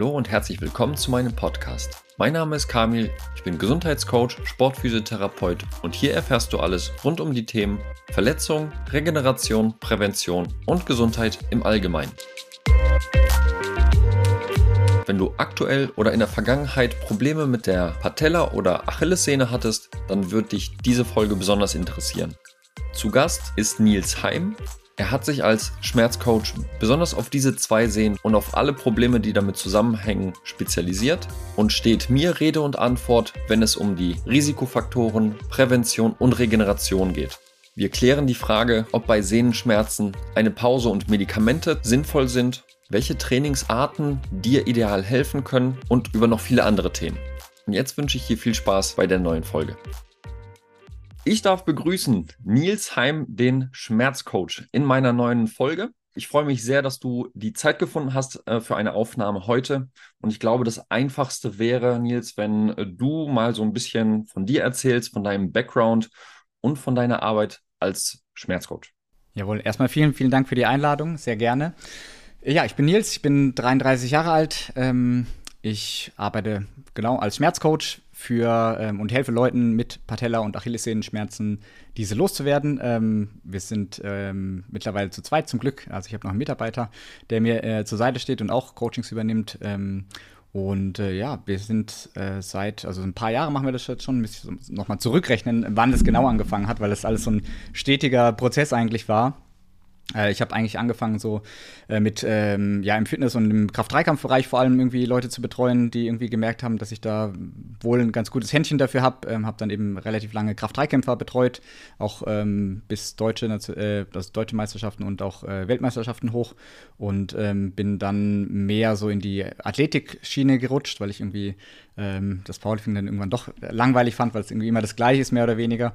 Hallo und herzlich willkommen zu meinem Podcast. Mein Name ist Kamil, ich bin Gesundheitscoach, Sportphysiotherapeut und hier erfährst du alles rund um die Themen Verletzung, Regeneration, Prävention und Gesundheit im Allgemeinen. Wenn du aktuell oder in der Vergangenheit Probleme mit der Patella oder Achillessehne hattest, dann wird dich diese Folge besonders interessieren. Zu Gast ist Nils Heim. Er hat sich als Schmerzcoach besonders auf diese zwei Sehnen und auf alle Probleme, die damit zusammenhängen, spezialisiert und steht mir Rede und Antwort, wenn es um die Risikofaktoren, Prävention und Regeneration geht. Wir klären die Frage, ob bei Sehnenschmerzen eine Pause und Medikamente sinnvoll sind, welche Trainingsarten dir ideal helfen können und über noch viele andere Themen. Und jetzt wünsche ich dir viel Spaß bei der neuen Folge. Ich darf begrüßen Nils Heim, den Schmerzcoach, in meiner neuen Folge. Ich freue mich sehr, dass du die Zeit gefunden hast äh, für eine Aufnahme heute. Und ich glaube, das Einfachste wäre, Nils, wenn äh, du mal so ein bisschen von dir erzählst, von deinem Background und von deiner Arbeit als Schmerzcoach. Jawohl, erstmal vielen, vielen Dank für die Einladung, sehr gerne. Ja, ich bin Nils, ich bin 33 Jahre alt. Ähm, ich arbeite genau als Schmerzcoach für ähm, und helfe Leuten mit Patella- und Achillessehnenschmerzen, diese loszuwerden. Ähm, wir sind ähm, mittlerweile zu zweit zum Glück. Also ich habe noch einen Mitarbeiter, der mir äh, zur Seite steht und auch Coachings übernimmt. Ähm, und äh, ja, wir sind äh, seit, also ein paar Jahre machen wir das jetzt schon, müssen nochmal zurückrechnen, wann das genau angefangen hat, weil das alles so ein stetiger Prozess eigentlich war. Äh, ich habe eigentlich angefangen, so äh, mit ähm, ja im Fitness- und im Kraft-Dreikampf-Bereich vor allem irgendwie Leute zu betreuen, die irgendwie gemerkt haben, dass ich da wohl ein ganz gutes Händchen dafür habe. Ähm, habe dann eben relativ lange Kraft-Dreikämpfer betreut, auch ähm, bis deutsche, äh, das deutsche Meisterschaften und auch äh, Weltmeisterschaften hoch und ähm, bin dann mehr so in die Athletik-Schiene gerutscht, weil ich irgendwie ähm, das Powerlifting dann irgendwann doch langweilig fand, weil es irgendwie immer das Gleiche ist, mehr oder weniger.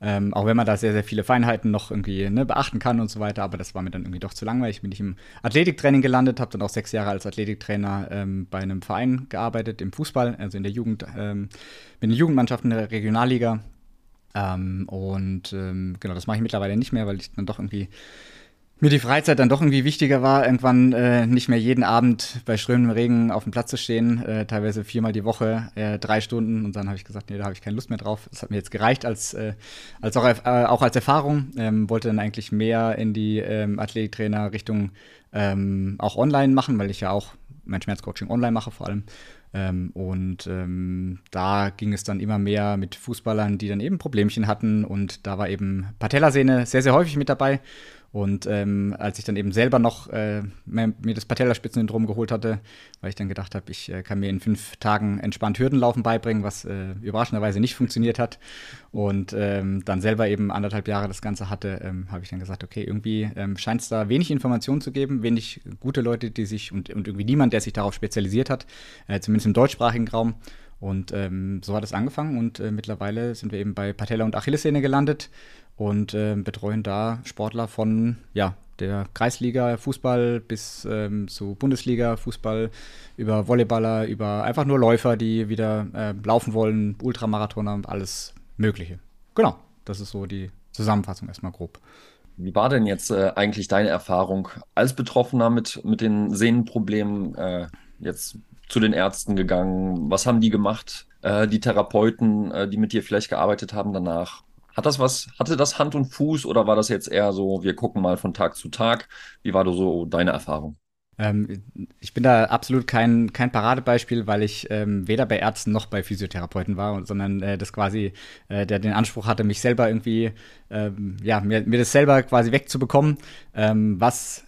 Ähm, auch wenn man da sehr, sehr viele Feinheiten noch irgendwie ne, beachten kann und so weiter, aber das war mir dann irgendwie doch zu langweilig. Bin ich im Athletiktraining gelandet, habe dann auch sechs Jahre als Athletiktrainer ähm, bei einem Verein gearbeitet, im Fußball, also in der Jugend, ähm, mit den Jugendmannschaften der Regionalliga. Ähm, und ähm, genau, das mache ich mittlerweile nicht mehr, weil ich dann doch irgendwie mir die Freizeit dann doch irgendwie wichtiger war, irgendwann äh, nicht mehr jeden Abend bei strömendem Regen auf dem Platz zu stehen, äh, teilweise viermal die Woche, äh, drei Stunden. Und dann habe ich gesagt, nee, da habe ich keine Lust mehr drauf. Das hat mir jetzt gereicht als, äh, als auch, äh, auch als Erfahrung. Ähm, wollte dann eigentlich mehr in die ähm, Athletiktrainer-Richtung ähm, auch online machen, weil ich ja auch mein Schmerzcoaching online mache vor allem. Ähm, und ähm, da ging es dann immer mehr mit Fußballern, die dann eben Problemchen hatten. Und da war eben Patellasehne sehr, sehr häufig mit dabei. Und ähm, als ich dann eben selber noch äh, mir das Patellaspitzensyndrom geholt hatte, weil ich dann gedacht habe, ich äh, kann mir in fünf Tagen entspannt Hürdenlaufen beibringen, was äh, überraschenderweise nicht funktioniert hat. Und ähm, dann selber eben anderthalb Jahre das Ganze hatte, ähm, habe ich dann gesagt, okay, irgendwie ähm, scheint es da wenig Informationen zu geben, wenig gute Leute, die sich und, und irgendwie niemand, der sich darauf spezialisiert hat, äh, zumindest im deutschsprachigen Raum. Und ähm, so hat es angefangen und äh, mittlerweile sind wir eben bei Patella und Achillessehne gelandet und äh, betreuen da Sportler von ja, der Kreisliga Fußball bis ähm, zu Bundesliga Fußball über Volleyballer, über einfach nur Läufer, die wieder äh, laufen wollen, Ultramarathоner, alles Mögliche. Genau, das ist so die Zusammenfassung erstmal grob. Wie war denn jetzt äh, eigentlich deine Erfahrung als Betroffener mit, mit den Sehnenproblemen äh, jetzt zu den Ärzten gegangen? Was haben die gemacht? Äh, die Therapeuten, äh, die mit dir vielleicht gearbeitet haben danach? Hat das was, hatte das Hand und Fuß oder war das jetzt eher so, wir gucken mal von Tag zu Tag? Wie war so deine Erfahrung? Ähm, ich bin da absolut kein, kein Paradebeispiel, weil ich ähm, weder bei Ärzten noch bei Physiotherapeuten war, sondern äh, das quasi, äh, der den Anspruch hatte, mich selber irgendwie, ähm, ja, mir, mir das selber quasi wegzubekommen, ähm, was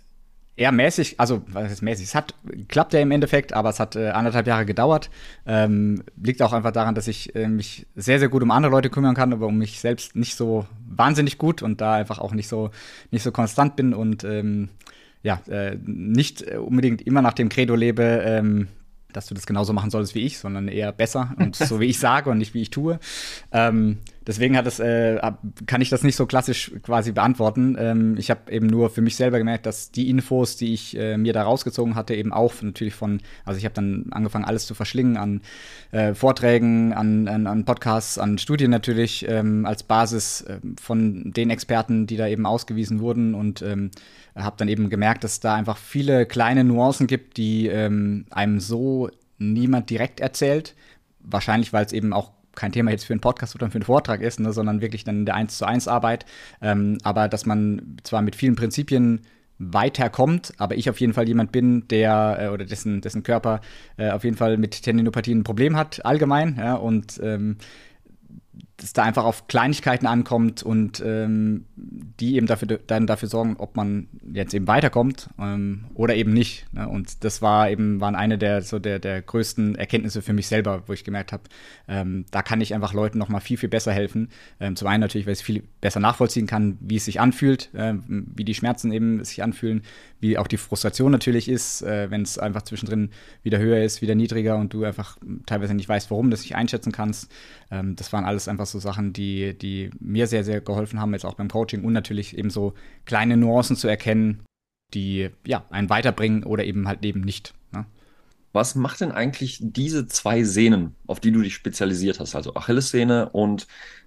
eher mäßig, also was ist mäßig? Es hat klappt ja im Endeffekt, aber es hat äh, anderthalb Jahre gedauert. Ähm, liegt auch einfach daran, dass ich äh, mich sehr, sehr gut um andere Leute kümmern kann, aber um mich selbst nicht so wahnsinnig gut und da einfach auch nicht so, nicht so konstant bin und ähm, ja, äh, nicht unbedingt immer nach dem Credo lebe, ähm, dass du das genauso machen solltest wie ich, sondern eher besser und so wie ich sage und nicht wie ich tue. Ähm, Deswegen hat es, äh, kann ich das nicht so klassisch quasi beantworten. Ähm, ich habe eben nur für mich selber gemerkt, dass die Infos, die ich äh, mir da rausgezogen hatte, eben auch natürlich von, also ich habe dann angefangen, alles zu verschlingen an äh, Vorträgen, an, an, an, Podcasts, an Studien natürlich, ähm, als Basis äh, von den Experten, die da eben ausgewiesen wurden und ähm, habe dann eben gemerkt, dass da einfach viele kleine Nuancen gibt, die ähm, einem so niemand direkt erzählt. Wahrscheinlich, weil es eben auch kein Thema jetzt für einen Podcast oder für einen Vortrag ist, ne, sondern wirklich dann in der 1 zu 1 Arbeit. Ähm, aber dass man zwar mit vielen Prinzipien weiterkommt, aber ich auf jeden Fall jemand bin, der äh, oder dessen, dessen Körper äh, auf jeden Fall mit Tendinopathien ein Problem hat, allgemein, ja, und ähm, es da einfach auf Kleinigkeiten ankommt und ähm, die eben dafür, dann dafür sorgen, ob man jetzt eben weiterkommt ähm, oder eben nicht. Ne? Und das war eben, waren eine der, so der, der größten Erkenntnisse für mich selber, wo ich gemerkt habe, ähm, da kann ich einfach Leuten noch mal viel, viel besser helfen. Ähm, zum einen natürlich, weil ich es viel besser nachvollziehen kann, wie es sich anfühlt, äh, wie die Schmerzen eben sich anfühlen, wie auch die Frustration natürlich ist, äh, wenn es einfach zwischendrin wieder höher ist, wieder niedriger und du einfach teilweise nicht weißt, warum, das nicht einschätzen kannst. Ähm, das waren alles einfach so Sachen, die, die mir sehr, sehr geholfen haben, jetzt auch beim Coaching und natürlich eben so kleine Nuancen zu erkennen, die ja einen weiterbringen oder eben halt eben nicht. Ne? Was macht denn eigentlich diese zwei Sehnen, auf die du dich spezialisiert hast, also Achillessehne und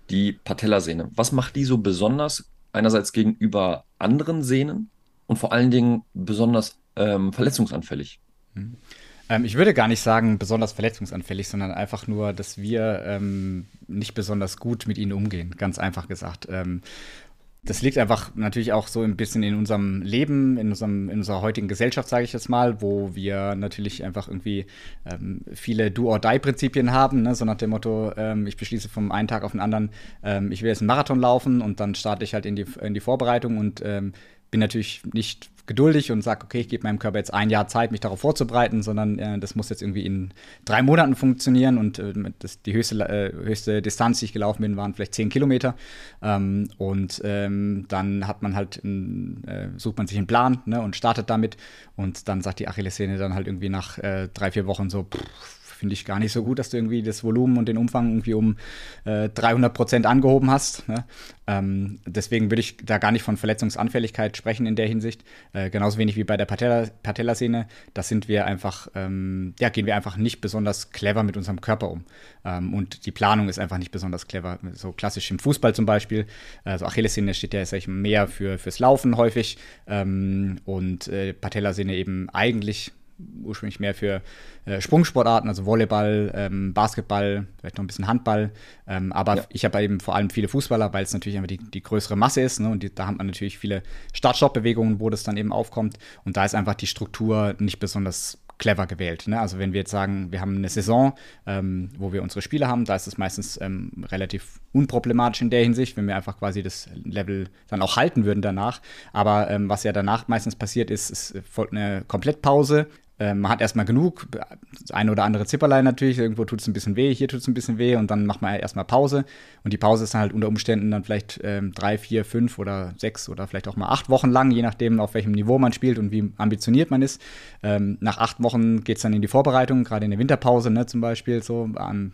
die Patellasehne? Was macht die so besonders einerseits gegenüber anderen Sehnen und vor allen Dingen besonders ähm, verletzungsanfällig? Mhm. Ähm, ich würde gar nicht sagen besonders verletzungsanfällig, sondern einfach nur, dass wir ähm, nicht besonders gut mit ihnen umgehen, ganz einfach gesagt. Ähm, das liegt einfach natürlich auch so ein bisschen in unserem Leben, in, unserem, in unserer heutigen Gesellschaft, sage ich jetzt mal, wo wir natürlich einfach irgendwie ähm, viele Do-or-Die-Prinzipien haben, ne? so nach dem Motto, ähm, ich beschließe vom einen Tag auf den anderen, ähm, ich will jetzt einen Marathon laufen und dann starte ich halt in die, in die Vorbereitung und ähm, bin natürlich nicht geduldig und sage, okay, ich gebe meinem Körper jetzt ein Jahr Zeit, mich darauf vorzubereiten, sondern äh, das muss jetzt irgendwie in drei Monaten funktionieren und äh, das, die höchste, äh, höchste Distanz, die ich gelaufen bin, waren vielleicht zehn Kilometer. Ähm, und ähm, dann hat man halt, ein, äh, sucht man sich einen Plan ne, und startet damit und dann sagt die Achillessehne dann halt irgendwie nach äh, drei, vier Wochen so, pff, finde ich gar nicht so gut, dass du irgendwie das Volumen und den Umfang irgendwie um äh, 300 Prozent angehoben hast. Ne? Ähm, deswegen würde ich da gar nicht von Verletzungsanfälligkeit sprechen in der Hinsicht. Äh, genauso wenig wie bei der Patella, Patellasehne. Da sind wir einfach, ähm, ja, gehen wir einfach nicht besonders clever mit unserem Körper um. Ähm, und die Planung ist einfach nicht besonders clever. So klassisch im Fußball zum Beispiel. Also Achillessehne steht ja ich, mehr für, fürs Laufen häufig. Ähm, und äh, Patellasehne eben eigentlich ursprünglich mehr für äh, Sprungsportarten, also Volleyball, ähm, Basketball, vielleicht noch ein bisschen Handball. Ähm, aber ja. ich habe eben vor allem viele Fußballer, weil es natürlich einfach die, die größere Masse ist. Ne? Und die, da hat man natürlich viele Start-Stopp-Bewegungen, wo das dann eben aufkommt. Und da ist einfach die Struktur nicht besonders clever gewählt. Ne? Also wenn wir jetzt sagen, wir haben eine Saison, ähm, wo wir unsere Spiele haben, da ist es meistens ähm, relativ unproblematisch in der Hinsicht, wenn wir einfach quasi das Level dann auch halten würden danach. Aber ähm, was ja danach meistens passiert ist, es folgt eine Komplettpause man hat erstmal genug, das eine oder andere Zipperlein natürlich, irgendwo tut es ein bisschen weh, hier tut es ein bisschen weh und dann macht man erstmal Pause. Und die Pause ist dann halt unter Umständen dann vielleicht ähm, drei, vier, fünf oder sechs oder vielleicht auch mal acht Wochen lang, je nachdem, auf welchem Niveau man spielt und wie ambitioniert man ist. Ähm, nach acht Wochen geht es dann in die Vorbereitung, gerade in der Winterpause, ne, zum Beispiel so. Am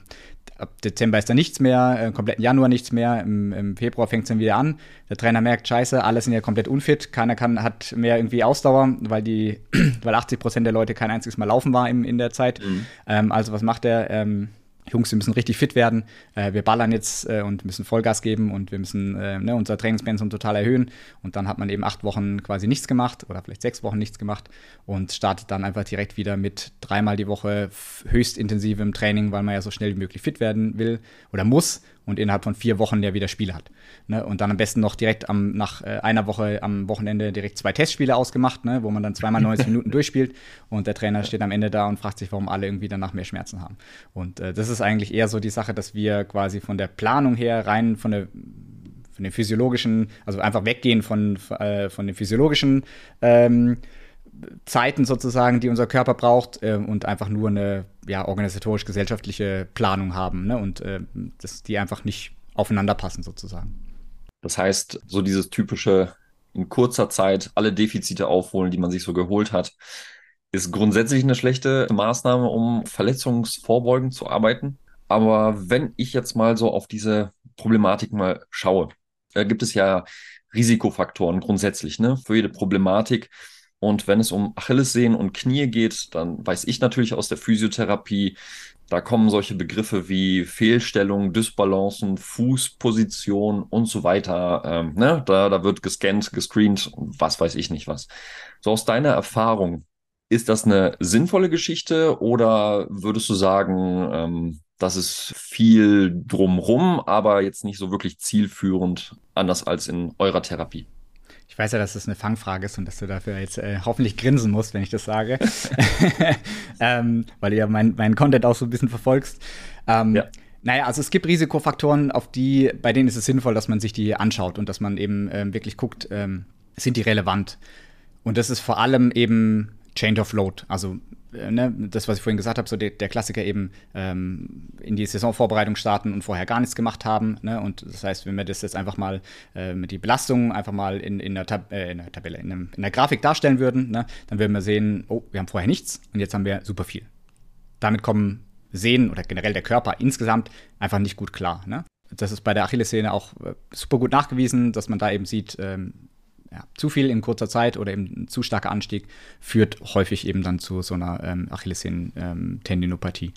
ab Dezember ist da nichts mehr, im kompletten Januar nichts mehr, im, im Februar fängt es dann wieder an. Der Trainer merkt, scheiße, alle sind ja komplett unfit, keiner kann, hat mehr irgendwie Ausdauer, weil die, weil 80 Prozent der Leute kein einziges Mal laufen war im, in der Zeit. Mhm. Ähm, also was macht er? Ähm, Jungs, wir müssen richtig fit werden. Äh, wir ballern jetzt äh, und müssen Vollgas geben und wir müssen äh, ne, unser Trainingspensum total erhöhen. Und dann hat man eben acht Wochen quasi nichts gemacht oder vielleicht sechs Wochen nichts gemacht und startet dann einfach direkt wieder mit dreimal die Woche höchst intensivem Training, weil man ja so schnell wie möglich fit werden will oder muss und innerhalb von vier Wochen ja wieder Spiele hat. Ne? Und dann am besten noch direkt am, nach äh, einer Woche am Wochenende direkt zwei Testspiele ausgemacht, ne? wo man dann zweimal 90 Minuten durchspielt und der Trainer steht am Ende da und fragt sich, warum alle irgendwie danach mehr Schmerzen haben. Und äh, das ist eigentlich eher so die Sache, dass wir quasi von der Planung her rein von der von den physiologischen, also einfach weggehen von, äh, von den physiologischen ähm, Zeiten sozusagen, die unser Körper braucht äh, und einfach nur eine ja, organisatorisch-gesellschaftliche Planung haben ne? und äh, dass die einfach nicht aufeinander passen sozusagen. Das heißt, so dieses typische in kurzer Zeit alle Defizite aufholen, die man sich so geholt hat, ist grundsätzlich eine schlechte Maßnahme, um verletzungsvorbeugend zu arbeiten. Aber wenn ich jetzt mal so auf diese Problematik mal schaue, äh, gibt es ja Risikofaktoren grundsätzlich, ne, für jede Problematik. Und wenn es um Achillessehnen und Knie geht, dann weiß ich natürlich aus der Physiotherapie, da kommen solche Begriffe wie Fehlstellung, Dysbalancen, Fußposition und so weiter. Ähm, ne? da, da wird gescannt, gescreent, was weiß ich nicht was. So aus deiner Erfahrung, ist das eine sinnvolle Geschichte oder würdest du sagen, ähm, das ist viel drumrum, aber jetzt nicht so wirklich zielführend, anders als in eurer Therapie? Ich weiß ja, dass das eine Fangfrage ist und dass du dafür jetzt äh, hoffentlich grinsen musst, wenn ich das sage. ähm, weil du ja meinen mein Content auch so ein bisschen verfolgst. Ähm, ja. Naja, also es gibt Risikofaktoren, auf die, bei denen ist es sinnvoll, dass man sich die anschaut und dass man eben ähm, wirklich guckt, ähm, sind die relevant. Und das ist vor allem eben Change of Load. Also ne, das, was ich vorhin gesagt habe, so der, der Klassiker eben ähm, in die Saisonvorbereitung starten und vorher gar nichts gemacht haben. Ne? Und das heißt, wenn wir das jetzt einfach mal äh, mit die Belastung einfach mal in, in, der, Tab äh, in der Tabelle, in, einem, in, der Grafik darstellen würden, ne? dann würden wir sehen, oh, wir haben vorher nichts und jetzt haben wir super viel. Damit kommen Sehnen oder generell der Körper insgesamt einfach nicht gut klar. Ne? Das ist bei der Achillessehne auch äh, super gut nachgewiesen, dass man da eben sieht, ähm, ja, zu viel in kurzer Zeit oder eben ein zu starker Anstieg führt häufig eben dann zu so einer ähm, Achillessehnen-Tendinopathie. Ähm,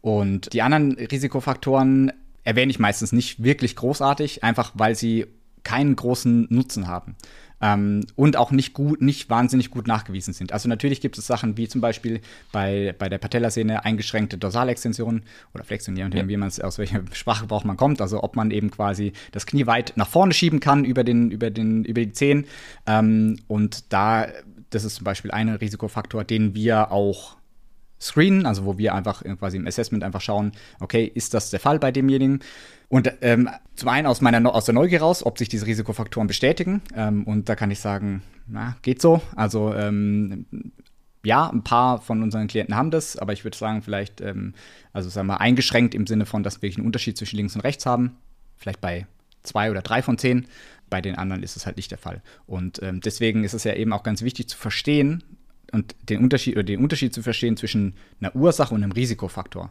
und die anderen Risikofaktoren erwähne ich meistens nicht wirklich großartig, einfach weil sie keinen großen Nutzen haben ähm, und auch nicht gut, nicht wahnsinnig gut nachgewiesen sind. Also natürlich gibt es Sachen wie zum Beispiel bei, bei der Patellasehne eingeschränkte Dorsalextension oder Flexion, je nachdem, ja. wie man es aus welchem Sprachgebrauch man kommt. Also ob man eben quasi das Knie weit nach vorne schieben kann über den über den über die Zehen. Ähm, und da das ist zum Beispiel ein Risikofaktor, den wir auch screenen, also wo wir einfach quasi im Assessment einfach schauen, okay, ist das der Fall bei demjenigen? Und ähm, zum einen aus meiner aus der Neugier raus, ob sich diese Risikofaktoren bestätigen. Ähm, und da kann ich sagen, na, geht so. Also ähm, ja, ein paar von unseren Klienten haben das, aber ich würde sagen, vielleicht, ähm, also sagen wir, eingeschränkt im Sinne von, dass wir einen Unterschied zwischen links und rechts haben. Vielleicht bei zwei oder drei von zehn. Bei den anderen ist es halt nicht der Fall. Und ähm, deswegen ist es ja eben auch ganz wichtig zu verstehen, und den Unterschied oder den Unterschied zu verstehen zwischen einer Ursache und einem Risikofaktor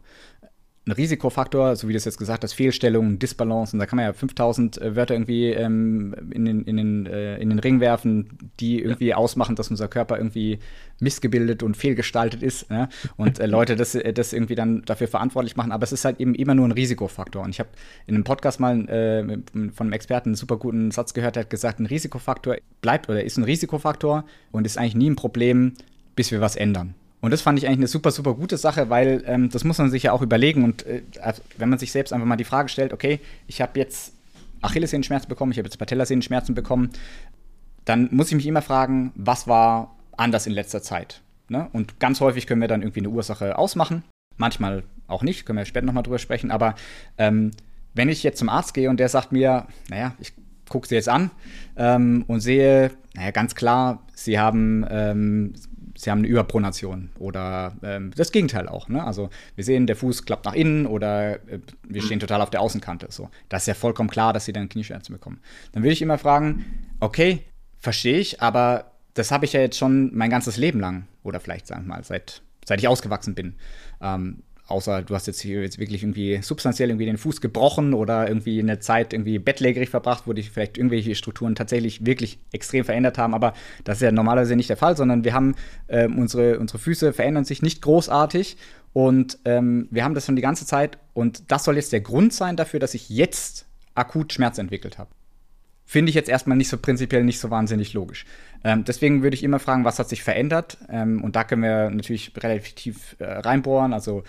ein Risikofaktor, so wie du es jetzt gesagt hast, Fehlstellungen, Disbalancen, da kann man ja 5000 äh, Wörter irgendwie ähm, in, den, in, den, äh, in den Ring werfen, die irgendwie ja. ausmachen, dass unser Körper irgendwie missgebildet und fehlgestaltet ist ne? und äh, Leute das, äh, das irgendwie dann dafür verantwortlich machen, aber es ist halt eben immer nur ein Risikofaktor und ich habe in einem Podcast mal äh, von einem Experten einen super guten Satz gehört, der hat gesagt, ein Risikofaktor bleibt oder ist ein Risikofaktor und ist eigentlich nie ein Problem, bis wir was ändern. Und das fand ich eigentlich eine super, super gute Sache, weil ähm, das muss man sich ja auch überlegen. Und äh, also, wenn man sich selbst einfach mal die Frage stellt, okay, ich habe jetzt Achillessehenschmerzen bekommen, ich habe jetzt Patellasehenschmerzen bekommen, dann muss ich mich immer fragen, was war anders in letzter Zeit? Ne? Und ganz häufig können wir dann irgendwie eine Ursache ausmachen, manchmal auch nicht, können wir später nochmal drüber sprechen. Aber ähm, wenn ich jetzt zum Arzt gehe und der sagt mir, naja, ich gucke sie jetzt an ähm, und sehe, naja, ganz klar, sie haben ähm, sie haben eine Überpronation oder ähm, das Gegenteil auch. Ne? Also wir sehen, der Fuß klappt nach innen oder äh, wir stehen total auf der Außenkante. So. Das ist ja vollkommen klar, dass sie dann Knieschmerzen bekommen. Dann würde ich immer fragen, okay, verstehe ich, aber das habe ich ja jetzt schon mein ganzes Leben lang oder vielleicht sagen wir mal seit, seit ich ausgewachsen bin. Ähm, außer du hast jetzt hier jetzt wirklich irgendwie substanziell irgendwie den Fuß gebrochen oder irgendwie eine Zeit irgendwie bettlägerig verbracht, wo dich vielleicht irgendwelche Strukturen tatsächlich wirklich extrem verändert haben. Aber das ist ja normalerweise nicht der Fall, sondern wir haben äh, unsere, unsere Füße verändern sich nicht großartig und ähm, wir haben das schon die ganze Zeit und das soll jetzt der Grund sein dafür, dass ich jetzt akut Schmerz entwickelt habe. Finde ich jetzt erstmal nicht so prinzipiell nicht so wahnsinnig logisch. Ähm, deswegen würde ich immer fragen, was hat sich verändert? Ähm, und da können wir natürlich relativ äh, reinbohren. Also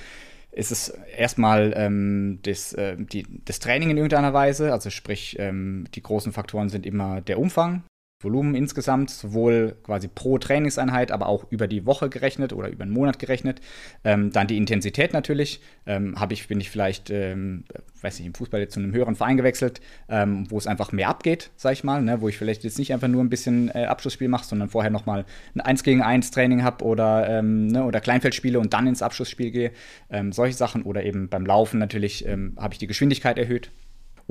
ist es erstmal ähm, das, äh, die, das Training in irgendeiner Weise. Also sprich, ähm, die großen Faktoren sind immer der Umfang, Volumen insgesamt, sowohl quasi pro Trainingseinheit, aber auch über die Woche gerechnet oder über einen Monat gerechnet. Ähm, dann die Intensität natürlich. Ähm, ich, bin ich vielleicht, ähm, weiß nicht, im Fußball jetzt zu einem höheren Verein gewechselt, ähm, wo es einfach mehr abgeht, sag ich mal, ne? wo ich vielleicht jetzt nicht einfach nur ein bisschen äh, Abschlussspiel mache, sondern vorher nochmal ein 1 gegen 1 Training habe oder, ähm, ne? oder Kleinfeldspiele und dann ins Abschlussspiel gehe. Ähm, solche Sachen. Oder eben beim Laufen natürlich habe ich die Geschwindigkeit erhöht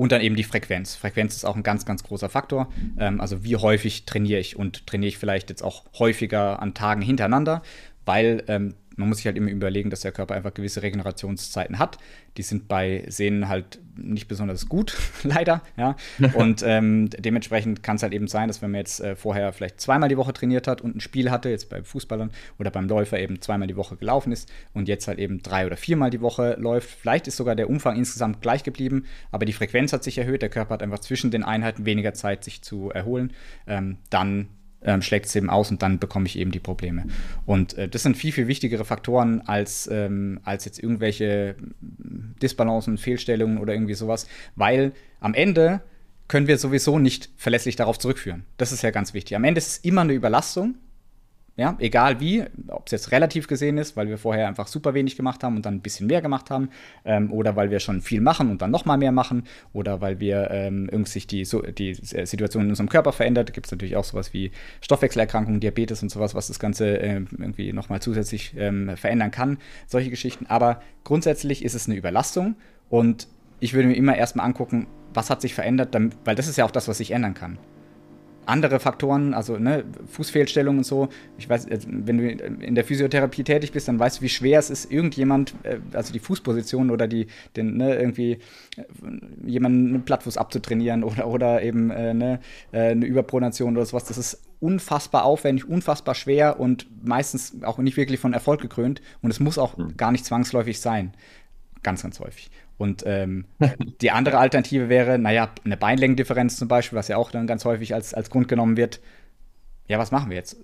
und dann eben die Frequenz. Frequenz ist auch ein ganz, ganz großer Faktor. Ähm, also wie häufig trainiere ich und trainiere ich vielleicht jetzt auch häufiger an Tagen hintereinander, weil ähm, Man muss sich halt immer überlegen, dass der Körper einfach gewisse Regenerationszeiten hat. Die sind bei Sehnen halt nicht besonders gut, leider. Ja? Und ähm, dementsprechend kann es halt eben sein, dass wenn man jetzt äh, vorher vielleicht zweimal die Woche trainiert hat und ein Spiel hatte, jetzt bei Fußballern oder beim Läufer eben zweimal die Woche gelaufen ist und jetzt halt eben drei oder viermal die Woche läuft, vielleicht ist sogar der Umfang insgesamt gleich geblieben, aber die Frequenz hat sich erhöht, der Körper hat einfach zwischen den Einheiten weniger Zeit, sich zu erholen, ähm, dann ähm, schlägt es eben aus und dann bekomme ich eben die Probleme. Und äh, das sind viel, viel wichtigere Faktoren als, ähm, als jetzt irgendwelche Disbalancen, Fehlstellungen oder irgendwie sowas, weil am Ende können wir sowieso nicht verlässlich darauf zurückführen. Das ist ja ganz wichtig. Am Ende ist es immer eine Überlastung ja, egal wie, ob es jetzt relativ gesehen ist, weil wir vorher einfach super wenig gemacht haben und dann ein bisschen mehr gemacht haben, ähm, oder weil wir schon viel machen und dann noch mal mehr machen, oder weil wir ähm, irgendwie sich die, so, die Situation in unserem Körper verändert. Da gibt es natürlich auch sowas wie Stoffwechselerkrankungen, Diabetes und sowas, was das Ganze äh, irgendwie noch mal zusätzlich ähm, verändern kann. Solche Geschichten. Aber grundsätzlich ist es eine Überlastung und ich würde mir immer erstmal angucken, was hat sich verändert, weil das ist ja auch das, was sich ändern kann andere Faktoren, also ne, Fußfehlstellungen und so. Ich weiß, äh, wenn du in der Physiotherapie tätig bist, dann weißt du, wie schwer es ist, irgendjemand, äh, also die Fußposition oder die, den, ne, irgendwie äh, jemanden einen Plattfuß abzutrainieren oder, oder eben ne, eine Überpronation oder sowas. Das ist unfassbar aufwendig, unfassbar schwer und meistens auch nicht wirklich von Erfolg gekrönt. Und es muss auch mhm. gar nicht zwangsläufig sein. Ganz, ganz häufig. Und ähm, die andere Alternative wäre, naja, eine Beinlängendifferenz zum Beispiel, was ja auch dann ganz häufig als, als Grund genommen wird. Ja, was machen wir jetzt?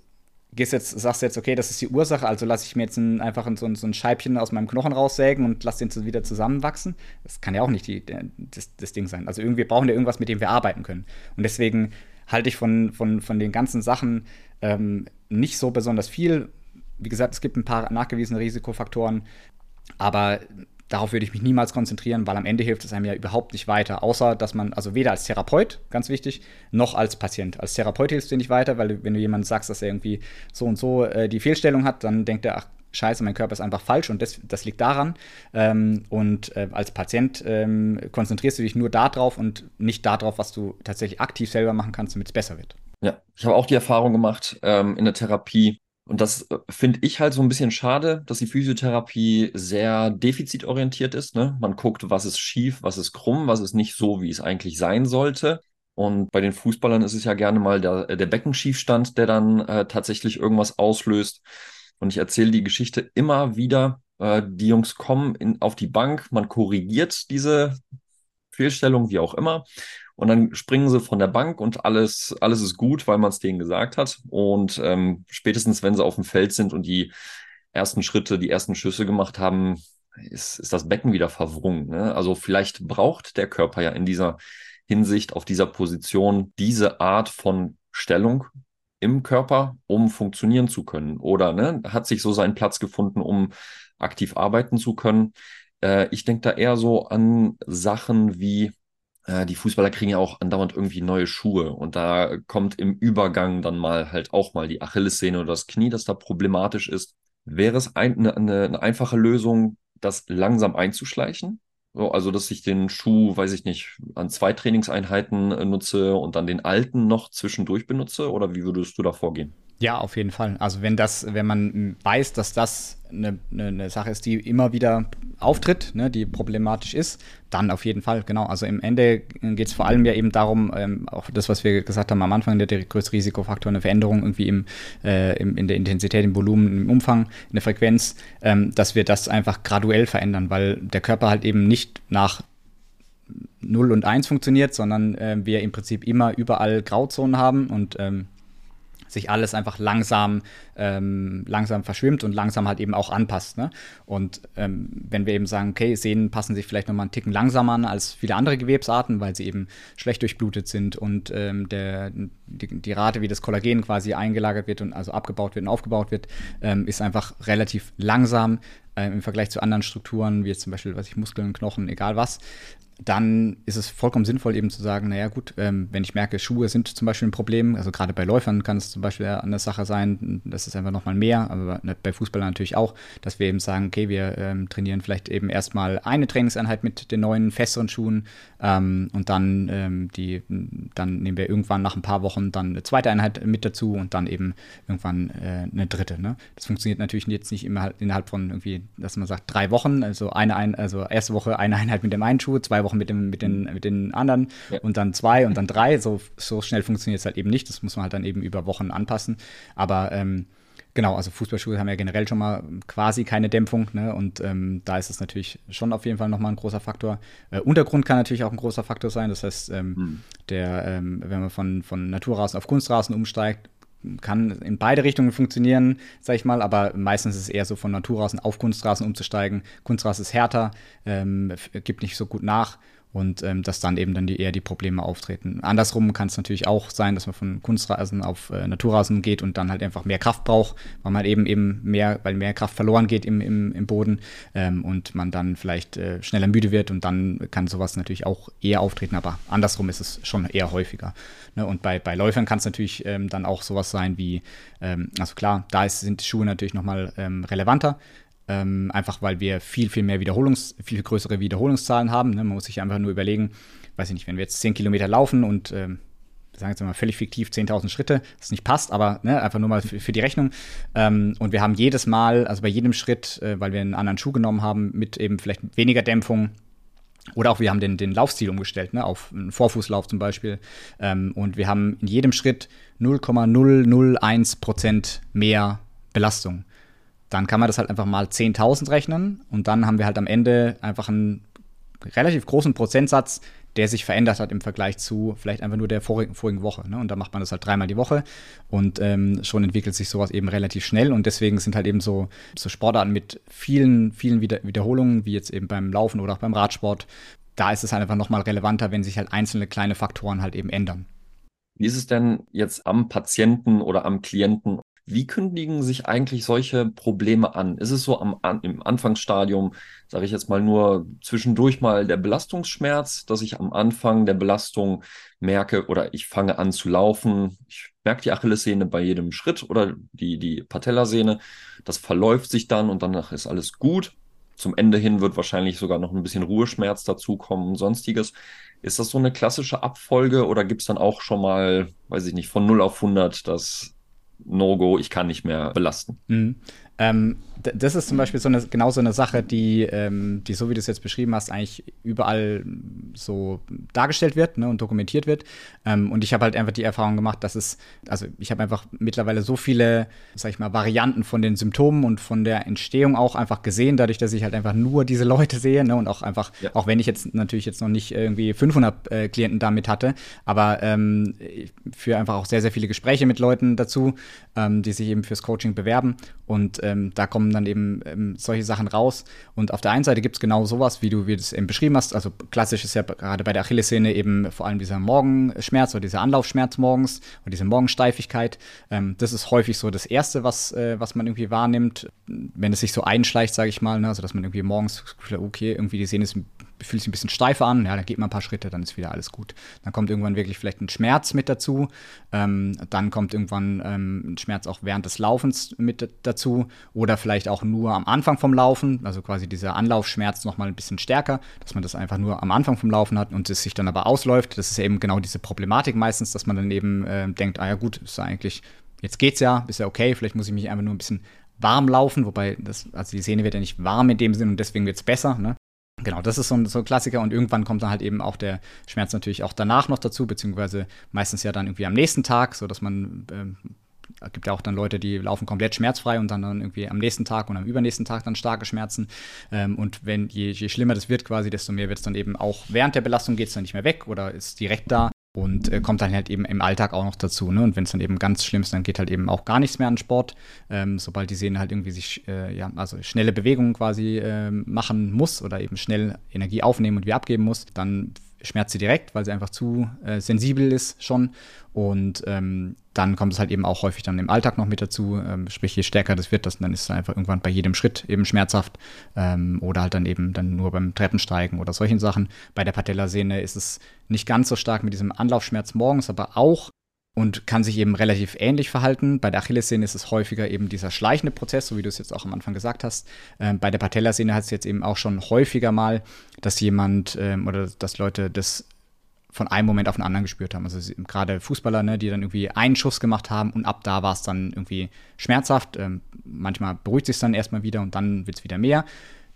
Gehst jetzt, sagst du jetzt, okay, das ist die Ursache, also lasse ich mir jetzt ein, einfach so, ein, so ein Scheibchen aus meinem Knochen raussägen und lasse den wieder zusammenwachsen? Das kann ja auch nicht die, das, das Ding sein. Also irgendwie brauchen wir irgendwas, mit dem wir arbeiten können. Und deswegen halte ich von, von, von den ganzen Sachen ähm, nicht so besonders viel. Wie gesagt, es gibt ein paar nachgewiesene Risikofaktoren, aber darauf würde ich mich niemals konzentrieren, weil am Ende hilft es einem ja überhaupt nicht weiter, außer dass man, also weder als Therapeut, ganz wichtig, noch als Patient. Als Therapeut hilft es dir nicht weiter, weil du, wenn du jemandem sagst, dass er irgendwie so und so äh, die Fehlstellung hat, dann denkt er, ach, Scheiße, mein Körper ist einfach falsch und das, das liegt daran. Ähm, und äh, als Patient ähm, konzentrierst du dich nur darauf und nicht darauf, was du tatsächlich aktiv selber machen kannst, damit es besser wird. Ja, ich habe auch die Erfahrung gemacht ähm, in der Therapie, und das äh, finde ich halt so ein bisschen schade, dass die Physiotherapie sehr defizitorientiert ist. Ne? Man guckt, was ist schief, was ist krumm, was ist nicht so, wie es eigentlich sein sollte. Und bei den Fußballern ist es ja gerne mal der, der Beckenschiefstand, der dann äh, tatsächlich irgendwas auslöst. Und ich erzähle die Geschichte immer wieder. Äh, die Jungs kommen in, auf die Bank, man korrigiert diese Fehlstellung, wie auch immer. Und dann springen sie von der Bank und alles, alles ist gut, weil man es denen gesagt hat. Und ähm, spätestens, wenn sie auf dem Feld sind und die ersten Schritte, die ersten Schüsse gemacht haben, ist, ist das Becken wieder verwrungen. Ne? Also vielleicht braucht der Körper ja in dieser Hinsicht, auf dieser Position, diese Art von Stellung im Körper, um funktionieren zu können. Oder ne, hat sich so seinen Platz gefunden, um aktiv arbeiten zu können. Äh, ich denke da eher so an Sachen wie die Fußballer kriegen ja auch andauernd irgendwie neue Schuhe und da kommt im Übergang dann mal halt auch mal die Achillessehne oder das Knie, das da problematisch ist. Wäre es ein, eine, eine einfache Lösung, das langsam einzuschleichen? So, also, dass ich den Schuh, weiß ich nicht, an zwei Trainingseinheiten äh, nutze und dann den alten noch zwischendurch benutze? Oder wie würdest du da vorgehen? Ja, auf jeden Fall. Also wenn das, wenn man weiß, dass das eine, eine, Sache ist, die immer wieder auftritt, ne, die problematisch ist, dann auf jeden Fall, genau. Also im Ende geht es vor allem ja eben darum, ähm, auch das, was wir gesagt haben am Anfang, der, der größte Risikofaktor, eine Veränderung irgendwie im, äh, im, in der Intensität, im Volumen, im Umfang, in der Frequenz, ähm, dass wir das einfach graduell verändern, weil der Körper halt eben nicht nach 0 und 1 funktioniert, sondern äh, wir im Prinzip immer überall Grauzonen haben und ähm, sich alles einfach langsam, ähm, langsam verschwimmt und langsam halt eben auch anpasst. Ne? Und ähm, wenn wir eben sagen, okay, Sehnen passen sich vielleicht nochmal einen Ticken langsamer an als viele andere Gewebsarten, weil sie eben schlecht durchblutet sind und ähm, der, die, die, Rate, wie das Kollagen quasi eingelagert wird und also abgebaut wird und aufgebaut wird, ähm, ist einfach relativ langsam äh, im Vergleich zu anderen Strukturen, wie jetzt zum Beispiel, was ich, Muskeln, Knochen, egal was. Dann ist es vollkommen sinnvoll, eben zu sagen, naja gut, ähm, wenn ich merke, Schuhe sind zum Beispiel ein Problem, also gerade bei Läufern kann es zum Beispiel eine Sache sein, das ist einfach nochmal mehr, aber bei Fußballern natürlich auch, dass wir eben sagen, okay, wir ähm, trainieren vielleicht eben erstmal eine Trainingseinheit mit den neuen, festeren Schuhen ähm, und dann ähm, die, dann nehmen wir irgendwann nach ein paar Wochen dann eine zweite Einheit mit dazu und dann eben irgendwann äh, eine dritte. Ne? Das funktioniert natürlich jetzt nicht immer innerhalb von irgendwie, dass man sagt, drei Wochen, also eine, ein, also erste Woche eine Einheit mit dem einen Schuh, zwei Wochen Wochen mit, dem, mit, den, mit den anderen ja. und dann zwei und dann drei. So, so schnell funktioniert es halt eben nicht. Das muss man halt dann eben über Wochen anpassen. Aber ähm, genau, also Fußballschuhe haben ja generell schon mal quasi keine Dämpfung. Ne? Und ähm, da ist es natürlich schon auf jeden Fall nochmal ein großer Faktor. Äh, Untergrund kann natürlich auch ein großer Faktor sein. Das heißt, ähm, hm. der, ähm, wenn man von, von Naturrasen auf Kunstrasen umsteigt, kann in beide Richtungen funktionieren, sag ich mal, aber meistens ist es eher so von Naturrasen auf Kunstrasen umzusteigen. Kunstrasen ist härter, ähm, gibt nicht so gut nach und ähm, dass dann eben dann die, eher die Probleme auftreten. Andersrum kann es natürlich auch sein, dass man von Kunstrasen auf äh, Naturrasen geht und dann halt einfach mehr Kraft braucht, weil man eben eben mehr, weil mehr Kraft verloren geht im, im, im Boden ähm, und man dann vielleicht äh, schneller müde wird und dann kann sowas natürlich auch eher auftreten, aber andersrum ist es schon eher häufiger. Ne? Und bei, bei Läufern kann es natürlich ähm, dann auch sowas sein wie, ähm, also klar, da ist, sind Schuhe natürlich nochmal ähm, relevanter, ähm, einfach weil wir viel, viel mehr Wiederholungs-, viel größere Wiederholungszahlen haben. Ne? Man muss sich einfach nur überlegen, weiß ich nicht, wenn wir jetzt 10 Kilometer laufen und ähm, sagen jetzt mal völlig fiktiv 10.000 Schritte, das nicht passt, aber ne, einfach nur mal für, für die Rechnung. Ähm, und wir haben jedes Mal, also bei jedem Schritt, äh, weil wir einen anderen Schuh genommen haben, mit eben vielleicht weniger Dämpfung, oder auch wir haben den, den Laufstil umgestellt, ne, auf einen Vorfußlauf zum Beispiel. Ähm, und wir haben in jedem Schritt 0,001 Prozent mehr Belastung dann kann man das halt einfach mal 10.000 rechnen und dann haben wir halt am Ende einfach einen relativ großen Prozentsatz, der sich verändert hat im Vergleich zu vielleicht einfach nur der vorigen, vorigen Woche. Ne? Und da macht man das halt dreimal die Woche und ähm, schon entwickelt sich sowas eben relativ schnell und deswegen sind halt eben so, so Sportarten mit vielen, vielen Wieder Wiederholungen, wie jetzt eben beim Laufen oder auch beim Radsport, da ist es halt einfach nochmal relevanter, wenn sich halt einzelne kleine Faktoren halt eben ändern. Wie ist es denn jetzt am Patienten oder am Klienten wie kündigen sich eigentlich solche Probleme an? Ist es so am, an, im Anfangsstadium, sage ich jetzt mal nur zwischendurch mal der Belastungsschmerz, dass ich am Anfang der Belastung merke oder ich fange an zu laufen, ich merke die Achillessehne bei jedem Schritt oder die, die Patellasehne, das verläuft sich dann und danach ist alles gut. Zum Ende hin wird wahrscheinlich sogar noch ein bisschen Ruheschmerz dazukommen und sonstiges. Ist das so eine klassische Abfolge oder gibt es dann auch schon mal, weiß ich nicht, von 0 auf 100 das No-Go, ich kann nicht mehr belasten. Mhm. Ähm, das ist zum Beispiel so eine, genau so eine Sache, die, ähm, die, so wie du es jetzt beschrieben hast, eigentlich überall so dargestellt wird ne, und dokumentiert wird. Ähm, und ich habe halt einfach die Erfahrung gemacht, dass es, also ich habe einfach mittlerweile so viele, sag ich mal, Varianten von den Symptomen und von der Entstehung auch einfach gesehen, dadurch, dass ich halt einfach nur diese Leute sehe ne, und auch einfach, ja. auch wenn ich jetzt natürlich jetzt noch nicht irgendwie 500 äh, Klienten damit hatte, aber ähm, ich führe einfach auch sehr, sehr viele Gespräche mit Leuten dazu, ähm, die sich eben fürs Coaching bewerben und ähm, da kommen dann eben ähm, solche Sachen raus. Und auf der einen Seite gibt es genau sowas, wie du wie das eben beschrieben hast. Also klassisch ist ja gerade bei der Achillessehne eben vor allem dieser Morgenschmerz oder dieser Anlaufschmerz morgens und diese Morgensteifigkeit. Ähm, das ist häufig so das Erste, was, äh, was man irgendwie wahrnimmt, wenn es sich so einschleicht, sage ich mal. Ne? Also dass man irgendwie morgens, okay, irgendwie die Sehne ist fühlt sich ein bisschen steifer an, ja, dann geht man ein paar Schritte, dann ist wieder alles gut. Dann kommt irgendwann wirklich vielleicht ein Schmerz mit dazu, ähm, dann kommt irgendwann ähm, ein Schmerz auch während des Laufens mit dazu oder vielleicht auch nur am Anfang vom Laufen, also quasi dieser Anlaufschmerz nochmal ein bisschen stärker, dass man das einfach nur am Anfang vom Laufen hat und es sich dann aber ausläuft. Das ist eben genau diese Problematik meistens, dass man dann eben äh, denkt, ah ja gut, ist ja eigentlich, jetzt geht's ja, ist ja okay, vielleicht muss ich mich einfach nur ein bisschen warm laufen, wobei das, also die Sehne wird ja nicht warm in dem Sinn und deswegen wird es besser. Ne? Genau, das ist so ein, so ein, Klassiker und irgendwann kommt dann halt eben auch der Schmerz natürlich auch danach noch dazu, beziehungsweise meistens ja dann irgendwie am nächsten Tag, so dass man ähm, gibt ja auch dann Leute, die laufen komplett schmerzfrei und dann, dann irgendwie am nächsten Tag und am übernächsten Tag dann starke Schmerzen. Ähm, und wenn je, je schlimmer das wird quasi, desto mehr wird es dann eben auch während der Belastung geht es dann nicht mehr weg oder ist direkt da und äh, kommt dann halt eben im Alltag auch noch dazu. Ne? Und wenn es dann eben ganz schlimm ist, dann geht halt eben auch gar nichts mehr an Sport. Ähm, sobald die Sehne halt irgendwie sich, äh, ja, also schnelle Bewegungen quasi äh, machen muss oder eben schnell Energie aufnehmen und wieder abgeben muss, dann schmerzt sie direkt, weil sie einfach zu äh, sensibel ist schon. Und ähm, dann kommt es halt eben auch häufig dann im Alltag noch mit dazu. Ähm, sprich, je stärker das wird, das, dann ist es einfach irgendwann bei jedem Schritt eben schmerzhaft. Ähm, oder halt dann eben dann nur beim Treppensteigen oder solchen Sachen. Bei der Patellasehne ist es nicht ganz so stark mit diesem Anlaufschmerz morgens, aber auch und kann sich eben relativ ähnlich verhalten. Bei der Achillessehne ist es häufiger eben dieser schleichende Prozess, so wie du es jetzt auch am Anfang gesagt hast. Ähm, bei der Patellasehne hat es jetzt eben auch schon häufiger mal, dass jemand ähm, oder dass Leute das von einem Moment auf den anderen gespürt haben. Also gerade Fußballer, ne, die dann irgendwie einen Schuss gemacht haben und ab da war es dann irgendwie schmerzhaft. Ähm, manchmal beruhigt sich dann erstmal wieder und dann wird es wieder mehr.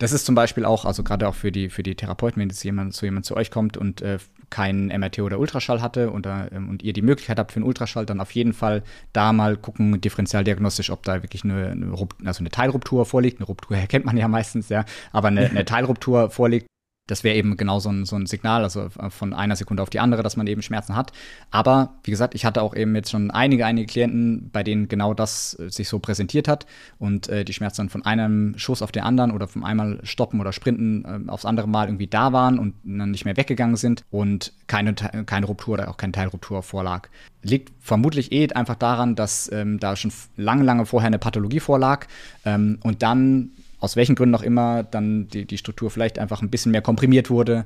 Das ist zum Beispiel auch, also gerade auch für die, für die Therapeuten, wenn jetzt jemand, so jemand zu euch kommt und äh, keinen MRT oder Ultraschall hatte und, äh, und ihr die Möglichkeit habt für einen Ultraschall, dann auf jeden Fall da mal gucken, differenzialdiagnostisch, ob da wirklich eine, eine, also eine Teilruptur vorliegt. Eine Ruptur erkennt man ja meistens, ja, aber eine, eine Teilruptur vorliegt das wäre eben genau so ein, so ein Signal, also äh, von einer Sekunde auf die andere, dass man eben Schmerzen hat. Aber wie gesagt, ich hatte auch eben jetzt schon einige, einige Klienten, bei denen genau das äh, sich so präsentiert hat und äh, die Schmerzen dann von einem Schuss auf den anderen oder vom einmal stoppen oder sprinten äh, aufs andere Mal irgendwie da waren und dann nicht mehr weggegangen sind und keine, keine Ruptur oder auch keine Teilruptur vorlag. Liegt vermutlich eh einfach daran, dass ähm, da schon lange, lange vorher eine Pathologie vorlag ähm, und dann aus welchen Gründen auch immer dann die, die Struktur vielleicht einfach ein bisschen mehr komprimiert wurde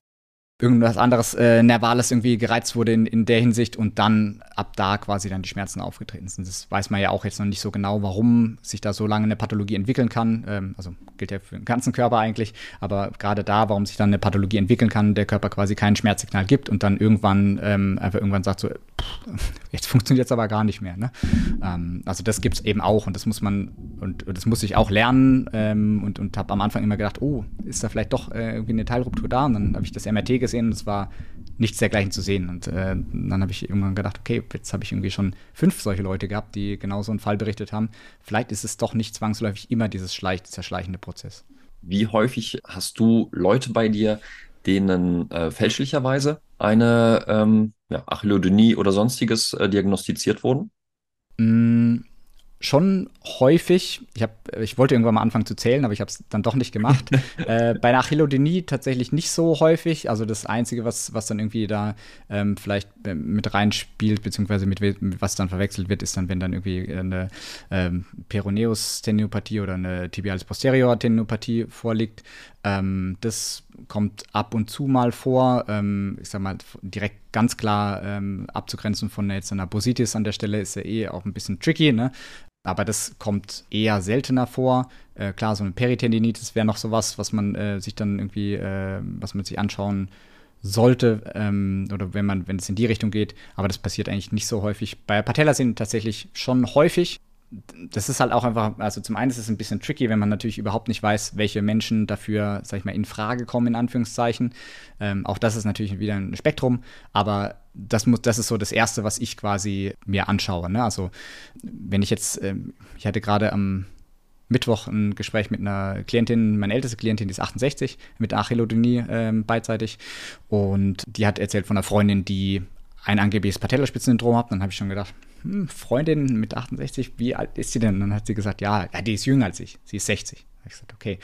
irgendwas anderes äh, Nervales irgendwie gereizt wurde in, in der Hinsicht und dann ab da quasi dann die Schmerzen aufgetreten sind. Das weiß man ja auch jetzt noch nicht so genau, warum sich da so lange eine Pathologie entwickeln kann. Ähm, also gilt ja für den ganzen Körper eigentlich, aber gerade da, warum sich dann eine Pathologie entwickeln kann, der Körper quasi kein Schmerzsignal gibt und dann irgendwann ähm, einfach irgendwann sagt so, pff, jetzt funktioniert es aber gar nicht mehr. Ne? Ähm, also das gibt es eben auch und das muss man und, und das muss ich auch lernen ähm, und, und habe am Anfang immer gedacht, oh, ist da vielleicht doch äh, irgendwie eine Teilruptur da und dann habe ich das MRT gesehen und es war nichts dergleichen zu sehen. Und äh, dann habe ich irgendwann gedacht, okay, jetzt habe ich irgendwie schon fünf solche Leute gehabt, die genau so einen Fall berichtet haben. Vielleicht ist es doch nicht zwangsläufig immer dieses Schleich, dieser schleichende Prozess. Wie häufig hast du Leute bei dir, denen äh, fälschlicherweise eine ähm, ja, Achillodynie oder sonstiges äh, diagnostiziert wurden? Mm, schon häufig, ich, hab, ich wollte irgendwann mal anfangen zu zählen, aber ich habe es dann doch nicht gemacht. äh, bei einer Achillodynie tatsächlich nicht so häufig. Also das Einzige, was, was dann irgendwie da ähm, vielleicht äh, mit reinspielt, beziehungsweise mit, mit, was dann verwechselt wird, ist dann, wenn dann irgendwie eine ähm, Peroneus-Teniopathie oder eine Tibialis posterior Teniopathie vorliegt. Ähm, das kommt ab und zu mal vor. Ähm, ich sag mal, direkt ganz klar ähm, abzugrenzen von jetzt einer Bositis an der Stelle ist ja eh auch ein bisschen tricky, ne? Aber das kommt eher seltener vor. Äh, klar, so eine Peritendinitis wäre noch sowas, was man äh, sich dann irgendwie, äh, was man sich anschauen sollte, ähm, oder wenn man, wenn es in die Richtung geht, aber das passiert eigentlich nicht so häufig. Bei Patella sind tatsächlich schon häufig, das ist halt auch einfach, also zum einen ist es ein bisschen tricky, wenn man natürlich überhaupt nicht weiß, welche Menschen dafür, sag ich mal, in Frage kommen, in Anführungszeichen. Ähm, auch das ist natürlich wieder ein Spektrum, aber das muss, das ist so das Erste, was ich quasi mir anschaue. Ne? Also, wenn ich jetzt, ähm, ich hatte gerade am Mittwoch ein Gespräch mit einer Klientin, meine älteste Klientin, die ist 68, mit Achillodynie ähm, beidseitig. Und die hat erzählt von einer Freundin, die ein angebliches Patellaspitzensyndrom hat. Dann habe ich schon gedacht, hm, Freundin mit 68, wie alt ist sie denn? Und dann hat sie gesagt, ja, ja, die ist jünger als ich, sie ist 60. Da habe ich gesagt, okay.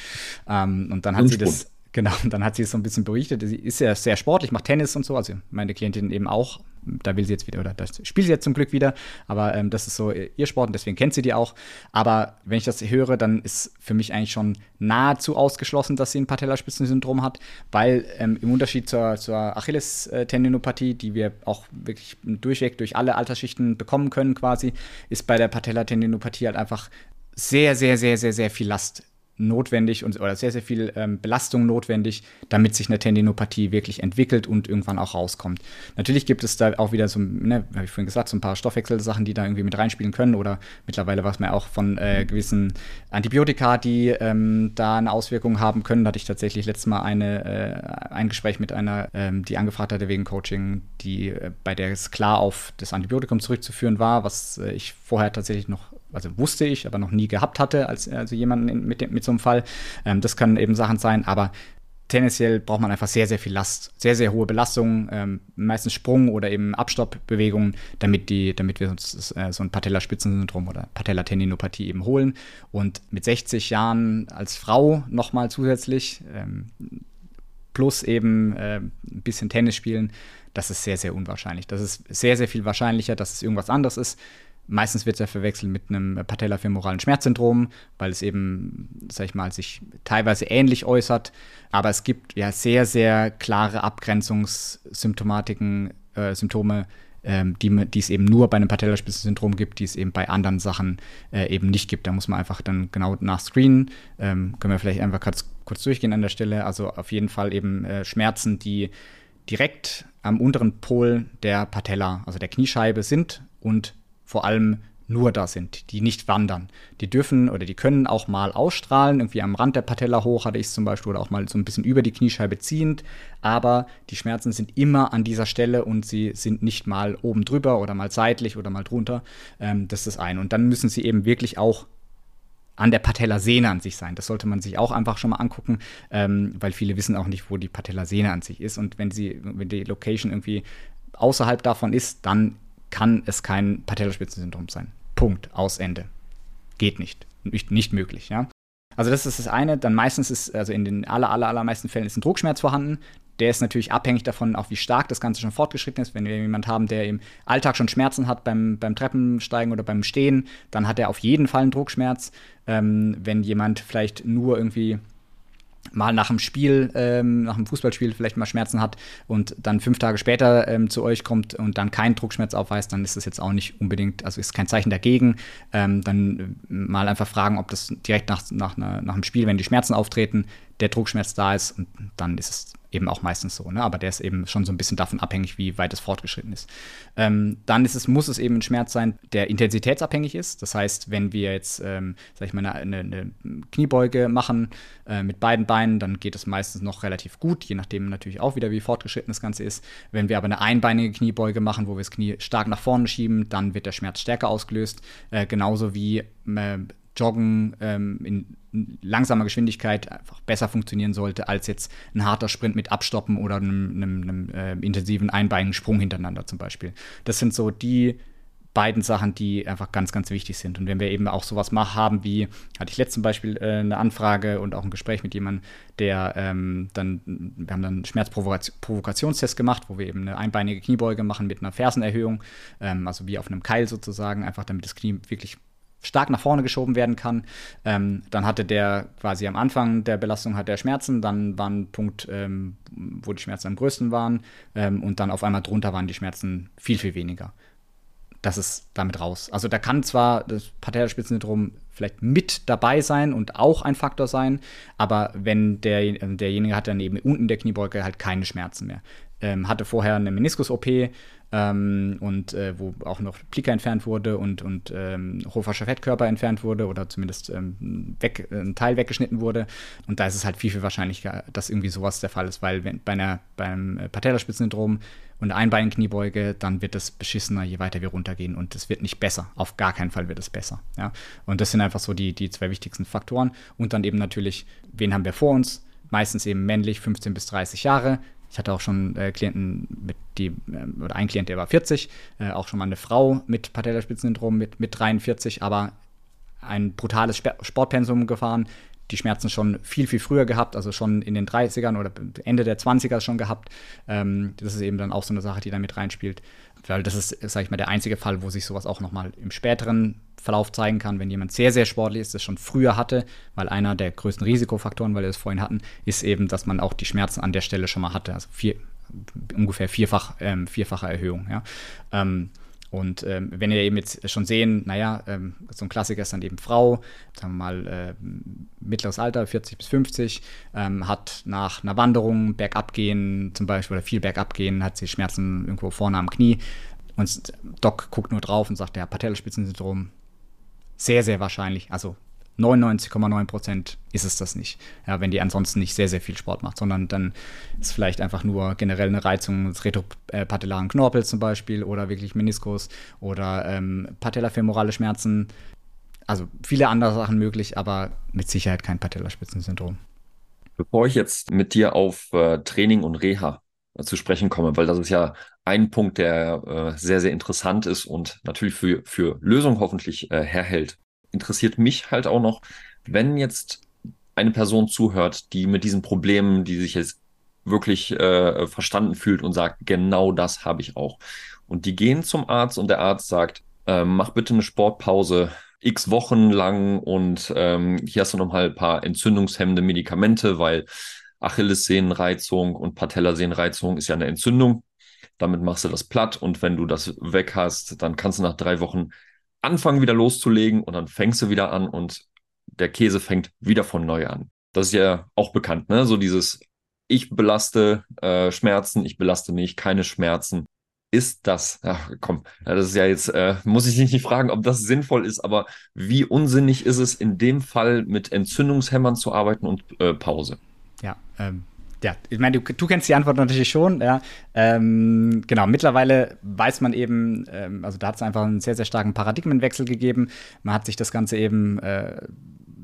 Ähm, und dann hat sie das, genau, und dann hat sie es so ein bisschen berichtet. Sie ist ja sehr sportlich, macht Tennis und so, also meine Klientin eben auch da will sie jetzt wieder, oder das spielt sie jetzt zum Glück wieder, aber ähm, das ist so ihr Sport und deswegen kennt sie die auch. Aber wenn ich das höre, dann ist für mich eigentlich schon nahezu ausgeschlossen, dass sie ein Patellaspitzensyndrom hat, weil ähm, im Unterschied zur, zur Achillestendinopathie, die wir auch wirklich durchweg durch alle Altersschichten bekommen können quasi, ist bei der Patellatendinopathie halt einfach sehr, sehr, sehr, sehr, sehr viel Last notwendig und, oder sehr, sehr viel ähm, Belastung notwendig, damit sich eine Tendinopathie wirklich entwickelt und irgendwann auch rauskommt. Natürlich gibt es da auch wieder so, ne, habe ich vorhin gesagt, so ein paar Stoffwechselsachen, die da irgendwie mit reinspielen können oder mittlerweile was man auch von äh, gewissen Antibiotika, die ähm, da eine Auswirkung haben können. Da hatte ich tatsächlich letztes Mal eine, äh, ein Gespräch mit einer, ähm, die angefragt hatte wegen Coaching, die äh, bei der es klar auf das Antibiotikum zurückzuführen war, was äh, ich vorher tatsächlich noch also wusste ich, aber noch nie gehabt hatte, als also jemanden mit, mit so einem Fall. Ähm, das können eben Sachen sein, aber tendenziell braucht man einfach sehr, sehr viel Last, sehr, sehr hohe Belastungen, ähm, meistens Sprung- oder eben Abstoppbewegungen, damit, damit wir uns äh, so ein Patellaspitzensyndrom oder Patellatendinopathie eben holen. Und mit 60 Jahren als Frau nochmal zusätzlich, ähm, plus eben äh, ein bisschen Tennis spielen, das ist sehr, sehr unwahrscheinlich. Das ist sehr, sehr viel wahrscheinlicher, dass es irgendwas anderes ist. Meistens wird es ja verwechselt mit einem patellafemoralen Schmerzsyndrom, weil es eben, sag ich mal, sich teilweise ähnlich äußert. Aber es gibt ja sehr, sehr klare Abgrenzungssymptomatiken, äh, Symptome, ähm, die, die, es eben nur bei einem Patellaspitzensyndrom gibt, die es eben bei anderen Sachen äh, eben nicht gibt. Da muss man einfach dann genau nachscreenen. Ähm, können wir vielleicht einfach kurz, kurz durchgehen an der Stelle. Also auf jeden Fall eben äh, Schmerzen, die direkt am unteren Pol der Patella, also der Kniescheibe sind und vor allem nur da sind, die nicht wandern. Die dürfen oder die können auch mal ausstrahlen, irgendwie am Rand der Patella hoch hatte ich es zum Beispiel, oder auch mal so ein bisschen über die Kniescheibe ziehend, aber die Schmerzen sind immer an dieser Stelle und sie sind nicht mal oben drüber oder mal seitlich oder mal drunter. Ähm, das ist das eine. Und dann müssen sie eben wirklich auch an der Patellasehne an sich sein. Das sollte man sich auch einfach schon mal angucken, ähm, weil viele wissen auch nicht, wo die Patellasehne an sich ist. Und wenn sie, wenn die Location irgendwie außerhalb davon ist, dann kann es kein Patellaspitzensyndrom sein. Punkt, aus Ende. Geht nicht. Nicht, nicht möglich, ja. Also das ist das eine. Dann meistens ist, also in den aller, aller, allermeisten Fällen ist ein Druckschmerz vorhanden. Der ist natürlich abhängig davon, auch wie stark das Ganze schon fortgeschritten ist. Wenn wir jemanden haben, der im Alltag schon Schmerzen hat beim, beim Treppensteigen oder beim Stehen, dann hat er auf jeden Fall einen Druckschmerz. Ähm, wenn jemand vielleicht nur irgendwie mal nach dem Spiel, ähm, nach dem Fußballspiel vielleicht mal Schmerzen hat und dann fünf Tage später ähm, zu euch kommt und dann keinen Druckschmerz aufweist, dann ist das jetzt auch nicht unbedingt, also ist kein Zeichen dagegen. Ähm, dann äh, mal einfach fragen, ob das direkt nach, nach, nach dem Spiel, wenn die Schmerzen auftreten, der Druckschmerz da ist und dann ist es eben auch meistens so. Ne? Aber der ist eben schon so ein bisschen davon abhängig, wie weit es fortgeschritten ist. Ähm, dann ist es, muss es eben ein Schmerz sein, der intensitätsabhängig ist. Das heißt, wenn wir jetzt, ähm, sag ich mal, eine, eine Kniebeuge machen äh, mit beiden Beinen, dann geht es meistens noch relativ gut, je nachdem natürlich auch wieder, wie fortgeschritten das Ganze ist. Wenn wir aber eine einbeinige Kniebeuge machen, wo wir das Knie stark nach vorne schieben, dann wird der Schmerz stärker ausgelöst. Äh, genauso wie äh, Joggen ähm, in langsamer Geschwindigkeit einfach besser funktionieren sollte als jetzt ein harter Sprint mit Abstoppen oder einem, einem, einem äh, intensiven einbeinigen Sprung hintereinander zum Beispiel. Das sind so die beiden Sachen, die einfach ganz, ganz wichtig sind. Und wenn wir eben auch sowas machen, haben wie, hatte ich letzten Beispiel äh, eine Anfrage und auch ein Gespräch mit jemandem, der ähm, dann, wir haben dann einen Schmerzprovokationstest gemacht, wo wir eben eine einbeinige Kniebeuge machen mit einer Fersenerhöhung, ähm, also wie auf einem Keil sozusagen, einfach damit das Knie wirklich stark nach vorne geschoben werden kann. Ähm, dann hatte der quasi am Anfang der Belastung hat der Schmerzen, dann war ein Punkt, ähm, wo die Schmerzen am größten waren ähm, und dann auf einmal drunter waren die Schmerzen viel, viel weniger. Das ist damit raus. Also da kann zwar das Patellaspitzensyndrom vielleicht mit dabei sein und auch ein Faktor sein, aber wenn der, derjenige hat dann eben unten der Kniebeuge halt keine Schmerzen mehr. Ähm, hatte vorher eine Meniskus-OP, ähm, und äh, wo auch noch Plika entfernt wurde und, und ähm, Hoferscher Fettkörper entfernt wurde oder zumindest ähm, weg, ein Teil weggeschnitten wurde. Und da ist es halt viel, viel wahrscheinlicher, dass irgendwie sowas der Fall ist, weil wenn, bei einer, beim äh, Patellaspitzensyndrom und Einbeinkniebeuge, dann wird es beschissener, je weiter wir runtergehen und es wird nicht besser. Auf gar keinen Fall wird es besser. Ja? Und das sind einfach so die, die zwei wichtigsten Faktoren. Und dann eben natürlich, wen haben wir vor uns? Meistens eben männlich, 15 bis 30 Jahre, ich hatte auch schon äh, Klienten mit die, äh, oder ein Klient, der war 40, äh, auch schon mal eine Frau mit Patellaspitzensyndrom mit, mit 43, aber ein brutales Sportpensum gefahren, die Schmerzen schon viel, viel früher gehabt, also schon in den 30ern oder Ende der 20er schon gehabt. Ähm, das ist eben dann auch so eine Sache, die da mit reinspielt. Weil das ist, sage ich mal, der einzige Fall, wo sich sowas auch nochmal im späteren Verlauf zeigen kann, wenn jemand sehr, sehr sportlich ist, das schon früher hatte, weil einer der größten Risikofaktoren, weil wir es vorhin hatten, ist eben, dass man auch die Schmerzen an der Stelle schon mal hatte. Also vier, ungefähr vierfach, ähm, vierfache Erhöhung. Ja. Ähm, und ähm, wenn ihr eben jetzt schon sehen, naja, ähm, so ein Klassiker ist dann eben Frau, sagen wir mal äh, mittleres Alter, 40 bis 50, ähm, hat nach einer Wanderung bergab gehen zum Beispiel oder viel bergab gehen, hat sie Schmerzen irgendwo vorne am Knie. Und Doc guckt nur drauf und sagt, ja, Patellaspitzensyndrom, sehr, sehr wahrscheinlich, also 99,9 Prozent ist es das nicht. Ja, wenn die ansonsten nicht sehr, sehr viel Sport macht, sondern dann ist vielleicht einfach nur generell eine Reizung des retropatellaren Knorpels zum Beispiel oder wirklich Meniskus oder ähm, patellafemorale Schmerzen. Also viele andere Sachen möglich, aber mit Sicherheit kein Patellaspitzensyndrom. Bevor ich jetzt mit dir auf äh, Training und Reha äh, zu sprechen komme, weil das ist ja ein Punkt, der äh, sehr, sehr interessant ist und natürlich für, für Lösung hoffentlich äh, herhält interessiert mich halt auch noch, wenn jetzt eine Person zuhört, die mit diesen Problemen, die sich jetzt wirklich äh, verstanden fühlt und sagt, genau das habe ich auch. Und die gehen zum Arzt und der Arzt sagt, äh, mach bitte eine Sportpause x Wochen lang und ähm, hier hast du nochmal ein paar entzündungshemmende Medikamente, weil Achillessehnenreizung und Patellasehnenreizung ist ja eine Entzündung. Damit machst du das platt und wenn du das weg hast, dann kannst du nach drei Wochen anfangen wieder loszulegen und dann fängst du wieder an und der Käse fängt wieder von neu an. Das ist ja auch bekannt, ne? So dieses ich belaste äh, Schmerzen, ich belaste nicht, keine Schmerzen. Ist das, ach komm, das ist ja jetzt, äh, muss ich dich nicht fragen, ob das sinnvoll ist, aber wie unsinnig ist es in dem Fall mit Entzündungshämmern zu arbeiten und äh, Pause? Ja, ähm, ja, ich meine, du, du, kennst die Antwort natürlich schon, ja. Ähm, genau, mittlerweile weiß man eben, ähm, also da hat es einfach einen sehr, sehr starken Paradigmenwechsel gegeben. Man hat sich das Ganze eben äh,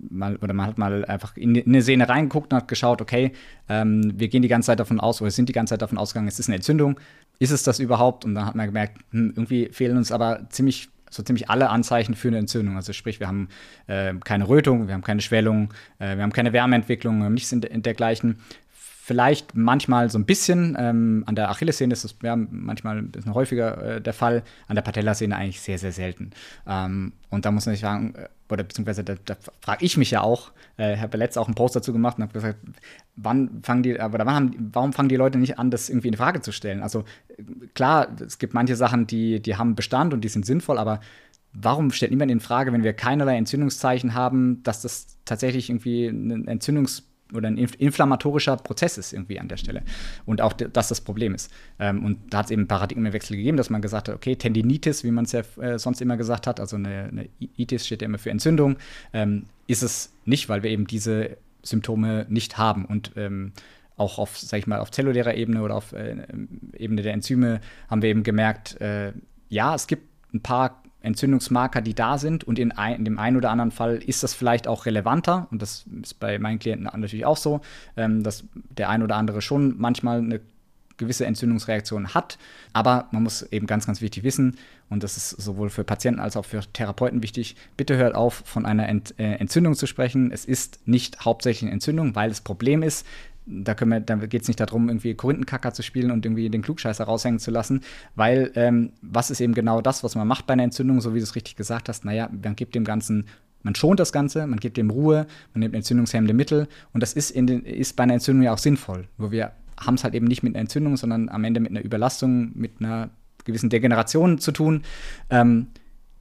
mal, oder man hat mal einfach in, eine Szene reingeguckt und hat geschaut, okay, ähm, wir gehen die ganze Zeit davon aus, oder sind die ganze Zeit davon ausgegangen, es ist eine Entzündung. Ist es das überhaupt? Und dann hat man gemerkt, hm, irgendwie fehlen uns aber ziemlich so ziemlich alle Anzeichen für eine Entzündung. Also sprich, wir haben äh, keine Rötung, wir haben keine Schwellung, äh, wir haben keine Wärmeentwicklung, wir haben nichts in, in dergleichen. Vielleicht manchmal so ein bisschen. Ähm, an der Achillessehne ist das ja, manchmal ein bisschen häufiger äh, der Fall. An der Patellasehne eigentlich sehr, sehr selten. Ähm, und da muss man sich sagen, äh, oder beziehungsweise da, da frage ich mich ja auch, äh, ich habe letztens auch einen Post dazu gemacht und habe gesagt, wann fangen die, aber wann haben, warum fangen die Leute nicht an, das irgendwie in Frage zu stellen? Also klar, es gibt manche Sachen, die, die haben Bestand und die sind sinnvoll, aber warum stellt niemand in Frage, wenn wir keinerlei Entzündungszeichen haben, dass das tatsächlich irgendwie ein Entzündungs oder ein inflammatorischer Prozess ist irgendwie an der Stelle. Und auch das das Problem ist. Ähm, und da hat es eben einen Paradigmenwechsel gegeben, dass man gesagt hat, okay, Tendinitis, wie man es ja äh, sonst immer gesagt hat, also eine, eine Itis steht ja immer für Entzündung, ähm, ist es nicht, weil wir eben diese Symptome nicht haben. Und ähm, auch auf, sag ich mal, auf zellulärer Ebene oder auf äh, Ebene der Enzyme haben wir eben gemerkt, äh, ja, es gibt ein paar Entzündungsmarker, die da sind. Und in, ein, in, dem einen oder anderen Fall ist das vielleicht auch relevanter. Und das ist bei meinen Klienten natürlich auch so, ähm, dass der ein oder andere schon manchmal eine gewisse Entzündungsreaktion hat. Aber man muss eben ganz, ganz wichtig wissen, und das ist sowohl für Patienten als auch für Therapeuten wichtig, bitte hört auf, von einer äh, Entzündung zu sprechen. Es ist nicht hauptsächlich eine Entzündung, weil das Problem ist, da, da geht es nicht darum, irgendwie Korinthenkacker zu spielen und irgendwie den Klugscheißer raushängen zu lassen, weil ähm, was ist eben genau das, was man macht bei einer Entzündung, so wie du es richtig gesagt hast, naja, man gibt dem Ganzen, man schont das Ganze, man gibt dem Ruhe, man nimmt entzündungshemmende Mittel und das ist, den, ist bei einer Entzündung ja auch sinnvoll, wo wir haben es halt eben nicht mit einer Entzündung, sondern am Ende mit einer Überlastung, mit einer gewissen Degeneration zu tun. Ähm,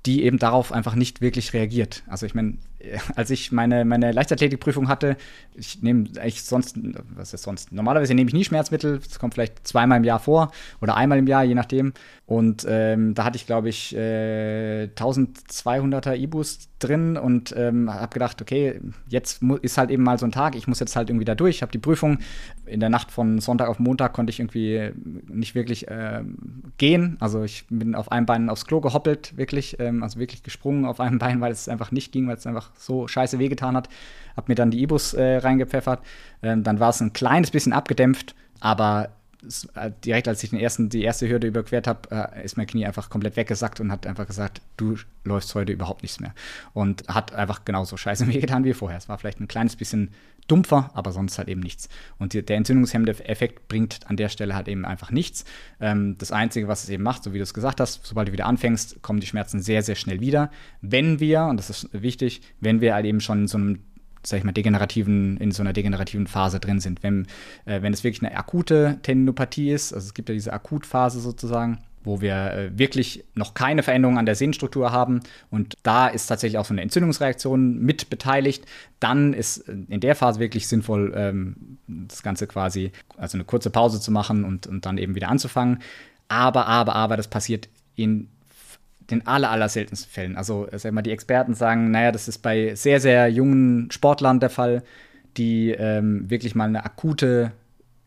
die eben darauf einfach nicht wirklich reagiert. Also ich meine, als ich meine, meine Leichtathletikprüfung hatte, ich nehme eigentlich sonst, was ist sonst? Normalerweise nehme ich nie Schmerzmittel, das kommt vielleicht zweimal im Jahr vor oder einmal im Jahr, je nachdem. Und ähm, da hatte ich, glaube ich, äh, 1200er Ibus drin und ähm, habe gedacht, okay, jetzt ist halt eben mal so ein Tag, ich muss jetzt halt irgendwie da durch, ich habe die Prüfung. In der Nacht von Sonntag auf Montag konnte ich irgendwie nicht wirklich äh, gehen. Also ich bin auf einem Bein aufs Klo gehoppelt, wirklich, ähm, also wirklich gesprungen auf einem Bein, weil es einfach nicht ging, weil es einfach so scheiße wehgetan hat. Hab mir dann die Ibus äh, reingepfeffert. Ähm, dann war es ein kleines bisschen abgedämpft, aber äh, direkt als ich den ersten, die erste Hürde überquert habe, äh, ist mein Knie einfach komplett weggesackt und hat einfach gesagt, du läufst heute überhaupt nichts mehr. Und hat einfach genauso scheiße wehgetan wie vorher. Es war vielleicht ein kleines bisschen dumpfer, aber sonst halt eben nichts. Und der entzündungshemmende Effekt bringt an der Stelle halt eben einfach nichts. Ähm, das Einzige, was es eben macht, so wie du es gesagt hast, sobald du wieder anfängst, kommen die Schmerzen sehr, sehr schnell wieder. Wenn wir, und das ist wichtig, wenn wir halt eben schon in so einem sag ich mal, degenerativen, in so einer degenerativen Phase drin sind. Wenn, äh, wenn es wirklich eine akute Tendinopathie ist, also es gibt ja diese Akutphase sozusagen, wo wir äh, wirklich noch keine Veränderung an der Sehnenstruktur haben und da ist tatsächlich auch so eine Entzündungsreaktion mit beteiligt, dann ist in der Phase wirklich sinnvoll, ähm, das Ganze quasi, also eine kurze Pause zu machen und, und dann eben wieder anzufangen. Aber, aber, aber, das passiert in den aller, aller seltensten Fällen. Also, sag mal, die Experten sagen, naja, das ist bei sehr, sehr jungen Sportlern der Fall, die ähm, wirklich mal eine akute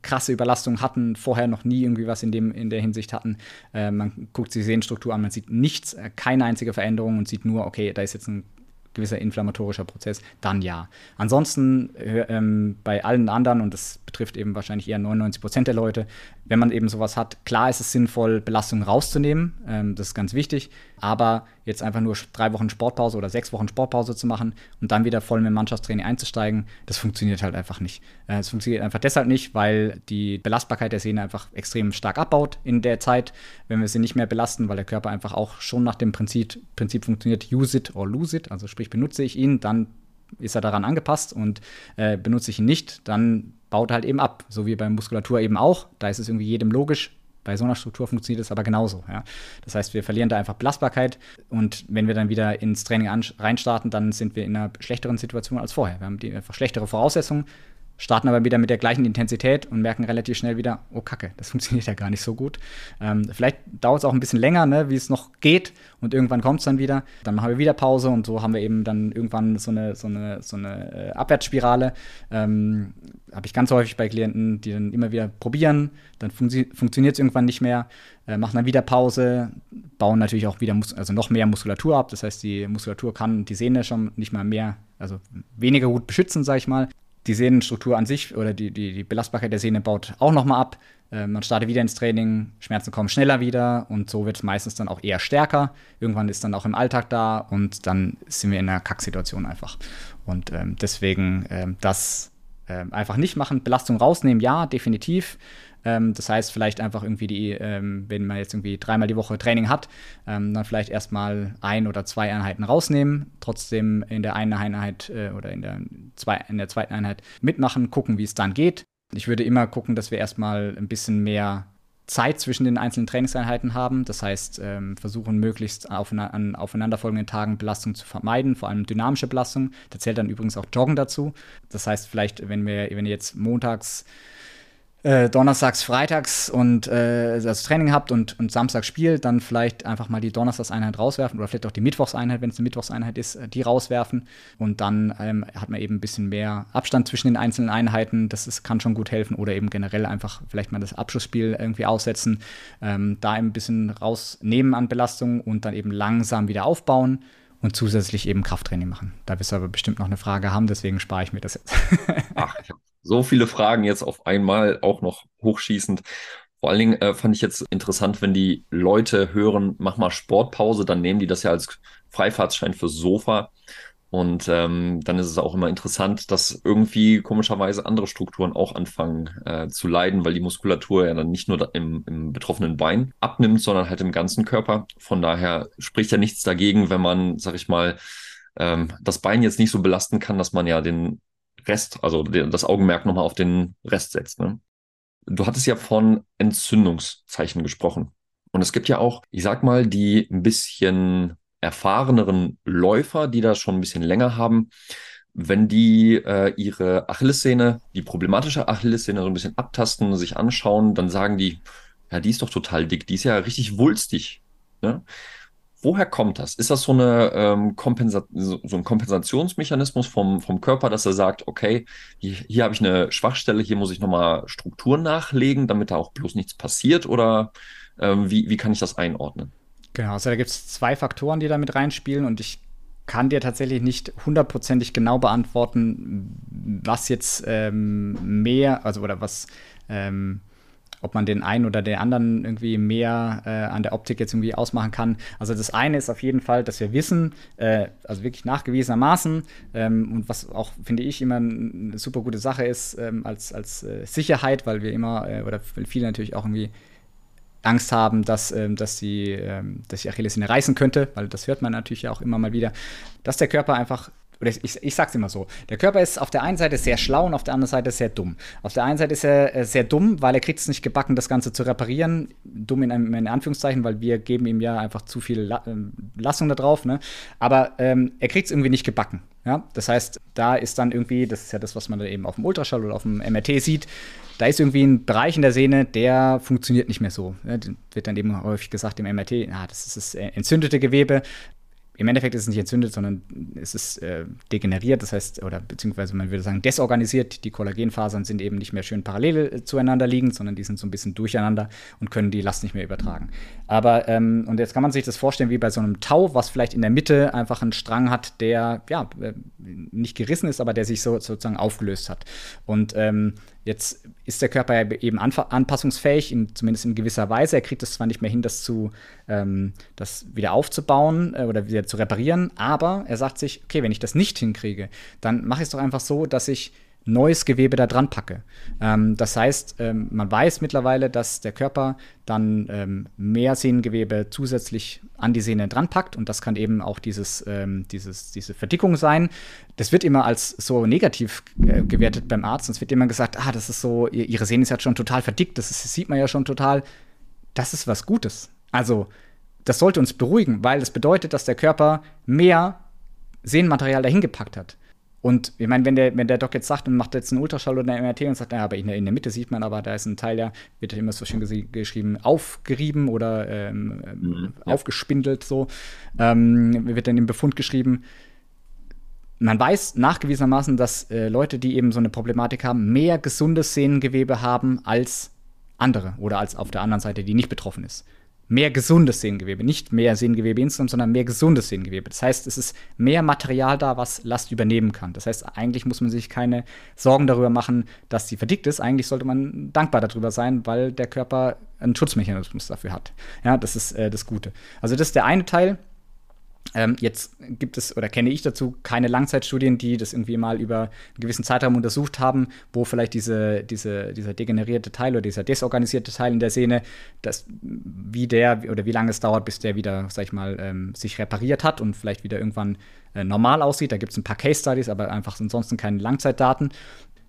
krasse Überlastung hatten, vorher noch nie irgendwie was in, dem, in der Hinsicht hatten. Äh, man guckt sich die Sehnenstruktur an, man sieht nichts, äh, keine einzige Veränderung und sieht nur, okay, da ist jetzt ein gewisser inflammatorischer Prozess, dann ja. Ansonsten äh, ähm, bei allen anderen, und das betrifft eben wahrscheinlich eher 99 Prozent der Leute, wenn man eben sowas hat, klar ist es sinnvoll, Belastungen rauszunehmen, ähm, das ist ganz wichtig. Aber jetzt einfach nur drei Wochen Sportpause oder sechs Wochen Sportpause zu machen und dann wieder voll mit dem Mannschaftstraining einzusteigen, das funktioniert halt einfach nicht. Äh, es funktioniert einfach deshalb nicht, weil die Belastbarkeit der Sehne einfach extrem stark abbaut in der Zeit, wenn wir sie nicht mehr belasten, weil der Körper einfach auch schon nach dem Prinzip, Prinzip funktioniert, use it or lose it, also sprich benutze ich ihn, dann ist er daran angepasst und äh, benutze ich ihn nicht, dann baut er halt eben ab. So wie bei Muskulatur eben auch. Da ist es irgendwie jedem logisch. Bei so einer Struktur funktioniert es aber genauso. Ja. Das heißt, wir verlieren da einfach Belastbarkeit und wenn wir dann wieder ins Training reinstarten, dann sind wir in einer schlechteren Situation als vorher. Wir haben einfach schlechtere Voraussetzungen, starten aber wieder mit der gleichen Intensität und merken relativ schnell wieder, oh Kacke, das funktioniert ja gar nicht so gut. Ähm, vielleicht dauert es auch ein bisschen länger, ne, wie es noch geht und irgendwann kommt es dann wieder. Dann machen wir wieder Pause und so haben wir eben dann irgendwann so eine, so eine, so eine äh, Abwärtsspirale. Ähm, Habe ich ganz häufig bei Klienten, die dann immer wieder probieren, dann fun funktioniert es irgendwann nicht mehr, äh, machen dann wieder Pause, bauen natürlich auch wieder Mus also noch mehr Muskulatur ab. Das heißt, die Muskulatur kann die Sehne schon nicht mal mehr, also weniger gut beschützen, sage ich mal die Sehnenstruktur an sich oder die, die, die Belastbarkeit der Sehne baut auch nochmal ab. Äh, man startet wieder ins Training, Schmerzen kommen schneller wieder und so wird es meistens dann auch eher stärker. Irgendwann ist dann auch im Alltag da und dann sind wir in einer Kacksituation einfach. Und ähm, deswegen ähm, das äh, einfach nicht machen, Belastung rausnehmen, ja, definitiv. Ähm, das heißt, vielleicht einfach irgendwie die, ähm, wenn man jetzt irgendwie dreimal die Woche Training hat, ähm, dann vielleicht erstmal ein oder zwei Einheiten rausnehmen, trotzdem in der einen Einheit äh, oder in der, zwei, in der zweiten Einheit mitmachen, gucken, wie es dann geht. Ich würde immer gucken, dass wir erstmal ein bisschen mehr Zeit zwischen den einzelnen Trainingseinheiten haben. Das heißt, ähm, versuchen möglichst auf, an aufeinanderfolgenden Tagen Belastung zu vermeiden, vor allem dynamische Belastung. Da zählt dann übrigens auch Joggen dazu. Das heißt, vielleicht, wenn wir, wenn ihr jetzt montags äh, donnerstags, freitags und äh, das Training habt und, und samstags spielt, dann vielleicht einfach mal die Donnerstagseinheit rauswerfen oder vielleicht auch die Mittwochseinheit, wenn es eine Mittwochseinheit ist, äh, die rauswerfen. Und dann ähm, hat man eben ein bisschen mehr Abstand zwischen den einzelnen Einheiten. Das ist, kann schon gut helfen. Oder eben generell einfach vielleicht mal das Abschlussspiel irgendwie aussetzen, ähm, da ein bisschen rausnehmen an Belastung und dann eben langsam wieder aufbauen und zusätzlich eben Krafttraining machen. Da wirst du aber bestimmt noch eine Frage haben, deswegen spare ich mir das jetzt. Ach, ich habe so viele Fragen jetzt auf einmal, auch noch hochschießend. Vor allen Dingen äh, fand ich jetzt interessant, wenn die Leute hören, mach mal Sportpause, dann nehmen die das ja als Freifahrtschein fürs Sofa. Und ähm, dann ist es auch immer interessant, dass irgendwie komischerweise andere Strukturen auch anfangen äh, zu leiden, weil die Muskulatur ja dann nicht nur im, im betroffenen Bein abnimmt, sondern halt im ganzen Körper. Von daher spricht ja nichts dagegen, wenn man, sag ich mal, ähm, das Bein jetzt nicht so belasten kann, dass man ja den Rest, also das Augenmerk nochmal auf den Rest setzt. Ne? Du hattest ja von Entzündungszeichen gesprochen. Und es gibt ja auch, ich sag mal, die ein bisschen erfahreneren Läufer, die das schon ein bisschen länger haben, wenn die äh, ihre Achillessehne, die problematische Achillessehne so ein bisschen abtasten, sich anschauen, dann sagen die, ja, die ist doch total dick, die ist ja richtig wulstig. Ne? Woher kommt das? Ist das so, eine, ähm, Kompensa so, ein Kompensationsmechanismus vom, vom Körper, dass er sagt, okay, hier, hier habe ich eine Schwachstelle, hier muss ich nochmal Strukturen nachlegen, damit da auch bloß nichts passiert? Oder ähm, wie, wie kann ich das einordnen? Genau, also da gibt es zwei Faktoren, die da mit reinspielen und ich kann dir tatsächlich nicht hundertprozentig genau beantworten, was jetzt ähm, mehr, also oder was ähm, ob man den einen oder den anderen irgendwie mehr äh, an der Optik jetzt irgendwie ausmachen kann. Also das eine ist auf jeden Fall, dass wir wissen, äh, also wirklich nachgewiesenermaßen, ähm, und was auch, finde ich, immer eine super gute Sache ist, ähm, als, als äh, Sicherheit, weil wir immer, äh, oder viele natürlich auch irgendwie Angst haben, dass, ähm, dass, die, ähm, dass die Achillessehne reißen könnte, weil das hört man natürlich auch immer mal wieder, dass der Körper einfach oder ich, ich sag's immer so, der Körper ist auf der einen Seite sehr schlau und auf der anderen Seite sehr dumm. Auf der einen Seite ist er äh, sehr dumm, weil er kriegt es nicht gebacken, das Ganze zu reparieren. Dumm in, in Anführungszeichen, weil wir geben ihm ja einfach zu viel La äh, Lassung da drauf. Ne? Aber ähm, er kriegt es irgendwie nicht gebacken. Ja? Das heißt, da ist dann irgendwie, das ist ja das, was man eben auf dem Ultraschall oder auf dem MRT sieht, da ist irgendwie ein Bereich in der Sehne, der funktioniert nicht mehr so. Ja, wird dann eben häufig gesagt im MRT, ah, das ist das entzündete Gewebe. Im Endeffekt ist es nicht entzündet, sondern es ist äh, degeneriert, das heißt, oder beziehungsweise man würde sagen desorganisiert. Die Kollagenfasern sind eben nicht mehr schön parallel äh, zueinander liegend, sondern die sind so ein bisschen durcheinander und können die Last nicht mehr übertragen. Aber, ähm, und jetzt kann man sich das vorstellen wie bei so einem Tau, was vielleicht in der Mitte einfach einen Strang hat, der ja, äh, nicht gerissen ist, aber der sich so sozusagen aufgelöst hat. Und ähm, jetzt ist der Körper eben anpassungsfähig, in, zumindest in gewisser Weise. Er kriegt es zwar nicht mehr hin, das zu ähm, das wieder aufzubauen äh, oder wieder zu reparieren, aber er sagt sich, okay, wenn ich das nicht hinkriege, dann mache ich es doch einfach so, dass ich neues Gewebe da dran packe. Ähm, das heißt, ähm, man weiß mittlerweile, dass der Körper dann ähm, mehr Sehnengewebe zusätzlich an die Sehne dran packt und das kann eben auch dieses, ähm, dieses, diese Verdickung sein. Das wird immer als so negativ äh, gewertet beim Arzt. Es wird immer gesagt, ah, das ist so, ihre Sehne ist ja schon total verdickt, das, ist, das sieht man ja schon total. Das ist was Gutes. Also, das sollte uns beruhigen, weil es das bedeutet, dass der Körper mehr Sehnenmaterial dahin gepackt hat. Und ich meine, wenn der, wenn der Doc jetzt sagt und macht jetzt einen Ultraschall oder eine MRT und sagt, ja, aber in der, in der Mitte sieht man, aber da ist ein Teil, der wird immer so schön geschrieben, aufgerieben oder ähm, mhm, ja. aufgespindelt, so, ähm, wird dann im Befund geschrieben. Man weiß nachgewiesenermaßen, dass äh, Leute, die eben so eine Problematik haben, mehr gesundes Sehnengewebe haben als andere oder als auf der anderen Seite, die nicht betroffen ist mehr gesundes Sehnengewebe. Nicht mehr Sehnengewebe insgesamt, sondern mehr gesundes Sehnengewebe. Das heißt, es ist mehr Material da, was Last übernehmen kann. Das heißt, eigentlich muss man sich keine Sorgen darüber machen, dass sie verdickt ist. Eigentlich sollte man dankbar darüber sein, weil der Körper einen Schutzmechanismus dafür hat. Ja, das ist äh, das Gute. Also, das ist der eine Teil. Ähm, jetzt gibt es oder kenne ich dazu keine Langzeitstudien, die das irgendwie mal über einen gewissen Zeitraum untersucht haben, wo vielleicht diese, diese, dieser degenerierte Teil oder dieser desorganisierte Teil in der Sehne, das, wie der oder wie lange es dauert, bis der wieder, sag ich mal, ähm, sich repariert hat und vielleicht wieder irgendwann äh, normal aussieht. Da gibt es ein paar Case Studies, aber einfach ansonsten keine Langzeitdaten.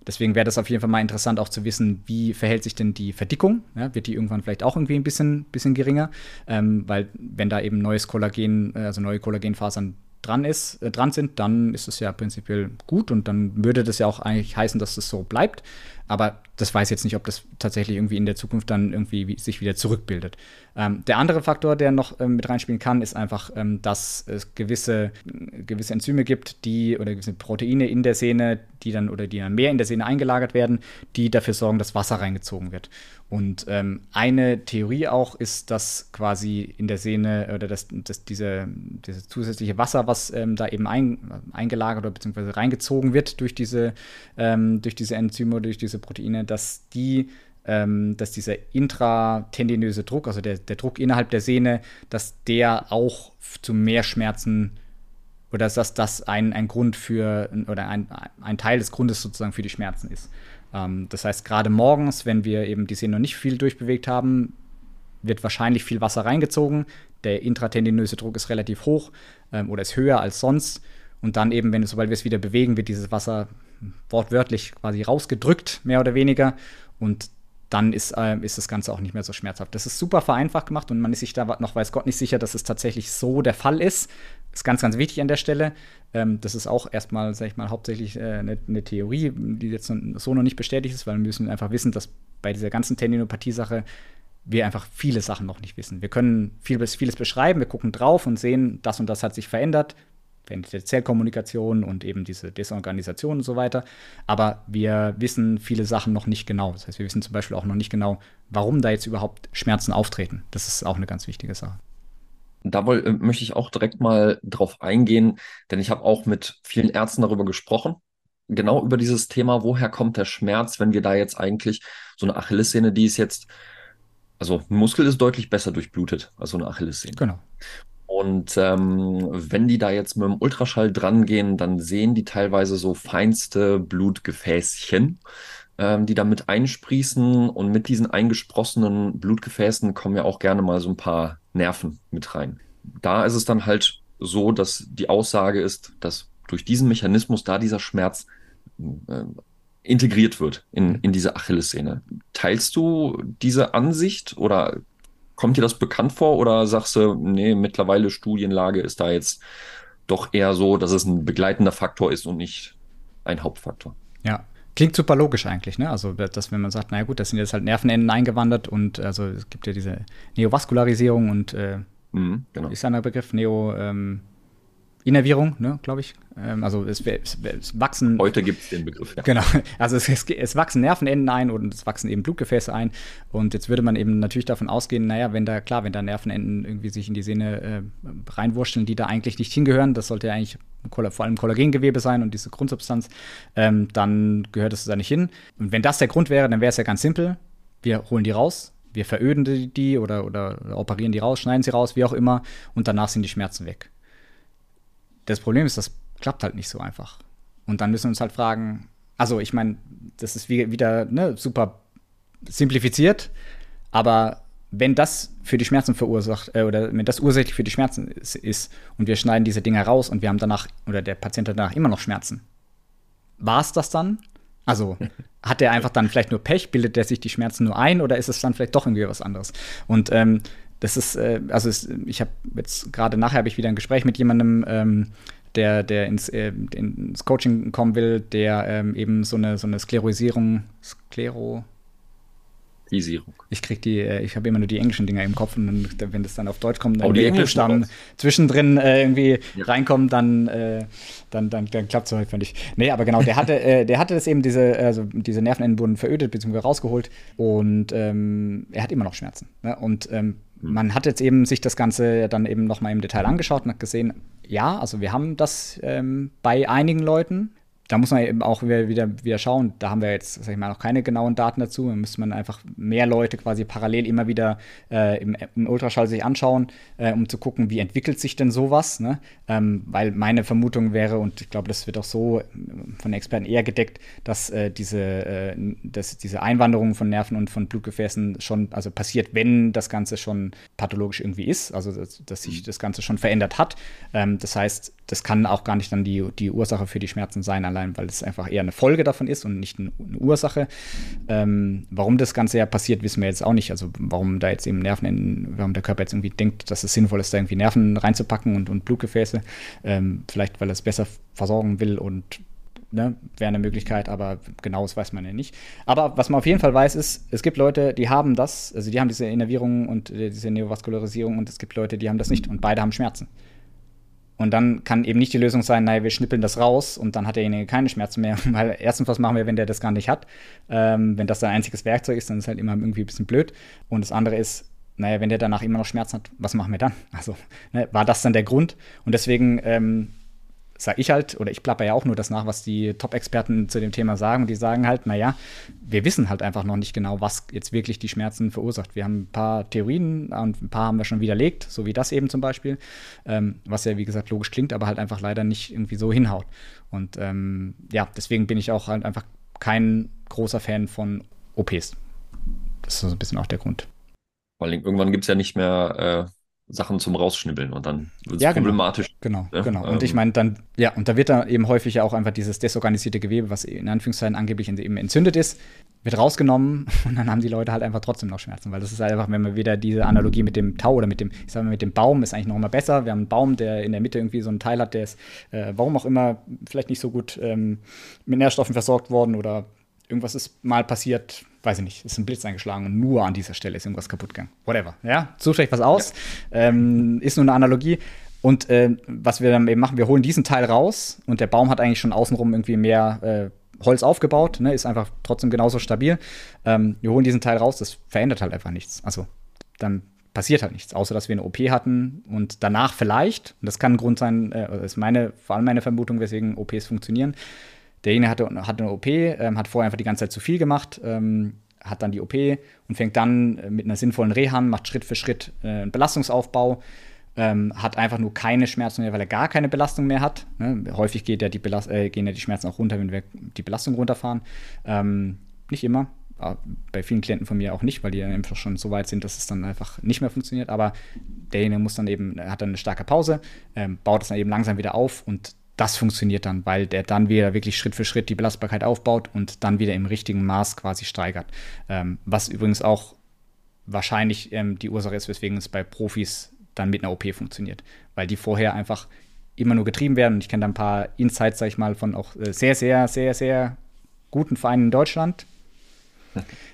Deswegen wäre das auf jeden Fall mal interessant auch zu wissen, wie verhält sich denn die Verdickung? Ja, wird die irgendwann vielleicht auch irgendwie ein bisschen, bisschen geringer? Ähm, weil wenn da eben neues Kollagen, äh, also neue Kollagenfasern dran ist, äh, dran sind, dann ist es ja prinzipiell gut und dann würde das ja auch eigentlich heißen, dass das so bleibt. Aber das weiß jetzt nicht, ob das tatsächlich irgendwie in der Zukunft dann irgendwie wie, sich wieder zurückbildet. Ähm, der andere Faktor, der noch ähm, mit reinspielen kann, ist einfach, ähm, dass es gewisse, gewisse Enzyme gibt, die oder gewisse Proteine in der Sehne, die dann oder die dann mehr in der Sehne eingelagert werden, die dafür sorgen, dass Wasser reingezogen wird. Und ähm, eine Theorie auch ist, dass quasi in der Sehne oder dass, dass diese, diese zusätzliche Wasser, was ähm, da eben ein, eingelagert oder beziehungsweise reingezogen wird durch diese, ähm, durch diese Enzyme oder durch diese Proteine, dass die ähm, dass dieser intratendinöse Druck, also der, der Druck innerhalb der Sehne, dass der auch zu mehr Schmerzen oder dass das ein, ein Grund für oder ein, ein Teil des Grundes sozusagen für die Schmerzen ist. Ähm, das heißt, gerade morgens, wenn wir eben die Sehne noch nicht viel durchbewegt haben, wird wahrscheinlich viel Wasser reingezogen. Der intratendinöse Druck ist relativ hoch ähm, oder ist höher als sonst. Und dann eben, wenn sobald wir es wieder bewegen, wird dieses Wasser wortwörtlich quasi rausgedrückt, mehr oder weniger. Und dann ist, äh, ist das Ganze auch nicht mehr so schmerzhaft. Das ist super vereinfacht gemacht und man ist sich da noch, weiß Gott, nicht sicher, dass es tatsächlich so der Fall ist. Ist ganz, ganz wichtig an der Stelle. Ähm, das ist auch erstmal, sag ich mal, hauptsächlich äh, eine, eine, Theorie, die jetzt so noch nicht bestätigt ist, weil wir müssen einfach wissen, dass bei dieser ganzen Tendinopathie-Sache wir einfach viele Sachen noch nicht wissen. Wir können vieles, vieles beschreiben, wir gucken drauf und sehen, das und das hat sich verändert Zellkommunikation und eben diese Desorganisation und so weiter. Aber wir wissen viele Sachen noch nicht genau. Das heißt, wir wissen zum Beispiel auch noch nicht genau, warum da jetzt überhaupt Schmerzen auftreten. Das ist auch eine ganz wichtige Sache. Da woll, äh, möchte ich auch direkt mal drauf eingehen, denn ich habe auch mit vielen Ärzten darüber gesprochen. Genau über dieses Thema, woher kommt der Schmerz, wenn wir da jetzt eigentlich so eine Achillessehne, die ist jetzt, also ein Muskel ist deutlich besser durchblutet als so eine Achillessehne. Genau. Und ähm, wenn die da jetzt mit dem Ultraschall dran gehen, dann sehen die teilweise so feinste Blutgefäßchen, ähm, die da mit einsprießen. Und mit diesen eingesprossenen Blutgefäßen kommen ja auch gerne mal so ein paar Nerven mit rein. Da ist es dann halt so, dass die Aussage ist, dass durch diesen Mechanismus da dieser Schmerz äh, integriert wird in, in diese Achillessehne. Teilst du diese Ansicht oder Kommt dir das bekannt vor oder sagst du, nee, mittlerweile Studienlage ist da jetzt doch eher so, dass es ein begleitender Faktor ist und nicht ein Hauptfaktor? Ja, Klingt super logisch eigentlich, ne? Also, dass wenn man sagt, naja gut, das sind jetzt halt Nervenenden eingewandert und also es gibt ja diese Neovaskularisierung und äh, mhm, genau. ist ja ein Begriff, Neo, ähm, Innervierung, ne, glaube ich. Ähm, also es, es, es, wachsen. Heute gibt es den Begriff, ja. Genau. Also es, es, wachsen Nervenenden ein und es wachsen eben Blutgefäße ein. Und jetzt würde man eben natürlich davon ausgehen, naja, wenn da, klar, wenn da Nervenenden irgendwie sich in die Sehne äh, reinwurschteln, die da eigentlich nicht hingehören, das sollte ja eigentlich vor allem Kollagengewebe sein und diese Grundsubstanz, ähm, dann gehört es da nicht hin. Und wenn das der Grund wäre, dann wäre es ja ganz simpel. Wir holen die raus, wir veröden die oder, oder operieren die raus, schneiden sie raus, wie auch immer, und danach sind die Schmerzen weg. Das Problem ist, das klappt halt nicht so einfach. Und dann müssen wir uns halt fragen, also ich meine, das ist wie, wieder ne, super simplifiziert, aber wenn das für die Schmerzen verursacht, äh, oder wenn das ursächlich für die Schmerzen ist, ist, und wir schneiden diese Dinger raus und wir haben danach, oder der Patient hat danach immer noch Schmerzen, war es das dann? Also hat er einfach dann vielleicht nur Pech, bildet er sich die Schmerzen nur ein oder ist es dann vielleicht doch irgendwie was anderes? Und ähm, das ist, äh, also es, ich habe jetzt gerade nachher habe ich wieder ein Gespräch mit jemandem, ähm, der, der ins, äh, ins Coaching kommen will, der ähm, eben so eine, so eine Sklerosierung, Sklero. Ich krieg die, äh, ich habe immer nur die englischen Dinger im Kopf und dann, wenn das dann auf Deutsch kommt, dann oh, die Buchstaben zwischendrin äh, irgendwie ja. reinkommen, dann, äh, dann, dann, dann klappt es häufig nicht. Nee, aber genau, der hatte, äh, der hatte das eben, diese, also diese Nervenenden wurden verödet bzw. rausgeholt und ähm, er hat immer noch Schmerzen. Ne? Und ähm, hm. Man hat jetzt eben sich das Ganze dann eben nochmal im Detail angeschaut und hat gesehen, ja, also wir haben das ähm, bei einigen Leuten, da muss man eben auch wieder, wieder schauen. Da haben wir jetzt, sag ich mal, noch keine genauen Daten dazu. Da müsste man einfach mehr Leute quasi parallel immer wieder äh, im, im, Ultraschall sich anschauen, äh, um zu gucken, wie entwickelt sich denn sowas. Ne? Ähm, weil meine Vermutung wäre, und ich glaube, das wird auch so äh, von Experten eher gedeckt, dass äh, diese, äh, dass diese Einwanderung von Nerven und von Blutgefäßen schon, also passiert, wenn das Ganze schon pathologisch irgendwie ist, also dass, dass sich mhm. das Ganze schon verändert hat. Ähm, das heißt, das kann auch gar nicht dann die, die Ursache für die Schmerzen sein, allein weil es einfach eher eine Folge davon ist und nicht eine, Ursache. Ähm, warum das Ganze ja passiert, wissen wir jetzt auch nicht. Also warum da jetzt eben Nerven, in, warum der Körper jetzt irgendwie denkt, dass es sinnvoll ist, da irgendwie Nerven reinzupacken und, und Blutgefäße. Ähm, vielleicht, weil er es besser versorgen will und ne, wäre eine Möglichkeit, aber genau das weiß man ja nicht. Aber was man auf jeden Fall weiß, ist, es gibt Leute, die haben das, also die haben diese Innervierung und äh, diese Neovaskularisierung und es gibt Leute, die haben das nicht und beide haben Schmerzen. Und dann kann eben nicht die Lösung sein, naja, wir schnippeln das raus und dann hat derjenige keine Schmerzen mehr. Weil erstens, was machen wir, wenn der das gar nicht hat? Ähm, wenn das sein einziges Werkzeug ist, dann ist es halt immer irgendwie ein bisschen blöd. Und das andere ist, naja, wenn der danach immer noch Schmerzen hat, was machen wir dann? Also, ne, war das dann der Grund? Und deswegen ähm, sage ich halt, oder ich plapper ja auch nur das nach, was die Top-Experten zu dem Thema sagen. Und die sagen halt, naja, wir wissen halt einfach noch nicht genau, was jetzt wirklich die Schmerzen verursacht. Wir haben ein paar Theorien und ein paar haben wir schon widerlegt, so wie das eben zum Beispiel, ähm, was ja wie gesagt logisch klingt, aber halt einfach leider nicht irgendwie so hinhaut. Und ähm, ja, deswegen bin ich auch halt einfach kein großer Fan von OPs. Das ist so ein bisschen auch der Grund. Vor allem irgendwann gibt es ja nicht mehr äh Sachen zum Rausschnibbeln und dann wird es ja, genau. problematisch. Genau, ja? genau. Und ähm, ich meine, dann, ja, und da wird dann eben häufig ja auch einfach dieses desorganisierte Gewebe, was in Anführungszeichen angeblich eben entzündet ist, wird rausgenommen und dann haben die Leute halt einfach trotzdem noch Schmerzen, weil das ist halt einfach, wenn man wieder diese Analogie mit dem Tau oder mit dem, ich sag mal, mit dem Baum ist eigentlich noch immer besser. Wir haben einen Baum, der in der Mitte irgendwie so einen Teil hat, der ist, äh, warum auch immer, vielleicht nicht so gut ähm, mit Nährstoffen versorgt worden oder irgendwas ist mal passiert, weiß ich nicht, ist ein Blitz eingeschlagen und nur an dieser Stelle ist irgendwas kaputt gegangen. Whatever. Ja, sucht euch was aus. Ja. Ähm, ist nur eine Analogie. Und äh, was wir dann eben machen, wir holen diesen Teil raus und der Baum hat eigentlich schon außenrum irgendwie mehr äh, Holz aufgebaut, ne, ist einfach trotzdem genauso stabil. Ähm, wir holen diesen Teil raus, das verändert halt einfach nichts. Also dann passiert halt nichts, außer dass wir eine OP hatten und danach vielleicht, und das kann ein Grund sein, äh, das ist meine, vor allem meine Vermutung, weswegen OPs funktionieren, Derjenige hatte, hatte eine OP, ähm, hat vorher einfach die ganze Zeit zu viel gemacht, ähm, hat dann die OP und fängt dann äh, mit einer sinnvollen Rehan, macht Schritt für Schritt äh, einen Belastungsaufbau, ähm, hat einfach nur keine Schmerzen mehr, weil er gar keine Belastung mehr hat. Ne? Häufig ja äh, gehen ja die Schmerzen auch runter, wenn wir die Belastung runterfahren. Ähm, nicht immer, bei vielen Klienten von mir auch nicht, weil die dann einfach schon so weit sind, dass es dann einfach nicht mehr funktioniert. Aber derjenige muss dann eben, hat dann eine starke Pause, ähm, baut es dann eben langsam wieder auf und das funktioniert dann, weil der dann wieder wirklich Schritt für Schritt die Belastbarkeit aufbaut und dann wieder im richtigen Maß quasi steigert. Ähm, was übrigens auch wahrscheinlich ähm, die Ursache ist, weswegen es bei Profis dann mit einer OP funktioniert, weil die vorher einfach immer nur getrieben werden. Und ich kenne da ein paar Insights, sag ich mal, von auch äh, sehr, sehr, sehr, sehr guten Vereinen in Deutschland.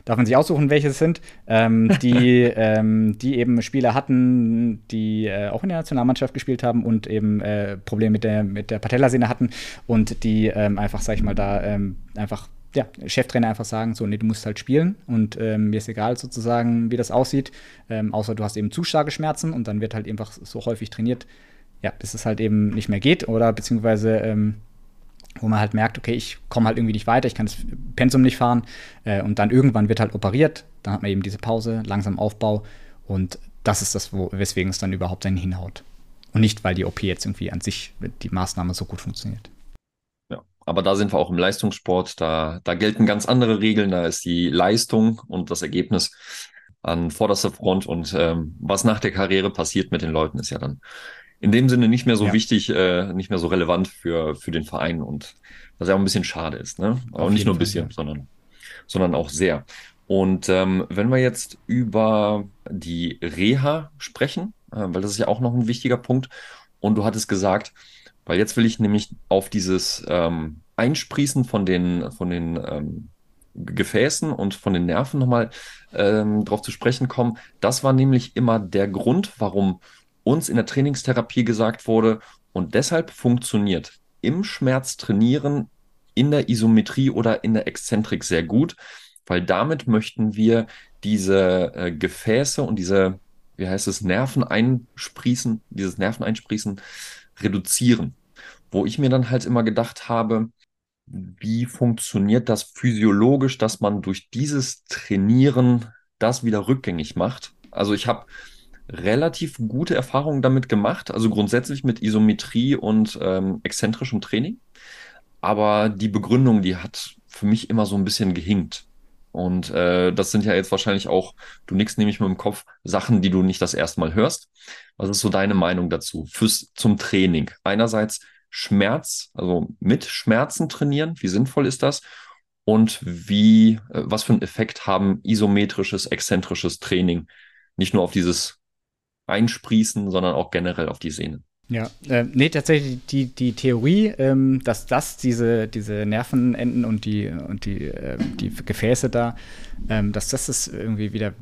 Darf man sich aussuchen, welche es sind, ähm, die, ähm, die eben Spieler hatten, die äh, auch in der Nationalmannschaft gespielt haben und eben äh, Probleme mit der, mit der Patellasehne hatten und die ähm, einfach, sag ich mal, da ähm, einfach ja, Cheftrainer einfach sagen, so, nee, du musst halt spielen und ähm, mir ist egal sozusagen, wie das aussieht, ähm, außer du hast eben zu starke Schmerzen und dann wird halt einfach so häufig trainiert, ja, bis es halt eben nicht mehr geht oder beziehungsweise ähm, wo man halt merkt, okay, ich komme halt irgendwie nicht weiter, ich kann das Pensum nicht fahren äh, und dann irgendwann wird halt operiert, dann hat man eben diese Pause, langsam Aufbau und das ist das, wo, weswegen es dann überhaupt einen hinhaut. Und nicht, weil die OP jetzt irgendwie an sich, die Maßnahme so gut funktioniert. Ja, aber da sind wir auch im Leistungssport, da, da gelten ganz andere Regeln, da ist die Leistung und das Ergebnis an vorderster Front und ähm, was nach der Karriere passiert mit den Leuten, ist ja dann in dem Sinne nicht mehr so ja. wichtig, äh, nicht mehr so relevant für, für den Verein und was ja auch ein bisschen schade ist, ne? Aber nicht nur ein bisschen, Fall, ja. sondern, sondern auch sehr. Und ähm, wenn wir jetzt über die Reha sprechen, äh, weil das ist ja auch noch ein wichtiger Punkt, und du hattest gesagt, weil jetzt will ich nämlich auf dieses ähm, Einsprießen von den, von den ähm, Gefäßen und von den Nerven nochmal ähm, drauf zu sprechen kommen. Das war nämlich immer der Grund, warum uns in der Trainingstherapie gesagt wurde und deshalb funktioniert im Schmerz trainieren in der Isometrie oder in der Exzentrik sehr gut, weil damit möchten wir diese äh, Gefäße und diese, wie heißt es, Nerven einsprießen, dieses Nerveneinsprießen reduzieren. Wo ich mir dann halt immer gedacht habe, wie funktioniert das physiologisch, dass man durch dieses Trainieren das wieder rückgängig macht? Also ich habe relativ gute Erfahrungen damit gemacht, also grundsätzlich mit Isometrie und ähm, exzentrischem Training. Aber die Begründung, die hat für mich immer so ein bisschen gehinkt. Und äh, das sind ja jetzt wahrscheinlich auch, du nix nämlich mit dem Kopf, Sachen, die du nicht das erste Mal hörst. Was ist so deine Meinung dazu? Fürs zum Training. Einerseits Schmerz, also mit Schmerzen trainieren, wie sinnvoll ist das? Und wie, äh, was für einen Effekt haben isometrisches, exzentrisches Training? Nicht nur auf dieses einsprießen, sondern auch generell auf die Sehnen. Ja, äh, nee, tatsächlich die, die Theorie, ähm, dass das diese, diese Nervenenden und die, und die, äh, die Gefäße da, ähm, dass das es irgendwie wieder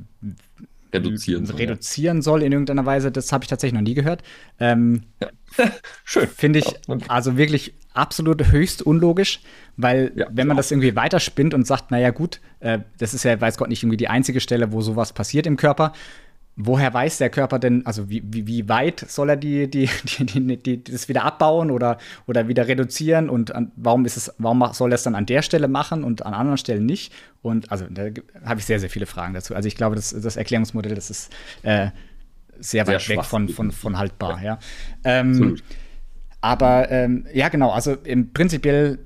reduzieren soll, reduzieren soll in irgendeiner Weise, das habe ich tatsächlich noch nie gehört. Ähm, ja. Schön. Finde ich ja, also wirklich absolut höchst unlogisch, weil ja, wenn man das irgendwie weiterspinnt und sagt, naja gut, äh, das ist ja, weiß Gott, nicht irgendwie die einzige Stelle, wo sowas passiert im Körper, woher weiß der Körper denn, also wie, wie, wie weit soll er die, die, die, die, die, das wieder abbauen oder, oder wieder reduzieren und an, warum ist es, warum soll er es dann an der Stelle machen und an anderen Stellen nicht? Und also da habe ich sehr, sehr viele Fragen dazu. Also ich glaube, das, das Erklärungsmodell, das ist äh, sehr, sehr weit weg von, von, von haltbar, ja. ja. Ähm, aber ähm, ja, genau, also im prinzipiell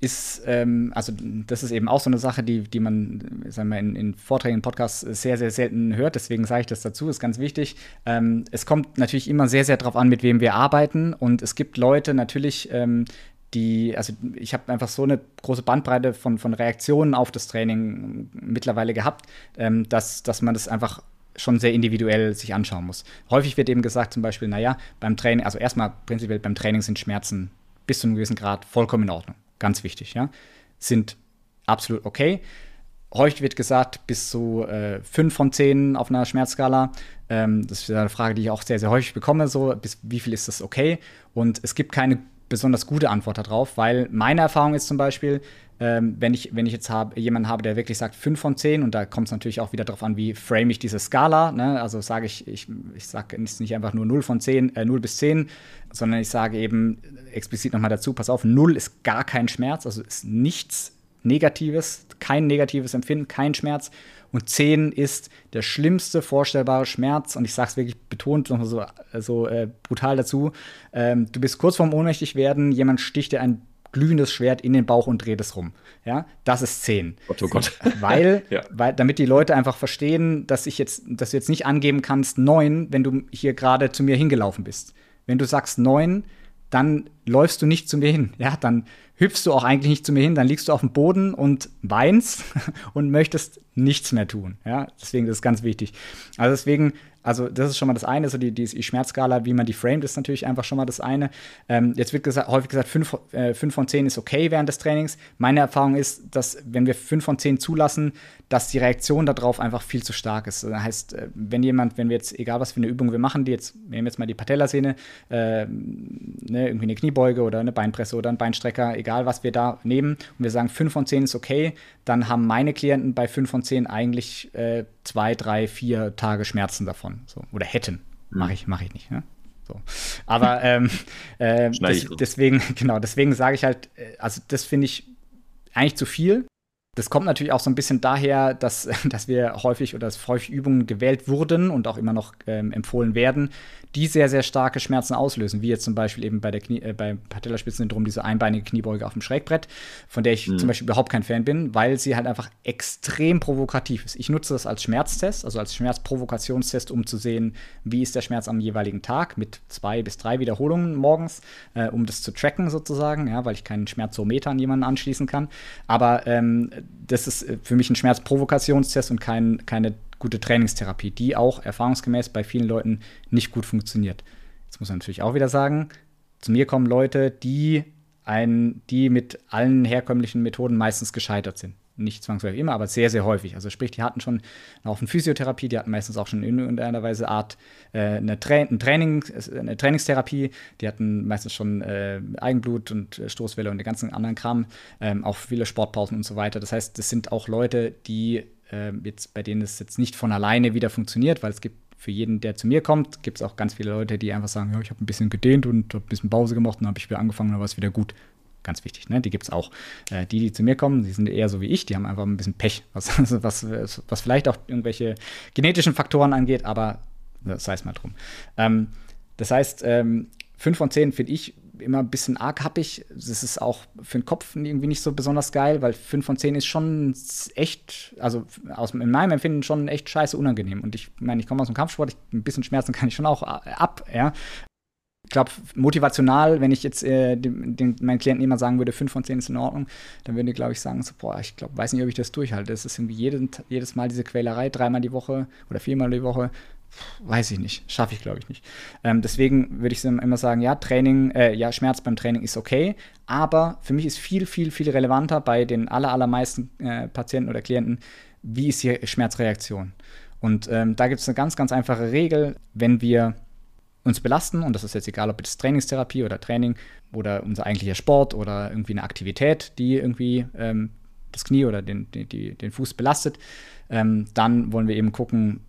ist, ähm, also das ist eben auch so eine Sache, die, die man, sagen wir, in, in Vorträgen, Podcasts sehr, sehr selten hört. Deswegen sage ich das dazu, ist ganz wichtig. Ähm, es kommt natürlich immer sehr, sehr darauf an, mit wem wir arbeiten. Und es gibt Leute natürlich, ähm, die, also ich habe einfach so eine große Bandbreite von, von Reaktionen auf das Training mittlerweile gehabt, ähm, dass, dass man das einfach schon sehr individuell sich anschauen muss. Häufig wird eben gesagt, zum Beispiel, naja, beim Training, also erstmal prinzipiell beim Training sind Schmerzen bis zu einem gewissen Grad vollkommen in Ordnung ganz wichtig, ja, sind absolut okay. Häufig wird gesagt, bis zu äh, 5 von 10 auf einer Schmerzskala. Ähm, das ist eine Frage, die ich auch sehr, sehr häufig bekomme, so bis wie viel ist das okay? Und es gibt keine besonders gute Antwort darauf, weil meine Erfahrung ist zum Beispiel, ähm, wenn, ich, wenn ich jetzt hab, jemanden habe, der wirklich sagt 5 von 10, und da kommt es natürlich auch wieder darauf an, wie frame ich diese Skala. Ne? Also sage ich, ich, ich sage nicht einfach nur 0 von 10, äh, 0 bis 10, sondern ich sage eben explizit nochmal dazu, pass auf, 0 ist gar kein Schmerz, also ist nichts Negatives, kein negatives Empfinden, kein Schmerz. Und 10 ist der schlimmste vorstellbare Schmerz. Und ich sage es wirklich betont nochmal so, so äh, brutal dazu. Ähm, du bist kurz vorm ohnmächtig werden, jemand sticht dir ein glühendes Schwert in den Bauch und dreht es rum. Ja, das ist 10. Gott, oh Gott. Weil, ja. weil, damit die Leute einfach verstehen, dass ich jetzt, dass du jetzt nicht angeben kannst 9, wenn du hier gerade zu mir hingelaufen bist. Wenn du sagst 9, dann läufst du nicht zu mir hin. Ja, dann hüpfst du auch eigentlich nicht zu mir hin, dann liegst du auf dem Boden und weinst und möchtest nichts mehr tun. Ja, deswegen das ist ganz wichtig. Also deswegen Also, das ist schon mal das eine. So die, die Schmerzskala, wie man die framet, ist natürlich einfach schon mal das eine. Ähm, jetzt wird gesagt, häufig gesagt, 5 äh, von 10 ist okay während des Trainings. Meine Erfahrung ist, dass, wenn wir 5 von 10 zulassen, dass die Reaktion darauf einfach viel zu stark ist. Das heißt, äh, wenn jemand, wenn wir jetzt, egal was für eine Übung wir machen, die jetzt, wir nehmen jetzt mal die Patellasehne, äh, ne, irgendwie eine Kniebeuge oder eine Beinpresse oder ein Beinstrecker, egal was wir da nehmen, und wir sagen 5 von 10 ist okay, dann haben meine Klienten bei 5 von 10 eigentlich äh, zwei, drei, vier Tage Schmerzen davon. So. Oder hätten. Mhm. Mache ich, mach ich nicht. Ne? So. Aber ähm, äh, des, deswegen, genau, deswegen sage ich halt, äh, also das finde ich eigentlich zu viel. Das kommt natürlich auch so ein bisschen daher, dass, dass wir häufig oder dass häufig Übungen gewählt wurden und auch immer noch ähm, empfohlen werden, die sehr, sehr starke Schmerzen auslösen, wie jetzt zum Beispiel eben bei der Knie, äh, beim Patellaspitzensyndrom diese einbeinige Kniebeuge auf dem Schrägbrett, von der ich mhm. zum Beispiel überhaupt kein Fan bin, weil sie halt einfach extrem provokativ ist. Ich nutze das als Schmerztest, also als Schmerzprovokationstest, um zu sehen, wie ist der Schmerz am jeweiligen Tag mit zwei bis drei Wiederholungen morgens, äh, um das zu tracken sozusagen, ja, weil ich keinen Schmerzometer an jemanden anschließen kann. Aber ähm, das ist äh, für mich ein Schmerzprovokationstest und kein, keine gute Trainingstherapie, die auch erfahrungsgemäß bei vielen Leuten nicht gut funktioniert. Jetzt muss man natürlich auch wieder sagen, zu mir kommen Leute, die, ein, die mit allen herkömmlichen Methoden meistens gescheitert sind. Nicht zwangsläufig immer, aber sehr, sehr häufig. Also sprich, die hatten schon auch eine Physiotherapie, die hatten meistens auch schon in irgendeiner Weise Art äh, eine, Tra ein Training, eine Trainingstherapie, die hatten meistens schon äh, Eigenblut und äh, Stoßwelle und den ganzen anderen Kram, ähm, auch viele Sportpausen und so weiter. Das heißt, das sind auch Leute, die äh, jetzt, bei denen es jetzt nicht von alleine wieder funktioniert, weil es gibt für jeden, der zu mir kommt, gibt es auch ganz viele Leute, die einfach sagen, ja, ich habe ein bisschen gedehnt und habe ein bisschen Pause gemacht und habe ich wieder angefangen, dann war es wieder gut. Ganz wichtig, ne? Die gibt es auch. Äh, die, die zu mir kommen, die sind eher so wie ich, die haben einfach ein bisschen Pech, was, was, was vielleicht auch irgendwelche genetischen Faktoren angeht, aber sei es mal drum. Ähm, das heißt, ähm, 5 von 10 finde ich immer ein bisschen arg happig. Das ist auch für den Kopf irgendwie nicht so besonders geil, weil 5 von 10 ist schon echt, also aus, in meinem Empfinden schon echt scheiße unangenehm. Und ich meine, ich komme aus dem Kampfsport, ich, ein bisschen Schmerzen kann ich schon auch äh, ab, ja. Ich glaube, motivational, wenn ich jetzt äh, den, den, meinen Klienten immer sagen würde, 5 von 10 ist in Ordnung, dann würden die, glaube ich, sagen, so, boah, ich glaube, weiß nicht, ob ich das durchhalte. Es ist irgendwie jeden, jedes Mal diese Quälerei, dreimal die Woche oder viermal die Woche weiß ich nicht, schaffe ich glaube ich nicht. Ähm, deswegen würde ich immer sagen, ja, Training, äh, ja, Schmerz beim Training ist okay, aber für mich ist viel, viel, viel relevanter bei den aller, allermeisten äh, Patienten oder Klienten, wie ist die Schmerzreaktion? Und ähm, da gibt es eine ganz, ganz einfache Regel, wenn wir uns belasten, und das ist jetzt egal, ob es Trainingstherapie oder Training oder unser eigentlicher Sport oder irgendwie eine Aktivität, die irgendwie ähm, das Knie oder den, den, den Fuß belastet, ähm, dann wollen wir eben gucken,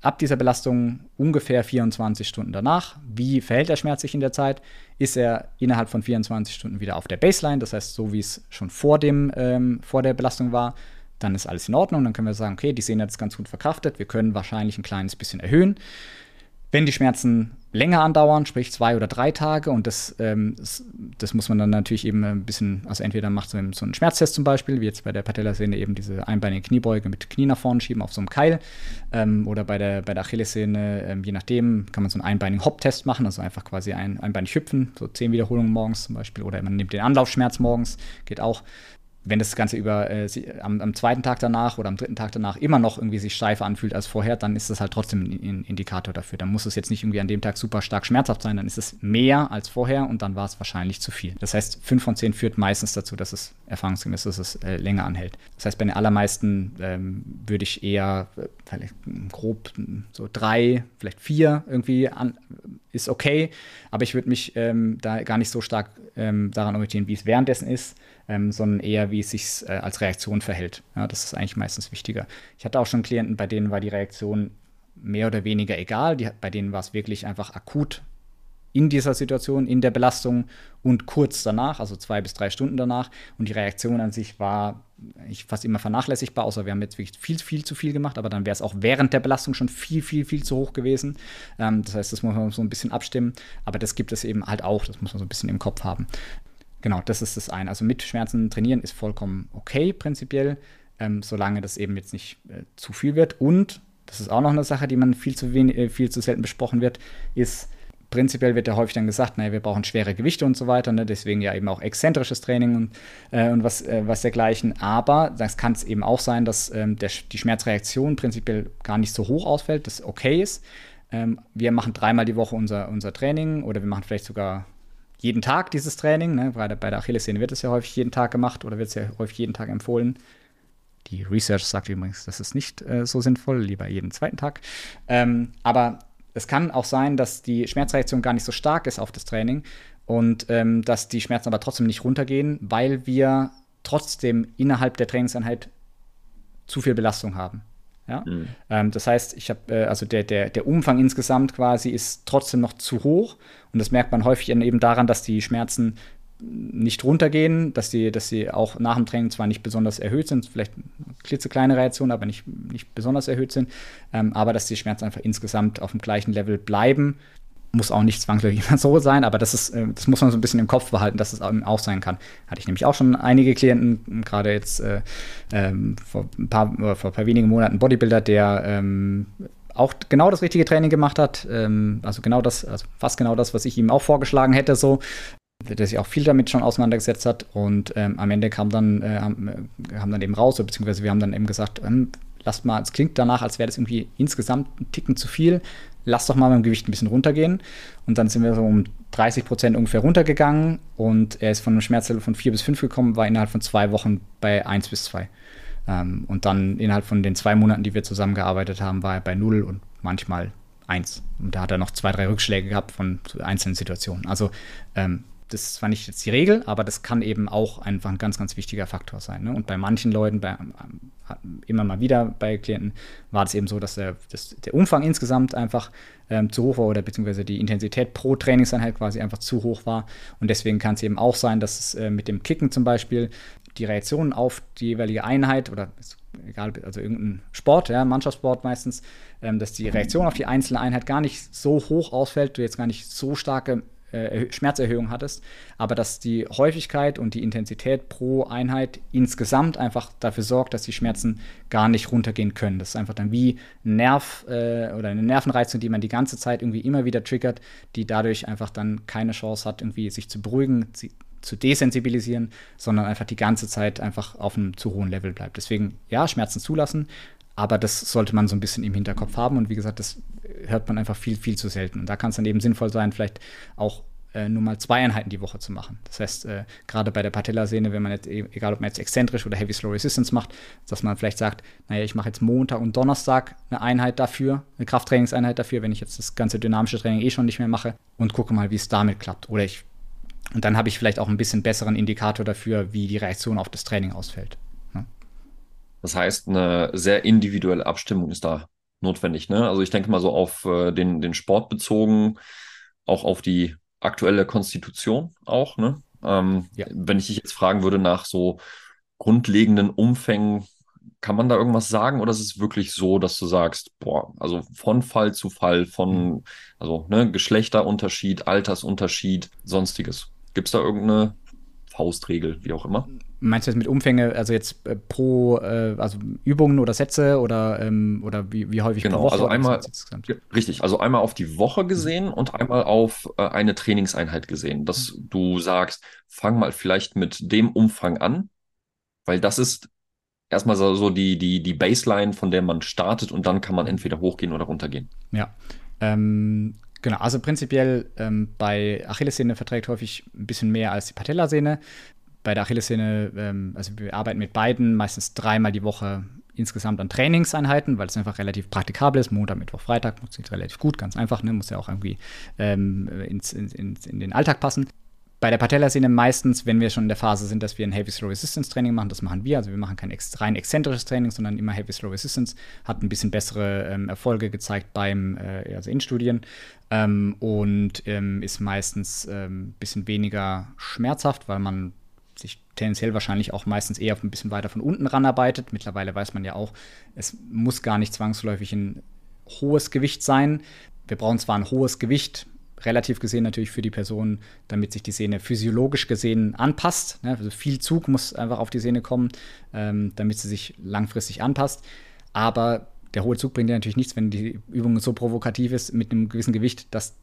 ab dieser Belastung ungefähr 24 Stunden danach. Wie verhält der Schmerz sich in der Zeit? Ist er innerhalb von 24 Stunden wieder auf der Baseline, das heißt so wie es schon vor, dem, ähm, vor der Belastung war, dann ist alles in Ordnung. Dann können wir sagen, okay, die Sehne hat es ganz gut verkraftet, wir können wahrscheinlich ein kleines bisschen erhöhen. Wenn die Schmerzen länger andauern, sprich zwei oder drei Tage, und das, ähm, das, das, muss man dann natürlich eben ein bisschen, also entweder macht so einen Schmerztest zum Beispiel, wie jetzt bei der Patellasehne eben diese einbeinige Kniebeuge mit Knie nach vorne schieben auf so einem Keil, ähm, oder bei der, bei der Achillessehne, ähm, je nachdem, kann man so einen einbeinigen Hop-Test machen, also einfach quasi ein, einbeinig hüpfen, so zehn Wiederholungen morgens zum Beispiel, oder man nimmt den Anlaufschmerz morgens, geht auch wenn das Ganze über äh, am, am, zweiten Tag danach oder am dritten Tag danach immer noch irgendwie sich steifer anfühlt als vorher, dann ist das halt trotzdem ein Indikator dafür. Dann muss es jetzt nicht irgendwie an dem Tag super stark schmerzhaft sein, dann ist es mehr als vorher und dann war es wahrscheinlich zu viel. Das heißt, 5 von 10 führt meistens dazu, dass es erfahrungsgemäß dass es äh, länger anhält. Das heißt, bei den allermeisten ähm, würde ich eher äh, grob so drei, vielleicht vier irgendwie an, ist okay, aber ich würde mich ähm, da gar nicht so stark ähm, daran orientieren, wie es währenddessen ist ähm, sondern eher, wie es sich äh, als Reaktion verhält. Ja, das ist eigentlich meistens wichtiger. Ich hatte auch schon Klienten, bei denen war die Reaktion mehr oder weniger egal. Die, bei denen war es wirklich einfach akut in dieser Situation, in der Belastung und kurz danach, also zwei bis drei Stunden danach. Und die Reaktion an sich war ich fast immer vernachlässigbar, außer wir haben jetzt wirklich viel, viel zu viel gemacht, aber dann wäre es auch während der Belastung schon viel, viel, viel zu hoch gewesen. Ähm, das heißt, das muss man so ein bisschen abstimmen, aber das gibt es eben halt auch, das muss man so ein bisschen im Kopf haben. Genau, das ist das eine. Also mit Schmerzen trainieren ist vollkommen okay, prinzipiell, ähm, solange das eben jetzt nicht äh, zu viel wird. Und, das ist auch noch eine Sache, die man viel zu, wenig, äh, viel zu selten besprochen wird, ist prinzipiell wird ja häufig dann gesagt, naja, wir brauchen schwere Gewichte und so weiter, ne? deswegen ja eben auch exzentrisches Training und, äh, und was, äh, was dergleichen. Aber das kann es eben auch sein, dass ähm, der, die Schmerzreaktion prinzipiell gar nicht so hoch ausfällt, das okay ist. Ähm, wir machen dreimal die Woche unser, unser Training oder wir machen vielleicht sogar jeden Tag dieses Training. Ne? Bei, der, bei der Achillessehne wird es ja häufig jeden Tag gemacht oder wird es ja häufig jeden Tag empfohlen. Die Research sagt übrigens, das ist nicht äh, so sinnvoll, lieber jeden zweiten Tag. Ähm, aber es kann auch sein, dass die Schmerzreaktion gar nicht so stark ist auf das Training und ähm, dass die Schmerzen aber trotzdem nicht runtergehen, weil wir trotzdem innerhalb der Trainingseinheit zu viel Belastung haben. Ja? Mhm. Ähm, das heißt, ich habe, äh, also der, der, der Umfang insgesamt quasi ist trotzdem noch zu hoch. Und das merkt man häufig eben daran, dass die Schmerzen nicht runtergehen, dass sie, dass sie auch nach dem Training zwar nicht besonders erhöht sind, vielleicht klitzekleine Reaktionen, aber nicht, nicht besonders erhöht sind, ähm, aber dass die Schmerzen einfach insgesamt auf dem gleichen Level bleiben. Muss auch nicht zwangsläufig immer so sein, aber das, ist, äh, das muss man so ein bisschen im Kopf behalten, dass es auch sein kann. Hatte ich nämlich auch schon einige Klienten, gerade jetzt äh, ähm, vor, ein paar, vor ein paar wenigen Monaten Bodybuilder, der ähm, auch genau das richtige Training gemacht hat, ähm, also genau das, also fast genau das, was ich ihm auch vorgeschlagen hätte, so, der sich auch viel damit schon auseinandergesetzt hat. Und ähm, am Ende kam dann, äh, haben, äh, haben, dann eben raus, beziehungsweise wir haben dann eben gesagt, ähm, lasst mal, es klingt danach, als wäre das irgendwie insgesamt ein Ticken zu viel. Lass doch mal beim Gewicht ein bisschen runtergehen. Und dann sind wir so um 30 Prozent ungefähr runtergegangen und er ist von einem Schmerzlevel von 4 bis 5 gekommen, war innerhalb von zwei Wochen bei 1 bis 2. Ähm, und dann innerhalb von den zwei Monaten, die wir zusammengearbeitet haben, war er bei 0 und manchmal 1. Und da hat er noch zwei, drei Rückschläge gehabt von einzelnen Situationen. Also ähm, das zwar nicht jetzt die Regel, aber das kann eben auch einfach ein ganz, ganz wichtiger Faktor sein. Ne? Und bei manchen Leuten, bei, immer mal wieder bei Klienten, war es eben so, dass der, dass der Umfang insgesamt einfach ähm, zu hoch war oder beziehungsweise die Intensität pro Trainingseinheit quasi einfach zu hoch war. Und deswegen kann es eben auch sein, dass es äh, mit dem Kicken zum Beispiel die Reaktionen auf die jeweilige Einheit oder egal, also irgendein Sport, ja, Mannschaftssport meistens, ähm, dass die Reaktion auf die einzelne Einheit gar nicht so hoch ausfällt, du jetzt gar nicht so starke äh, Schmerzerhöhung hattest, aber dass die Häufigkeit und die Intensität pro Einheit insgesamt einfach dafür sorgt, dass die Schmerzen gar nicht runtergehen können. Das ist einfach dann wie ein Nerv äh, oder eine Nervenreizung, die man die ganze Zeit irgendwie immer wieder triggert, die dadurch einfach dann keine Chance hat, irgendwie sich zu beruhigen, zu desensibilisieren, sondern einfach die ganze Zeit einfach auf einem zu hohen Level bleibt. Deswegen, ja, Schmerzen zulassen, aber das sollte man so ein bisschen im Hinterkopf haben. Und wie gesagt, das hört man einfach viel, viel zu selten. Und da kann es dann eben sinnvoll sein, vielleicht auch äh, nur mal zwei Einheiten die Woche zu machen. Das heißt, äh, gerade bei der Patellasehne, wenn man jetzt, e-, egal ob man jetzt exzentrisch oder Heavy Slow Resistance macht, dass man vielleicht sagt, naja, ich mache jetzt Montag und Donnerstag eine Einheit dafür, eine Krafttrainingseinheit dafür, wenn ich jetzt das ganze dynamische Training eh schon nicht mehr mache und gucke mal, wie es damit klappt. Oder ich und dann habe ich vielleicht auch ein bisschen besseren Indikator dafür, wie die Reaktion auf das Training ausfällt. Das heißt, eine sehr individuelle Abstimmung ist da notwendig. Ne? Also ich denke mal so auf äh, den, den Sport bezogen, auch auf die aktuelle Konstitution auch. Ne? Ähm, ja. Wenn ich dich jetzt fragen würde nach so grundlegenden Umfängen, kann man da irgendwas sagen oder ist es wirklich so, dass du sagst, boah, also von Fall zu Fall, von mhm. also ne, Geschlechterunterschied, Altersunterschied, sonstiges? Gibt es da irgendeine Faustregel, wie auch immer? Meinst du jetzt mit Umfänge, also jetzt äh, pro, äh, also Übungen oder Sätze oder, ähm, oder wie, wie häufig genau, pro Woche? Also einmal, richtig, also einmal auf die Woche mhm. gesehen und einmal auf äh, eine Trainingseinheit gesehen, dass mhm. du sagst, fang mal vielleicht mit dem Umfang an, weil das ist erstmal so, so die, die, die Baseline, von der man startet und dann kann man entweder hochgehen oder runtergehen. Ja. Ähm, Genau, also prinzipiell ähm, bei Achillessehne verträgt häufig ein bisschen mehr als die Patellasehne bei der Achillessehne, ähm, also wir arbeiten mit beiden meistens dreimal die Woche insgesamt an Trainingseinheiten, weil es einfach relativ praktikabel ist. Montag, Mittwoch, Freitag funktioniert relativ gut, ganz einfach, ne? muss ja auch irgendwie ähm, ins, ins, ins, in den Alltag passen. Bei der Patellasehne meistens, wenn wir schon in der Phase sind, dass wir ein Heavy Slow Resistance Training machen, das machen wir. Also wir machen kein ex rein exzentrisches Training, sondern immer Heavy Slow Resistance. Hat ein bisschen bessere ähm, Erfolge gezeigt beim, äh, also in Studien ähm, und ähm, ist meistens ein ähm, bisschen weniger schmerzhaft, weil man sich tendenziell wahrscheinlich auch meistens eher ein bisschen weiter von unten ranarbeitet. Mittlerweile weiß man ja auch, es muss gar nicht zwangsläufig ein hohes Gewicht sein. Wir brauchen zwar ein hohes Gewicht, relativ gesehen natürlich für die Person, damit sich die Sehne physiologisch gesehen anpasst. Ne? Also viel Zug muss einfach auf die Sehne kommen, ähm, damit sie sich langfristig anpasst. Aber der hohe Zug bringt dir natürlich nichts, wenn die Übung so provokativ ist mit einem gewissen Gewicht, dass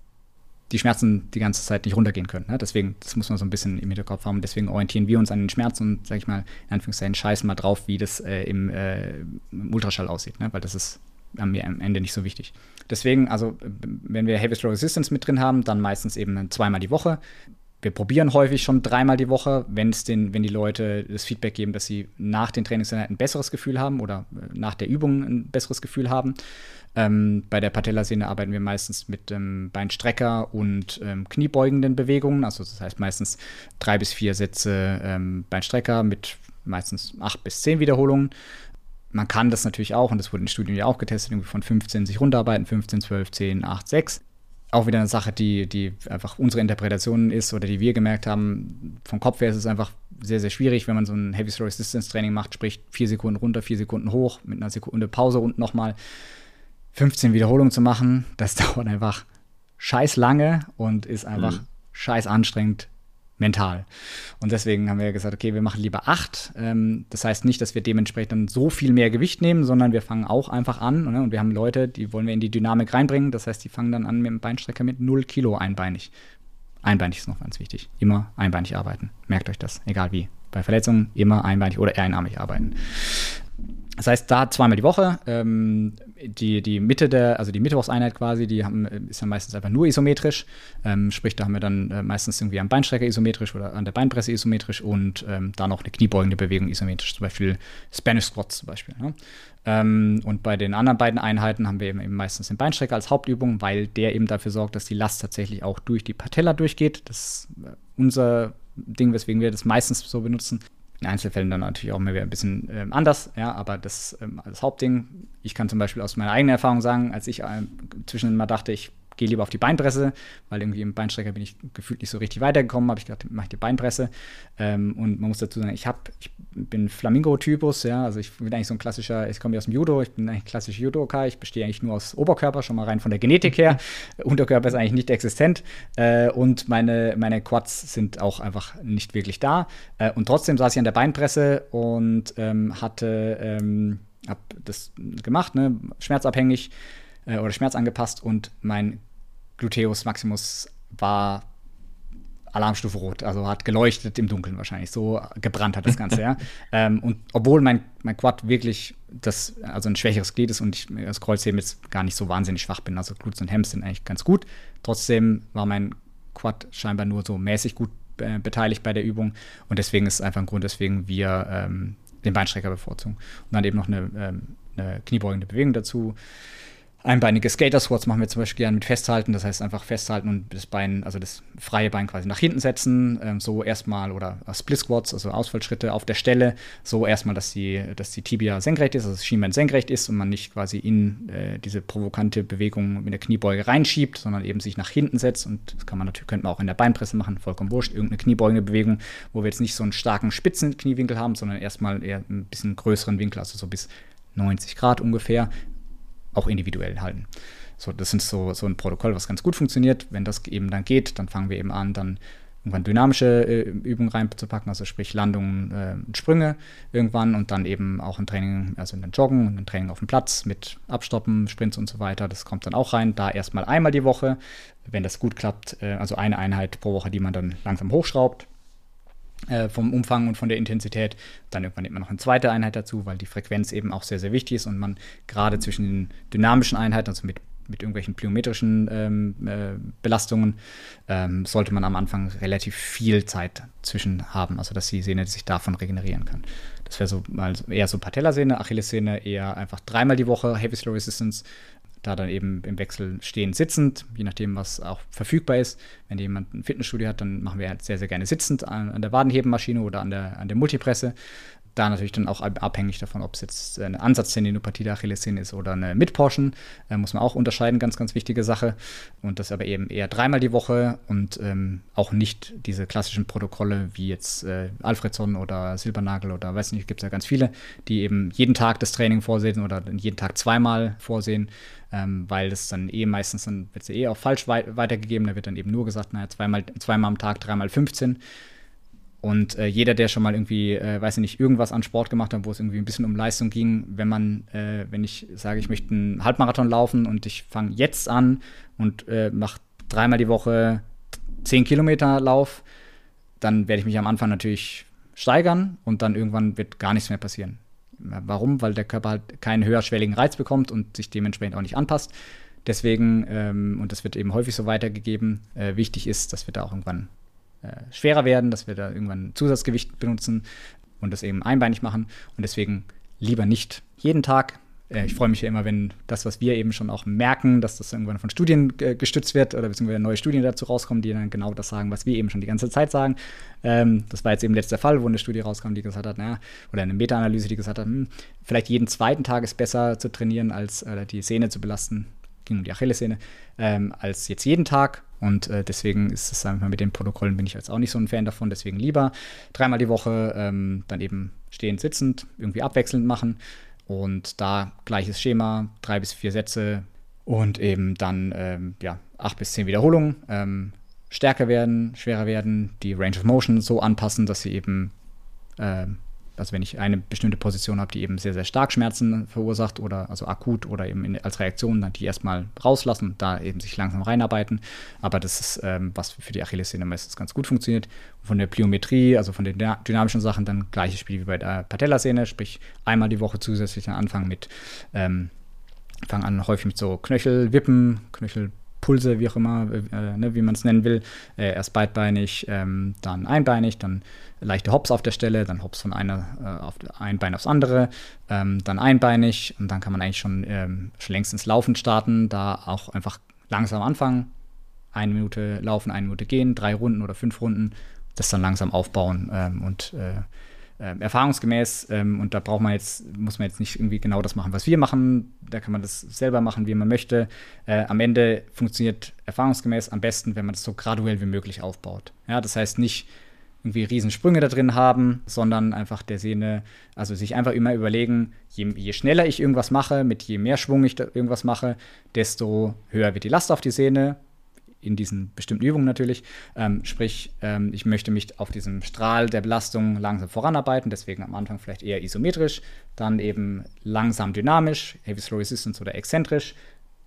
die Schmerzen die ganze Zeit nicht runtergehen können. Ne? Deswegen, das muss man so ein bisschen im Hinterkopf haben. Deswegen orientieren wir uns an den Schmerzen und, sag ich mal, in Anführungszeichen, scheißen mal drauf, wie das äh, im, äh, im, Ultraschall aussieht, ne? weil das ist am, Ende nicht so wichtig. Deswegen, also, wenn wir Heavy Slow Resistance mit drin haben, dann meistens eben zweimal die Woche. Wir probieren häufig schon dreimal die Woche, wenn es den, wenn die Leute das Feedback geben, dass sie nach den Trainingseinheiten ein besseres Gefühl haben oder äh, nach der Übung ein besseres Gefühl haben. Ähm, bei der Patellasehne arbeiten wir meistens mit ähm, Beinstrecker und ähm, kniebeugenden Bewegungen. Also das heißt meistens drei bis vier Sätze ähm, Beinstrecker mit meistens acht bis zehn Wiederholungen. Man kann das natürlich auch, und das wurde in Studien ja auch getestet, irgendwie von 15 sich runterarbeiten, 15, 12, 10, 8, 6 auch wieder eine Sache, die, die einfach unsere Interpretation ist oder die wir gemerkt haben. Vom Kopf her ist es einfach sehr, sehr schwierig, wenn man so ein Heavy Resistance Training macht, sprich vier Sekunden runter, vier Sekunden hoch, mit einer Sekunde Pause und nochmal 15 Wiederholungen zu machen. Das dauert einfach scheiß lange und ist einfach mhm. scheiß anstrengend mental. Und deswegen haben wir gesagt, okay, wir machen lieber acht. Ähm, das heißt nicht, dass wir dementsprechend dann so viel mehr Gewicht nehmen, sondern wir fangen auch einfach an. Ne? Und wir haben Leute, die wollen wir in die Dynamik reinbringen. Das heißt, die fangen dann an mit dem Beinstrecker mit 0 Kilo einbeinig. Einbeinig ist noch ganz wichtig. Immer einbeinig arbeiten. Merkt euch das, egal wie. Bei Verletzungen immer einbeinig oder einarmig arbeiten. Das heißt, da zweimal die Woche. Ähm, die, die Mitte der, also die Mittwochseinheit quasi, die haben, ist ja meistens einfach nur isometrisch. Ähm, sprich, da haben wir dann äh, meistens irgendwie am Beinstrecker isometrisch oder an der Beinpresse isometrisch und ähm, da noch eine kniebeugende Bewegung isometrisch, zum Beispiel Spanish Squats zum Beispiel. Ne? Ähm, und bei den anderen beiden Einheiten haben wir eben, eben meistens den Beinstrecker als Hauptübung, weil der eben dafür sorgt, dass die Last tatsächlich auch durch die Patella durchgeht. Das ist äh, unser Ding, weswegen wir das meistens so benutzen. In Einzelfällen dann natürlich auch mal wieder ein bisschen ähm, anders, ja, aber das ähm, als Hauptding. Ich kann zum Beispiel aus meiner eigenen Erfahrung sagen, als ich ähm, zwischendurch mal dachte, ich gehe lieber auf die Beinpresse, weil irgendwie im Beinstrecker bin ich gefühlt nicht so richtig weitergekommen, habe ich gedacht, mache ich die Beinpresse. Ähm, und man muss dazu sagen, ich, hab, ich bin Flamingo-Typus, ja, also ich bin eigentlich so ein klassischer, ich komme aus dem Judo, ich bin eigentlich klassisch Judoka, ich bestehe eigentlich nur aus Oberkörper, schon mal rein von der Genetik her. Unterkörper ist eigentlich nicht existent äh, und meine, meine Quads sind auch einfach nicht wirklich da. Äh, und trotzdem saß ich an der Beinpresse und ähm, hatte, ähm, habe das gemacht, ne, schmerzabhängig äh, oder schmerzangepasst und mein Gluteus Maximus war Alarmstufe rot, also hat geleuchtet im Dunkeln wahrscheinlich. So gebrannt hat das Ganze, ja. Ähm, und obwohl mein, mein Quad wirklich das, also ein schwächeres Glied ist und ich das Kreuzheben jetzt gar nicht so wahnsinnig schwach bin, also Glutes und Hems sind eigentlich ganz gut. Trotzdem war mein Quad scheinbar nur so mäßig gut äh, beteiligt bei der Übung und deswegen ist es einfach ein Grund, weswegen wir ähm, den Beinstrecker bevorzugen. Und dann eben noch eine, ähm, eine kniebeugende Bewegung dazu. Einbeinige Skater-Squats machen wir zum Beispiel gerne mit Festhalten, das heißt einfach festhalten und das Bein, also das freie Bein quasi nach hinten setzen, ähm, so erstmal oder Split-Squats, also Ausfallschritte auf der Stelle, so erstmal, dass die, dass die Tibia senkrecht ist, also das Schienbein senkrecht ist und man nicht quasi in äh, diese provokante Bewegung mit der Kniebeuge reinschiebt, sondern eben sich nach hinten setzt. Und das kann man natürlich, könnte man auch in der Beinpresse machen, vollkommen wurscht, irgendeine kniebeugende Bewegung, wo wir jetzt nicht so einen starken spitzen Kniewinkel haben, sondern erstmal eher ein bisschen größeren Winkel, also so bis 90 Grad ungefähr, auch individuell halten. So, das ist so, so ein Protokoll, was ganz gut funktioniert. Wenn das eben dann geht, dann fangen wir eben an, dann irgendwann dynamische äh, Übungen reinzupacken, also sprich Landungen, äh, Sprünge irgendwann und dann eben auch ein Training, also ein Joggen und ein Training auf dem Platz mit Abstoppen, Sprints und so weiter. Das kommt dann auch rein. Da erstmal einmal die Woche, wenn das gut klappt, äh, also eine Einheit pro Woche, die man dann langsam hochschraubt äh, vom Umfang und von der Intensität. Dann irgendwann nimmt man noch eine zweite Einheit dazu, weil die Frequenz eben auch sehr, sehr wichtig ist und man gerade zwischen den dynamischen Einheiten, also mit, mit irgendwelchen plyometrischen ähm, äh, Belastungen, ähm, sollte man am Anfang relativ viel Zeit zwischen haben, also dass die Sehne sich davon regenerieren kann. Das wäre so mal eher so Patellasehne, Achillessehne eher einfach dreimal die Woche Heavy Slow Resistance da dann eben im Wechsel stehend, sitzend, je nachdem, was auch verfügbar ist. Wenn jemand ein Fitnessstudio hat, dann machen wir halt sehr, sehr gerne sitzend an, an der Wadenhebenmaschine oder an der, an der Multipresse. Da natürlich dann auch abhängig davon, ob es jetzt eine Ansatzdendinopathie der Achillessehne ist oder eine Mitportion, äh, muss man auch unterscheiden, ganz, ganz wichtige Sache. Und das aber eben eher dreimal die Woche und ähm, auch nicht diese klassischen Protokolle wie jetzt äh, Alfredson oder Silbernagel oder weiß nicht, gibt es ja ganz viele, die eben jeden Tag das Training vorsehen oder jeden Tag zweimal vorsehen ähm, weil das dann eh meistens, dann wird es eh auch falsch wei weitergegeben, da wird dann eben nur gesagt, naja, zweimal, zweimal am Tag, dreimal 15. Und äh, jeder, der schon mal irgendwie, äh, weiß ich nicht, irgendwas an Sport gemacht hat, wo es irgendwie ein bisschen um Leistung ging, wenn man, äh, wenn ich sage, ich möchte einen Halbmarathon laufen und ich fange jetzt an und äh, mache dreimal die Woche 10 Kilometer Lauf, dann werde ich mich am Anfang natürlich steigern und dann irgendwann wird gar nichts mehr passieren. Warum? Weil der Körper halt keinen höherschwelligen Reiz bekommt und sich dementsprechend auch nicht anpasst. Deswegen, ähm, und das wird eben häufig so weitergegeben, äh, wichtig ist, dass wir da auch irgendwann äh, schwerer werden, dass wir da irgendwann Zusatzgewicht benutzen und das eben einbeinig machen. Und deswegen lieber nicht jeden Tag, äh, ich freue mich ja immer, wenn das, was wir eben schon auch merken, dass das irgendwann von Studien äh, gestützt wird oder beziehungsweise neue Studien dazu rauskommen, die dann genau das sagen, was wir eben schon die ganze Zeit sagen. Ähm, das war jetzt eben letzter Fall, wo eine Studie rauskam, die gesagt hat, naja, oder eine Meta-Analyse, die gesagt hat, hm, vielleicht jeden zweiten Tag ist besser zu trainieren, als die Sehne zu belasten, ging um die Achillessehne, ähm, als jetzt jeden Tag. Und äh, deswegen ist es einfach mit den Protokollen bin ich jetzt auch nicht so ein Fan davon. Deswegen lieber dreimal die Woche ähm, dann eben stehend, sitzend, irgendwie abwechselnd machen. Und da gleiches Schema, drei bis vier Sätze und eben dann ähm, ja, acht bis zehn Wiederholungen. Ähm, stärker werden, schwerer werden, die Range of Motion so anpassen, dass sie eben, äh, also wenn ich eine bestimmte Position habe, die eben sehr, sehr stark Schmerzen verursacht oder also akut oder eben in, als Reaktion, dann die erstmal rauslassen und da eben sich langsam reinarbeiten. Aber das ist, ähm, was für die Achillessehne meistens ganz gut funktioniert. Von der Pliometrie, also von den dynamischen Sachen, dann gleiches Spiel wie bei der Patellasehne, sprich einmal die Woche zusätzlich anfangen mit, ähm, fangen an häufig mit so Knöchelwippen, Knöchel Pulse, wie auch immer, äh, ne, wie man es nennen will. Äh, erst beidbeinig, ähm, dann einbeinig, dann leichte Hops auf der Stelle, dann Hops von einer äh, auf ein Bein aufs andere, ähm, dann einbeinig und dann kann man eigentlich schon, ähm, schon längst ins Laufen starten, da auch einfach langsam anfangen. Eine Minute laufen, eine Minute gehen, drei Runden oder fünf Runden, das dann langsam aufbauen ähm, und äh, äh, erfahrungsgemäß, ähm, und da braucht man jetzt, muss man jetzt nicht irgendwie genau das machen, was wir machen. Da kann man das selber machen, wie man möchte. Äh, am Ende funktioniert erfahrungsgemäß am besten, wenn man das so graduell wie möglich aufbaut. Ja, das heißt nicht irgendwie Riesensprünge da drin haben, sondern einfach der Sehne, also sich einfach immer überlegen, je, je schneller ich irgendwas mache, mit je mehr Schwung ich irgendwas mache, desto höher wird die Last auf die Sehne, in diesen bestimmten Übungen natürlich. Ähm, sprich, ähm, ich möchte mich auf diesem Strahl der Belastung langsam voranarbeiten, deswegen am Anfang vielleicht eher isometrisch, dann eben langsam dynamisch, Heavy Slow Resistance oder exzentrisch.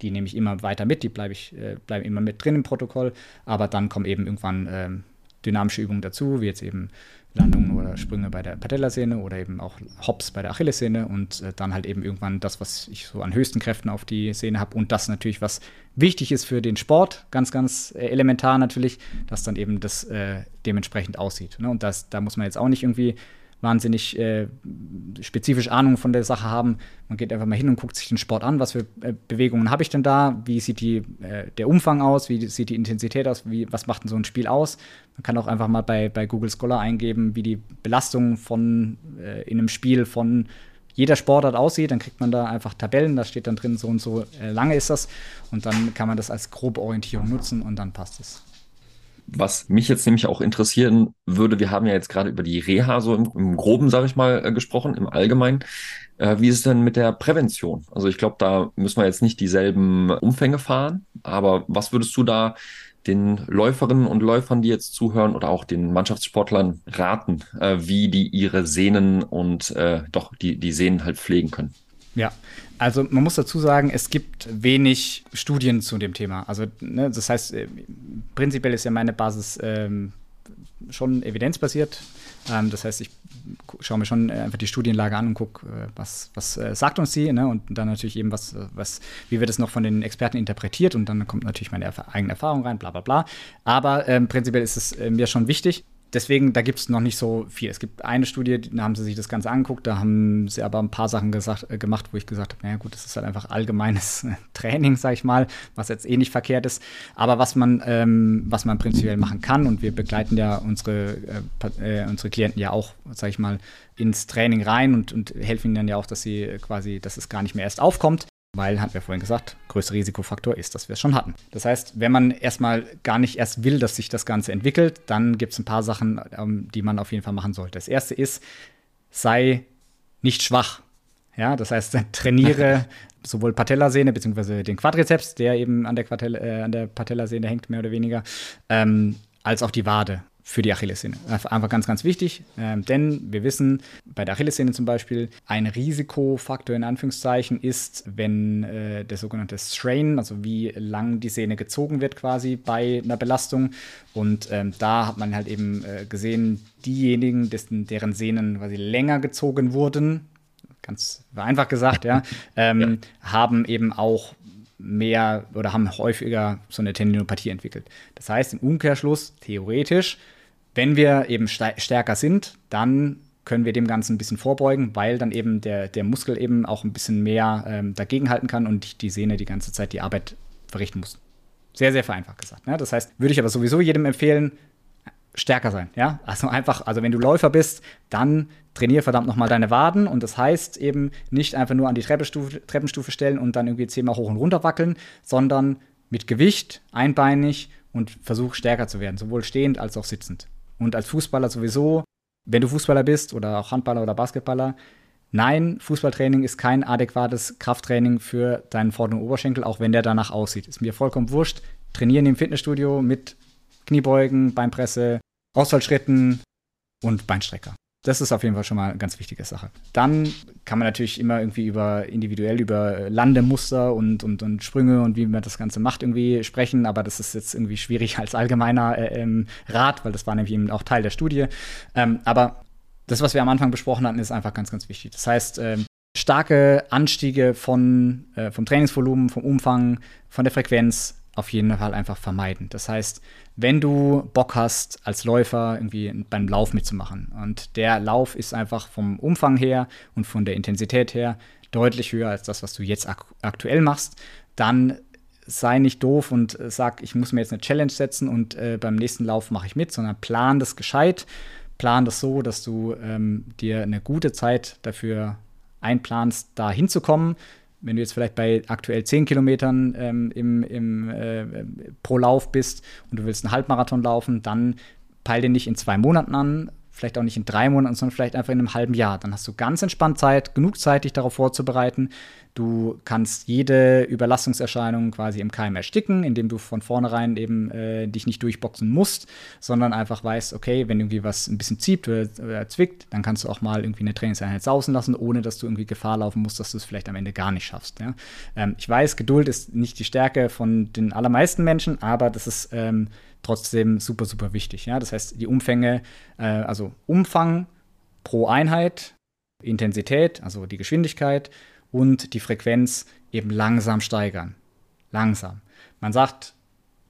Die nehme ich immer weiter mit, die bleibe ich äh, bleiben immer mit drin im Protokoll, aber dann kommen eben irgendwann ähm, dynamische Übungen dazu, wie jetzt eben Landungen oder Sprünge bei der Patellasehne oder eben auch Hops bei der Achillessehne und äh, dann halt eben irgendwann das, was ich so an höchsten Kräften auf die Sehne habe und das natürlich, was wichtig ist für den Sport, ganz, ganz äh, elementar natürlich, dass dann eben das äh, dementsprechend aussieht. Ne? Und das, da muss man jetzt auch nicht irgendwie wahnsinnig äh, spezifisch Ahnung von der Sache haben. Man geht einfach mal hin und guckt sich den Sport an. Was für äh, Bewegungen habe ich denn da? Wie sieht die, äh, der Umfang aus? Wie sieht die Intensität aus? Wie, was macht denn so ein Spiel aus? Man kann auch einfach mal bei, bei Google Scholar eingeben, wie die Belastung von äh, in einem Spiel von jeder Sportart aussieht. Dann kriegt man da einfach Tabellen. Da steht dann drin, so und so äh, lange ist das. Und dann kann man das als grobe Orientierung nutzen und dann passt es. Was mich jetzt nämlich auch interessieren würde, wir haben ja jetzt gerade über die Reha so im, im Groben, sage ich mal, äh, gesprochen, im Allgemeinen. Äh, wie ist es denn mit der Prävention? Also ich glaube, da müssen wir jetzt nicht dieselben Umfänge fahren, aber was würdest du da den Läuferinnen und Läufern, die jetzt zuhören, oder auch den Mannschaftssportlern raten, äh, wie die ihre Sehnen und äh, doch die, die Sehnen halt pflegen können? Ja, also man muss dazu sagen, es gibt wenig Studien zu dem Thema. Also ne, das heißt, äh, prinzipiell ist ja meine Basis ähm, schon evidenzbasiert. Ähm, das heißt, ich schaue mir schon einfach die Studienlage an und gucke, äh, was, was äh, sagt uns sie, ne? und dann natürlich eben, was, was, wie wird es noch von den Experten interpretiert und dann kommt natürlich meine eigene Erfahrung rein, bla bla bla. Aber ähm, prinzipiell ist es äh, mir schon wichtig, deswegen, da gibt es noch nicht so viel. Es gibt eine Studie, da haben sie sich das Ganze angeguckt, da haben sie aber ein paar Sachen gesagt, äh, gemacht, wo ich gesagt habe, naja gut, das ist halt einfach allgemeines Training, sag ich mal, was jetzt eh nicht verkehrt ist. Aber was man, ähm, was man prinzipiell machen kann, und wir begleiten ja unsere, äh, äh, unsere Klienten ja auch, sag ich mal, ins Training rein und, und helfen ihnen dann ja auch, dass sie quasi, dass es gar nicht mehr erst aufkommt weil, hatten wir vorhin gesagt, größter Risikofaktor ist, dass wir es schon hatten. Das heißt, wenn man erstmal gar nicht erst will, dass sich das Ganze entwickelt, dann gibt es ein paar Sachen, ähm, die man auf jeden Fall machen sollte. Das erste ist, sei nicht schwach. Ja, das heißt, trainiere sowohl Patellasehne bzw. den Quadrizeps, der eben an der, äh, an der Patellasehne hängt, mehr oder weniger, ähm, als auch die Wade. Für die Achillessehne. Einfach ganz, ganz wichtig, ähm, denn wir wissen, bei der Achillessehne zum Beispiel, ein Risikofaktor in Anführungszeichen ist, wenn äh, der sogenannte Strain, also wie lang die Sehne gezogen wird quasi bei einer Belastung. Und ähm, da hat man halt eben äh, gesehen, diejenigen, dessen, deren Sehnen quasi länger gezogen wurden, ganz einfach gesagt, ja, ähm, ja. haben eben auch mehr oder haben häufiger so eine Tendinopathie entwickelt. Das heißt, im Umkehrschluss, theoretisch, wenn wir eben stärker sind, dann können wir dem Ganzen ein bisschen vorbeugen, weil dann eben der, der Muskel eben auch ein bisschen mehr ähm, dagegenhalten kann und die Sehne die ganze Zeit die Arbeit verrichten muss. Sehr, sehr vereinfacht gesagt. Ne? Das heißt, würde ich aber sowieso jedem empfehlen, stärker sein. Ja? Also einfach, also wenn du Läufer bist, dann trainier verdammt nochmal deine Waden und das heißt eben nicht einfach nur an die Treppenstufe, Treppenstufe stellen und dann irgendwie zehnmal hoch und runter wackeln, sondern mit Gewicht, einbeinig und versuch stärker zu werden, sowohl stehend als auch sitzend. Und als Fußballer sowieso, wenn du Fußballer bist oder auch Handballer oder Basketballer, nein, Fußballtraining ist kein adäquates Krafttraining für deinen vorderen Oberschenkel, auch wenn der danach aussieht. Ist mir vollkommen wurscht. Trainieren im Fitnessstudio mit Kniebeugen, Beinpresse, Ausfallschritten und Beinstrecker. Das ist auf jeden Fall schon mal eine ganz wichtige Sache. Dann kann man natürlich immer irgendwie über individuell über Landemuster und, und, und Sprünge und wie man das Ganze macht irgendwie sprechen, aber das ist jetzt irgendwie schwierig als allgemeiner äh, ähm, Rat, weil das war nämlich eben auch Teil der Studie. Ähm, aber das, was wir am Anfang besprochen hatten, ist einfach ganz, ganz wichtig. Das heißt, ähm, starke Anstiege von, äh, vom Trainingsvolumen, vom Umfang, von der Frequenz auf jeden Fall einfach vermeiden. Das heißt, wenn du Bock hast, als Läufer irgendwie beim Lauf mitzumachen und der Lauf ist einfach vom Umfang her und von der Intensität her deutlich höher als das, was du jetzt ak aktuell machst, dann sei nicht doof und sag, ich muss mir jetzt eine Challenge setzen und äh, beim nächsten Lauf mache ich mit, sondern plan das gescheit, plan das so, dass du ähm, dir eine gute Zeit dafür einplanst, da hinzukommen wenn du jetzt vielleicht bei aktuell 10 Kilometern ähm, im, im, äh, pro Lauf bist und du willst einen Halbmarathon laufen, dann peil den nicht in zwei Monaten an, vielleicht auch nicht in drei Monaten, sondern vielleicht einfach in einem halben Jahr. Dann hast du ganz entspannt Zeit, genug Zeit, dich darauf vorzubereiten. Du kannst jede Überlastungserscheinung quasi im Keim ersticken, indem du von vornherein eben äh, dich nicht durchboxen musst, sondern einfach weißt, okay, wenn irgendwie was ein bisschen zieht oder, oder, zwickt, dann kannst du auch mal irgendwie eine Trainingseinheit sausen lassen, ohne dass du irgendwie Gefahr laufen musst, dass du es vielleicht am Ende gar nicht schaffst. Ja? Ähm, ich weiß, Geduld ist nicht die Stärke von den allermeisten Menschen, aber das ist ähm, trotzdem super, super wichtig. Ja? Das heißt, die Umfänge, äh, also Umfang pro Einheit, Intensität, also die Geschwindigkeit, und die Frequenz eben langsam steigern. Langsam. Man sagt,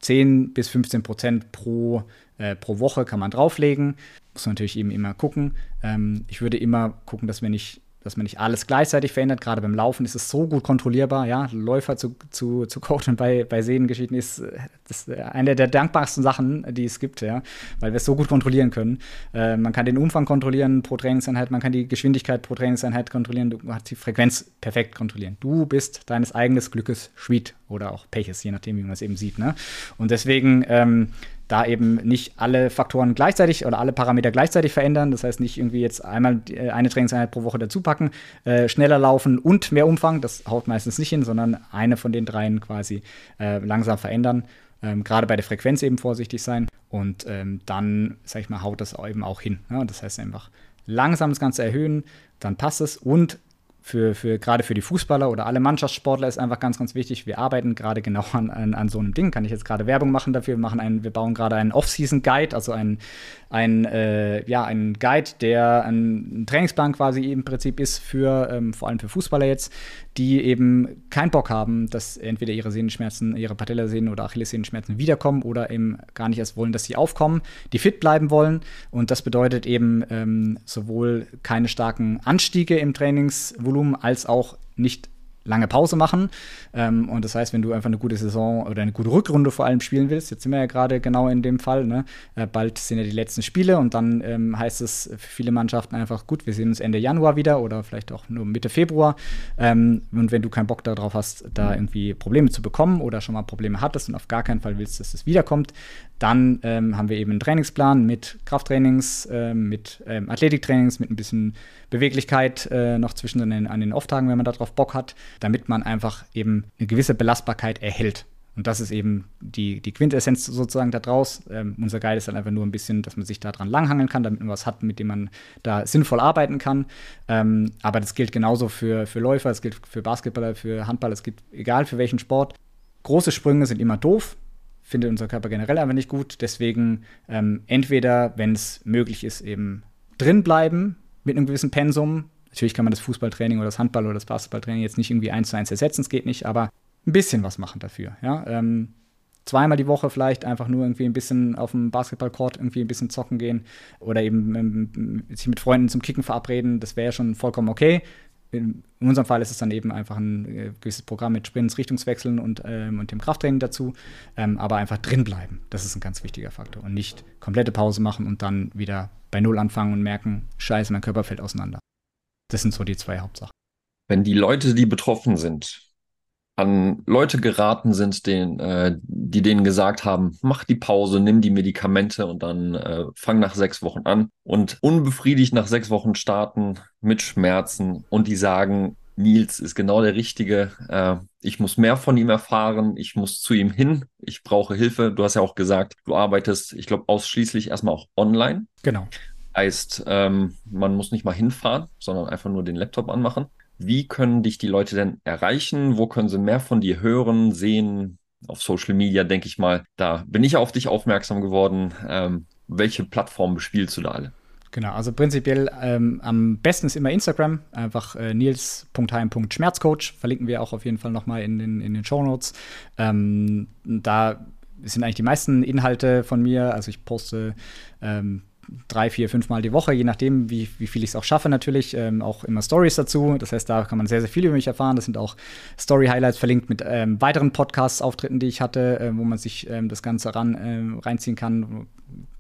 10 bis 15 Prozent pro, äh, pro Woche kann man drauflegen. Muss man natürlich eben immer gucken. Ähm, ich würde immer gucken, dass wir nicht dass man nicht alles gleichzeitig verändert. Gerade beim Laufen ist es so gut kontrollierbar. Ja, Läufer zu, zu, zu coachen bei, bei Sehnengeschichten ist, äh, das ist eine der dankbarsten Sachen, die es gibt, ja, weil wir es so gut kontrollieren können. Äh, man kann den Umfang kontrollieren pro Trainingseinheit, man kann die Geschwindigkeit pro Trainingseinheit kontrollieren, du kannst die Frequenz perfekt kontrollieren. Du bist deines eigenen Glückes Schmied oder auch Peches, je nachdem, wie man es eben sieht. Ne? Und deswegen ähm, da eben nicht alle Faktoren gleichzeitig oder alle Parameter gleichzeitig verändern. Das heißt, nicht irgendwie jetzt einmal äh, eine Trainingseinheit pro Woche dazu packen, äh, schneller laufen und mehr Umfang. Das haut meistens nicht hin, sondern eine von den dreien quasi äh, langsam verändern. Ähm, Gerade bei der Frequenz eben vorsichtig sein. Und ähm, dann, sag ich mal, haut das eben auch hin. Ja? Das heißt einfach langsam das Ganze erhöhen, dann passt es und für, für gerade für die Fußballer oder alle Mannschaftssportler ist einfach ganz, ganz wichtig. Wir arbeiten gerade genau an, an, an so einem Ding. Kann ich jetzt gerade Werbung machen dafür? Wir, machen einen, wir bauen gerade einen Off-Season-Guide, also einen, ein, äh, ja, einen Guide, der ein, ein, Trainingsplan quasi im Prinzip ist für ähm, vor allem für Fußballer jetzt, die eben keinen Bock haben, dass entweder ihre Sehnenschmerzen, ihre Patellasehnen oder Achillessehnenschmerzen wiederkommen oder eben gar nicht erst wollen, dass sie aufkommen, die fit bleiben wollen. Und das bedeutet eben ähm, sowohl keine starken Anstiege im Trainingsvolumen als auch nicht lange Pause machen. Ähm, und das heißt, wenn du einfach eine gute Saison oder eine gute Rückrunde vor allem spielen willst, jetzt sind wir ja gerade genau in dem Fall, ne? äh, bald sind ja die letzten Spiele und dann ähm, heißt es für viele Mannschaften einfach, gut, wir sehen uns Ende Januar wieder oder vielleicht auch nur Mitte Februar. Ähm, und wenn du keinen Bock darauf hast, da irgendwie Probleme zu bekommen oder schon mal Probleme hattest und auf gar keinen Fall willst, dass es wiederkommt, dann ähm, haben wir eben einen Trainingsplan mit Krafttrainings, äh, mit ähm, Athletiktrainings, mit ein bisschen Beweglichkeit äh, noch zwischen den, an den Off-Tagen, wenn man darauf Bock hat, damit man einfach eben eine gewisse Belastbarkeit erhält. Und das ist eben die, die Quintessenz sozusagen da draus. Ähm, unser Guide ist dann einfach nur ein bisschen, dass man sich da dran langhangeln kann, damit man was hat, mit dem man da sinnvoll arbeiten kann. Ähm, aber das gilt genauso für, für Läufer, es gilt für Basketballer, für Handball, es gilt egal für welchen Sport. Große Sprünge sind immer doof, findet unser Körper generell einfach nicht gut. Deswegen ähm, entweder, wenn es möglich ist, eben drin bleiben mit einem gewissen Pensum. Natürlich kann man das Fußballtraining oder das Handball- oder das Basketballtraining jetzt nicht irgendwie eins zu eins ersetzen, es geht nicht, aber ein bisschen was machen dafür. Ja? Ähm, zweimal die Woche vielleicht einfach nur irgendwie ein bisschen auf dem Basketballcourt irgendwie ein bisschen zocken gehen oder eben ähm, sich mit Freunden zum Kicken verabreden, das wäre schon vollkommen okay. In unserem Fall ist es dann eben einfach ein äh, gewisses Programm mit Sprints, Richtungswechseln und, ähm, und dem Krafttraining dazu. Ähm, aber einfach drin bleiben, das ist ein ganz wichtiger Faktor. Und nicht komplette Pause machen und dann wieder bei Null anfangen und merken, scheiße, mein Körper fällt auseinander. Das sind so die zwei Hauptsachen. Wenn die Leute, die betroffen sind, an Leute geraten sind, denen, äh, die denen gesagt haben, mach die Pause, nimm die Medikamente und dann äh, fang nach sechs Wochen an und unbefriedigt nach sechs Wochen starten mit Schmerzen und die sagen, Nils ist genau der Richtige. Äh, ich muss mehr von ihm erfahren. Ich muss zu ihm hin. Ich brauche Hilfe. Du hast ja auch gesagt, du arbeitest, ich glaube, ausschließlich erstmal auch online. Genau. Heißt, ähm, man muss nicht mal hinfahren, sondern einfach nur den Laptop anmachen. Wie können dich die Leute denn erreichen? Wo können sie mehr von dir hören, sehen? Auf Social Media, denke ich mal. Da bin ich auf dich aufmerksam geworden. Ähm, welche Plattformen bespielst du da alle? Genau, also prinzipiell ähm, am besten ist immer Instagram, einfach äh, nils.heim.schmerzcoach, verlinken wir auch auf jeden Fall nochmal in den, in den Show Notes. Ähm, da sind eigentlich die meisten Inhalte von mir, also ich poste ähm, drei, vier, fünf Mal die Woche, je nachdem, wie, wie viel ich es auch schaffe, natürlich. Ähm, auch immer Stories dazu. Das heißt, da kann man sehr, sehr viel über mich erfahren. Das sind auch Story-Highlights verlinkt mit ähm, weiteren Podcasts-Auftritten, die ich hatte, äh, wo man sich ähm, das Ganze ran, äh, reinziehen kann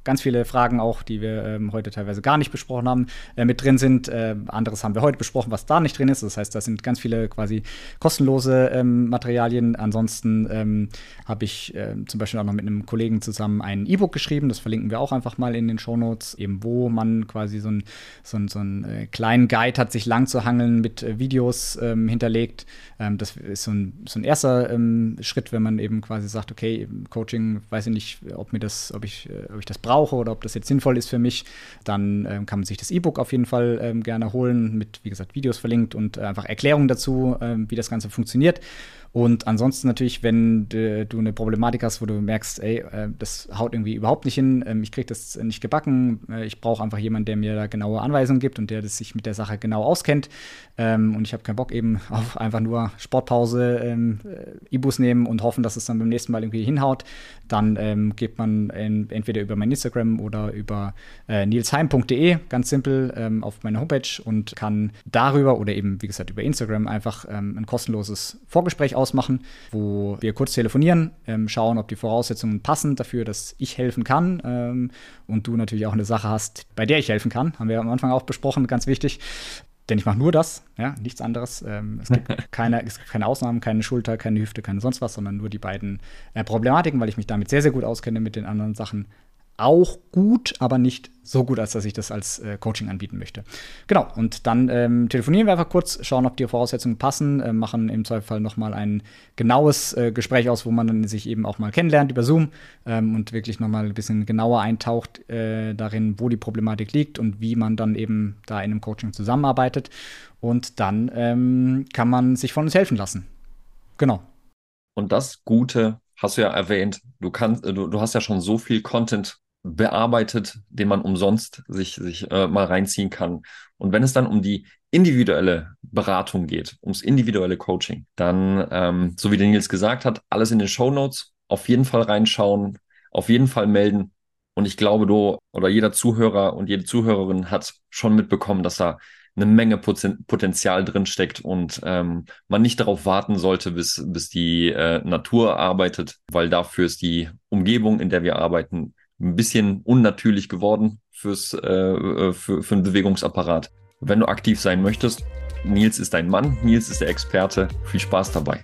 ganz viele Fragen auch, die wir ähm, heute teilweise gar nicht besprochen haben, äh, mit drin sind. Äh, anderes haben wir heute besprochen, was da nicht drin ist. Das heißt, da sind ganz viele quasi kostenlose ähm, Materialien. Ansonsten ähm, habe ich äh, zum Beispiel auch noch mit einem Kollegen zusammen ein E-Book geschrieben. Das verlinken wir auch einfach mal in den Show Notes, eben wo man quasi so, ein, so, ein, so einen äh, kleinen Guide hat, sich lang zu hangeln mit äh, Videos ähm, hinterlegt. Ähm, das ist so ein, so ein erster ähm, Schritt, wenn man eben quasi sagt, okay, Coaching, weiß ich nicht, ob mir das, ob ich, äh, ob ich das brauche brauche oder ob das jetzt sinnvoll ist für mich, dann ähm, kann man sich das E-Book auf jeden Fall ähm, gerne holen, mit, wie gesagt, Videos verlinkt und äh, einfach Erklärungen dazu, ähm, wie das Ganze funktioniert. Und ansonsten natürlich, wenn du, eine Problematik hast, wo du merkst, ey, äh, das haut irgendwie überhaupt nicht hin, ähm, ich kriege das nicht gebacken, äh, ich brauche einfach jemanden, der mir da genaue Anweisungen gibt und der das sich mit der Sache genau auskennt. Ähm, und ich habe keinen Bock eben auf einfach nur Sportpause, ähm, äh, E-Bus nehmen und hoffen, dass es dann beim nächsten Mal irgendwie hinhaut. Dann geht man entweder über mein Instagram oder über nilsheim.de, ganz simpel, auf meine Homepage und kann darüber oder eben, wie gesagt, über Instagram einfach ein kostenloses Vorgespräch ausmachen ausmachen, wo wir kurz telefonieren, ähm, schauen, ob die Voraussetzungen passen dafür, dass ich helfen kann ähm, und du natürlich auch eine Sache hast, bei der ich helfen kann. Haben wir am Anfang auch besprochen, ganz wichtig. Denn ich mache nur das, ja, nichts anderes. Ähm, es, gibt keine, es gibt keine Ausnahmen, keine Schulter, keine Hüfte, keine sonst was, sondern nur die beiden äh, Problematiken, weil ich mich damit sehr, sehr gut auskenne mit den anderen Sachen auch gut, aber nicht so gut, als dass ich das als äh, Coaching anbieten möchte. Genau, und dann ähm, telefonieren wir einfach kurz, schauen, ob die Voraussetzungen passen, äh, machen im Zweifelsfall nochmal ein genaues äh, Gespräch aus, wo man dann sich eben auch mal kennenlernt über Zoom ähm, und wirklich nochmal ein bisschen genauer eintaucht äh, darin, wo die Problematik liegt und wie man dann eben da in einem Coaching zusammenarbeitet. Und dann ähm, kann man sich von uns helfen lassen. Genau. Und das Gute hast du ja erwähnt, du kannst, du, du hast ja schon so viel Content bearbeitet, den man umsonst sich, sich äh, mal reinziehen kann. Und wenn es dann um die individuelle Beratung geht, ums individuelle Coaching, dann, ähm, so wie der Nils gesagt hat, alles in den Show Notes, auf jeden Fall reinschauen, auf jeden Fall melden. Und ich glaube, du oder jeder Zuhörer und jede Zuhörerin hat schon mitbekommen, dass da eine Menge Potenzial drin steckt und ähm, man nicht darauf warten sollte, bis, bis die äh, Natur arbeitet, weil dafür ist die Umgebung, in der wir arbeiten, ein bisschen unnatürlich geworden fürs, äh, äh, für, für einen Bewegungsapparat. Wenn du aktiv sein möchtest, Nils ist dein Mann, Nils ist der Experte. Viel Spaß dabei.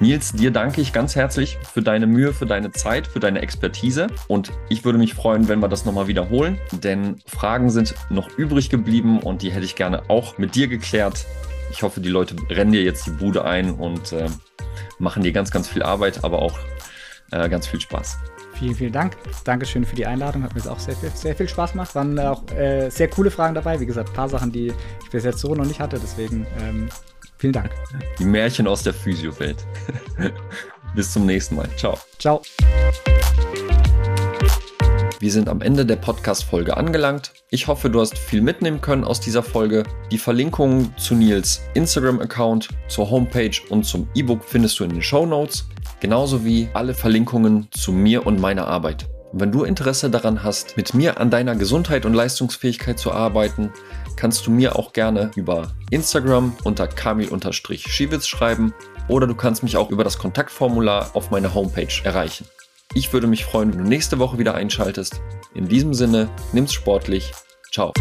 Nils, dir danke ich ganz herzlich für deine Mühe, für deine Zeit, für deine Expertise. Und ich würde mich freuen, wenn wir das nochmal wiederholen, denn Fragen sind noch übrig geblieben und die hätte ich gerne auch mit dir geklärt. Ich hoffe, die Leute rennen dir jetzt die Bude ein und äh, machen dir ganz, ganz viel Arbeit, aber auch äh, ganz viel Spaß. Vielen, vielen Dank. Dankeschön für die Einladung. Hat mir auch sehr viel, sehr viel Spaß gemacht. Waren auch äh, sehr coole Fragen dabei. Wie gesagt, ein paar Sachen, die ich bis jetzt so noch nicht hatte. Deswegen ähm, vielen Dank. Die Märchen aus der Physio-Welt. Bis zum nächsten Mal. Ciao. Ciao. Wir sind am Ende der Podcast-Folge angelangt. Ich hoffe, du hast viel mitnehmen können aus dieser Folge. Die Verlinkungen zu Nils Instagram-Account, zur Homepage und zum E-Book findest du in den Show Notes, genauso wie alle Verlinkungen zu mir und meiner Arbeit. Und wenn du Interesse daran hast, mit mir an deiner Gesundheit und Leistungsfähigkeit zu arbeiten, kannst du mir auch gerne über Instagram unter kamil-schiewitz schreiben oder du kannst mich auch über das Kontaktformular auf meiner Homepage erreichen. Ich würde mich freuen, wenn du nächste Woche wieder einschaltest. In diesem Sinne, nimm's sportlich. Ciao.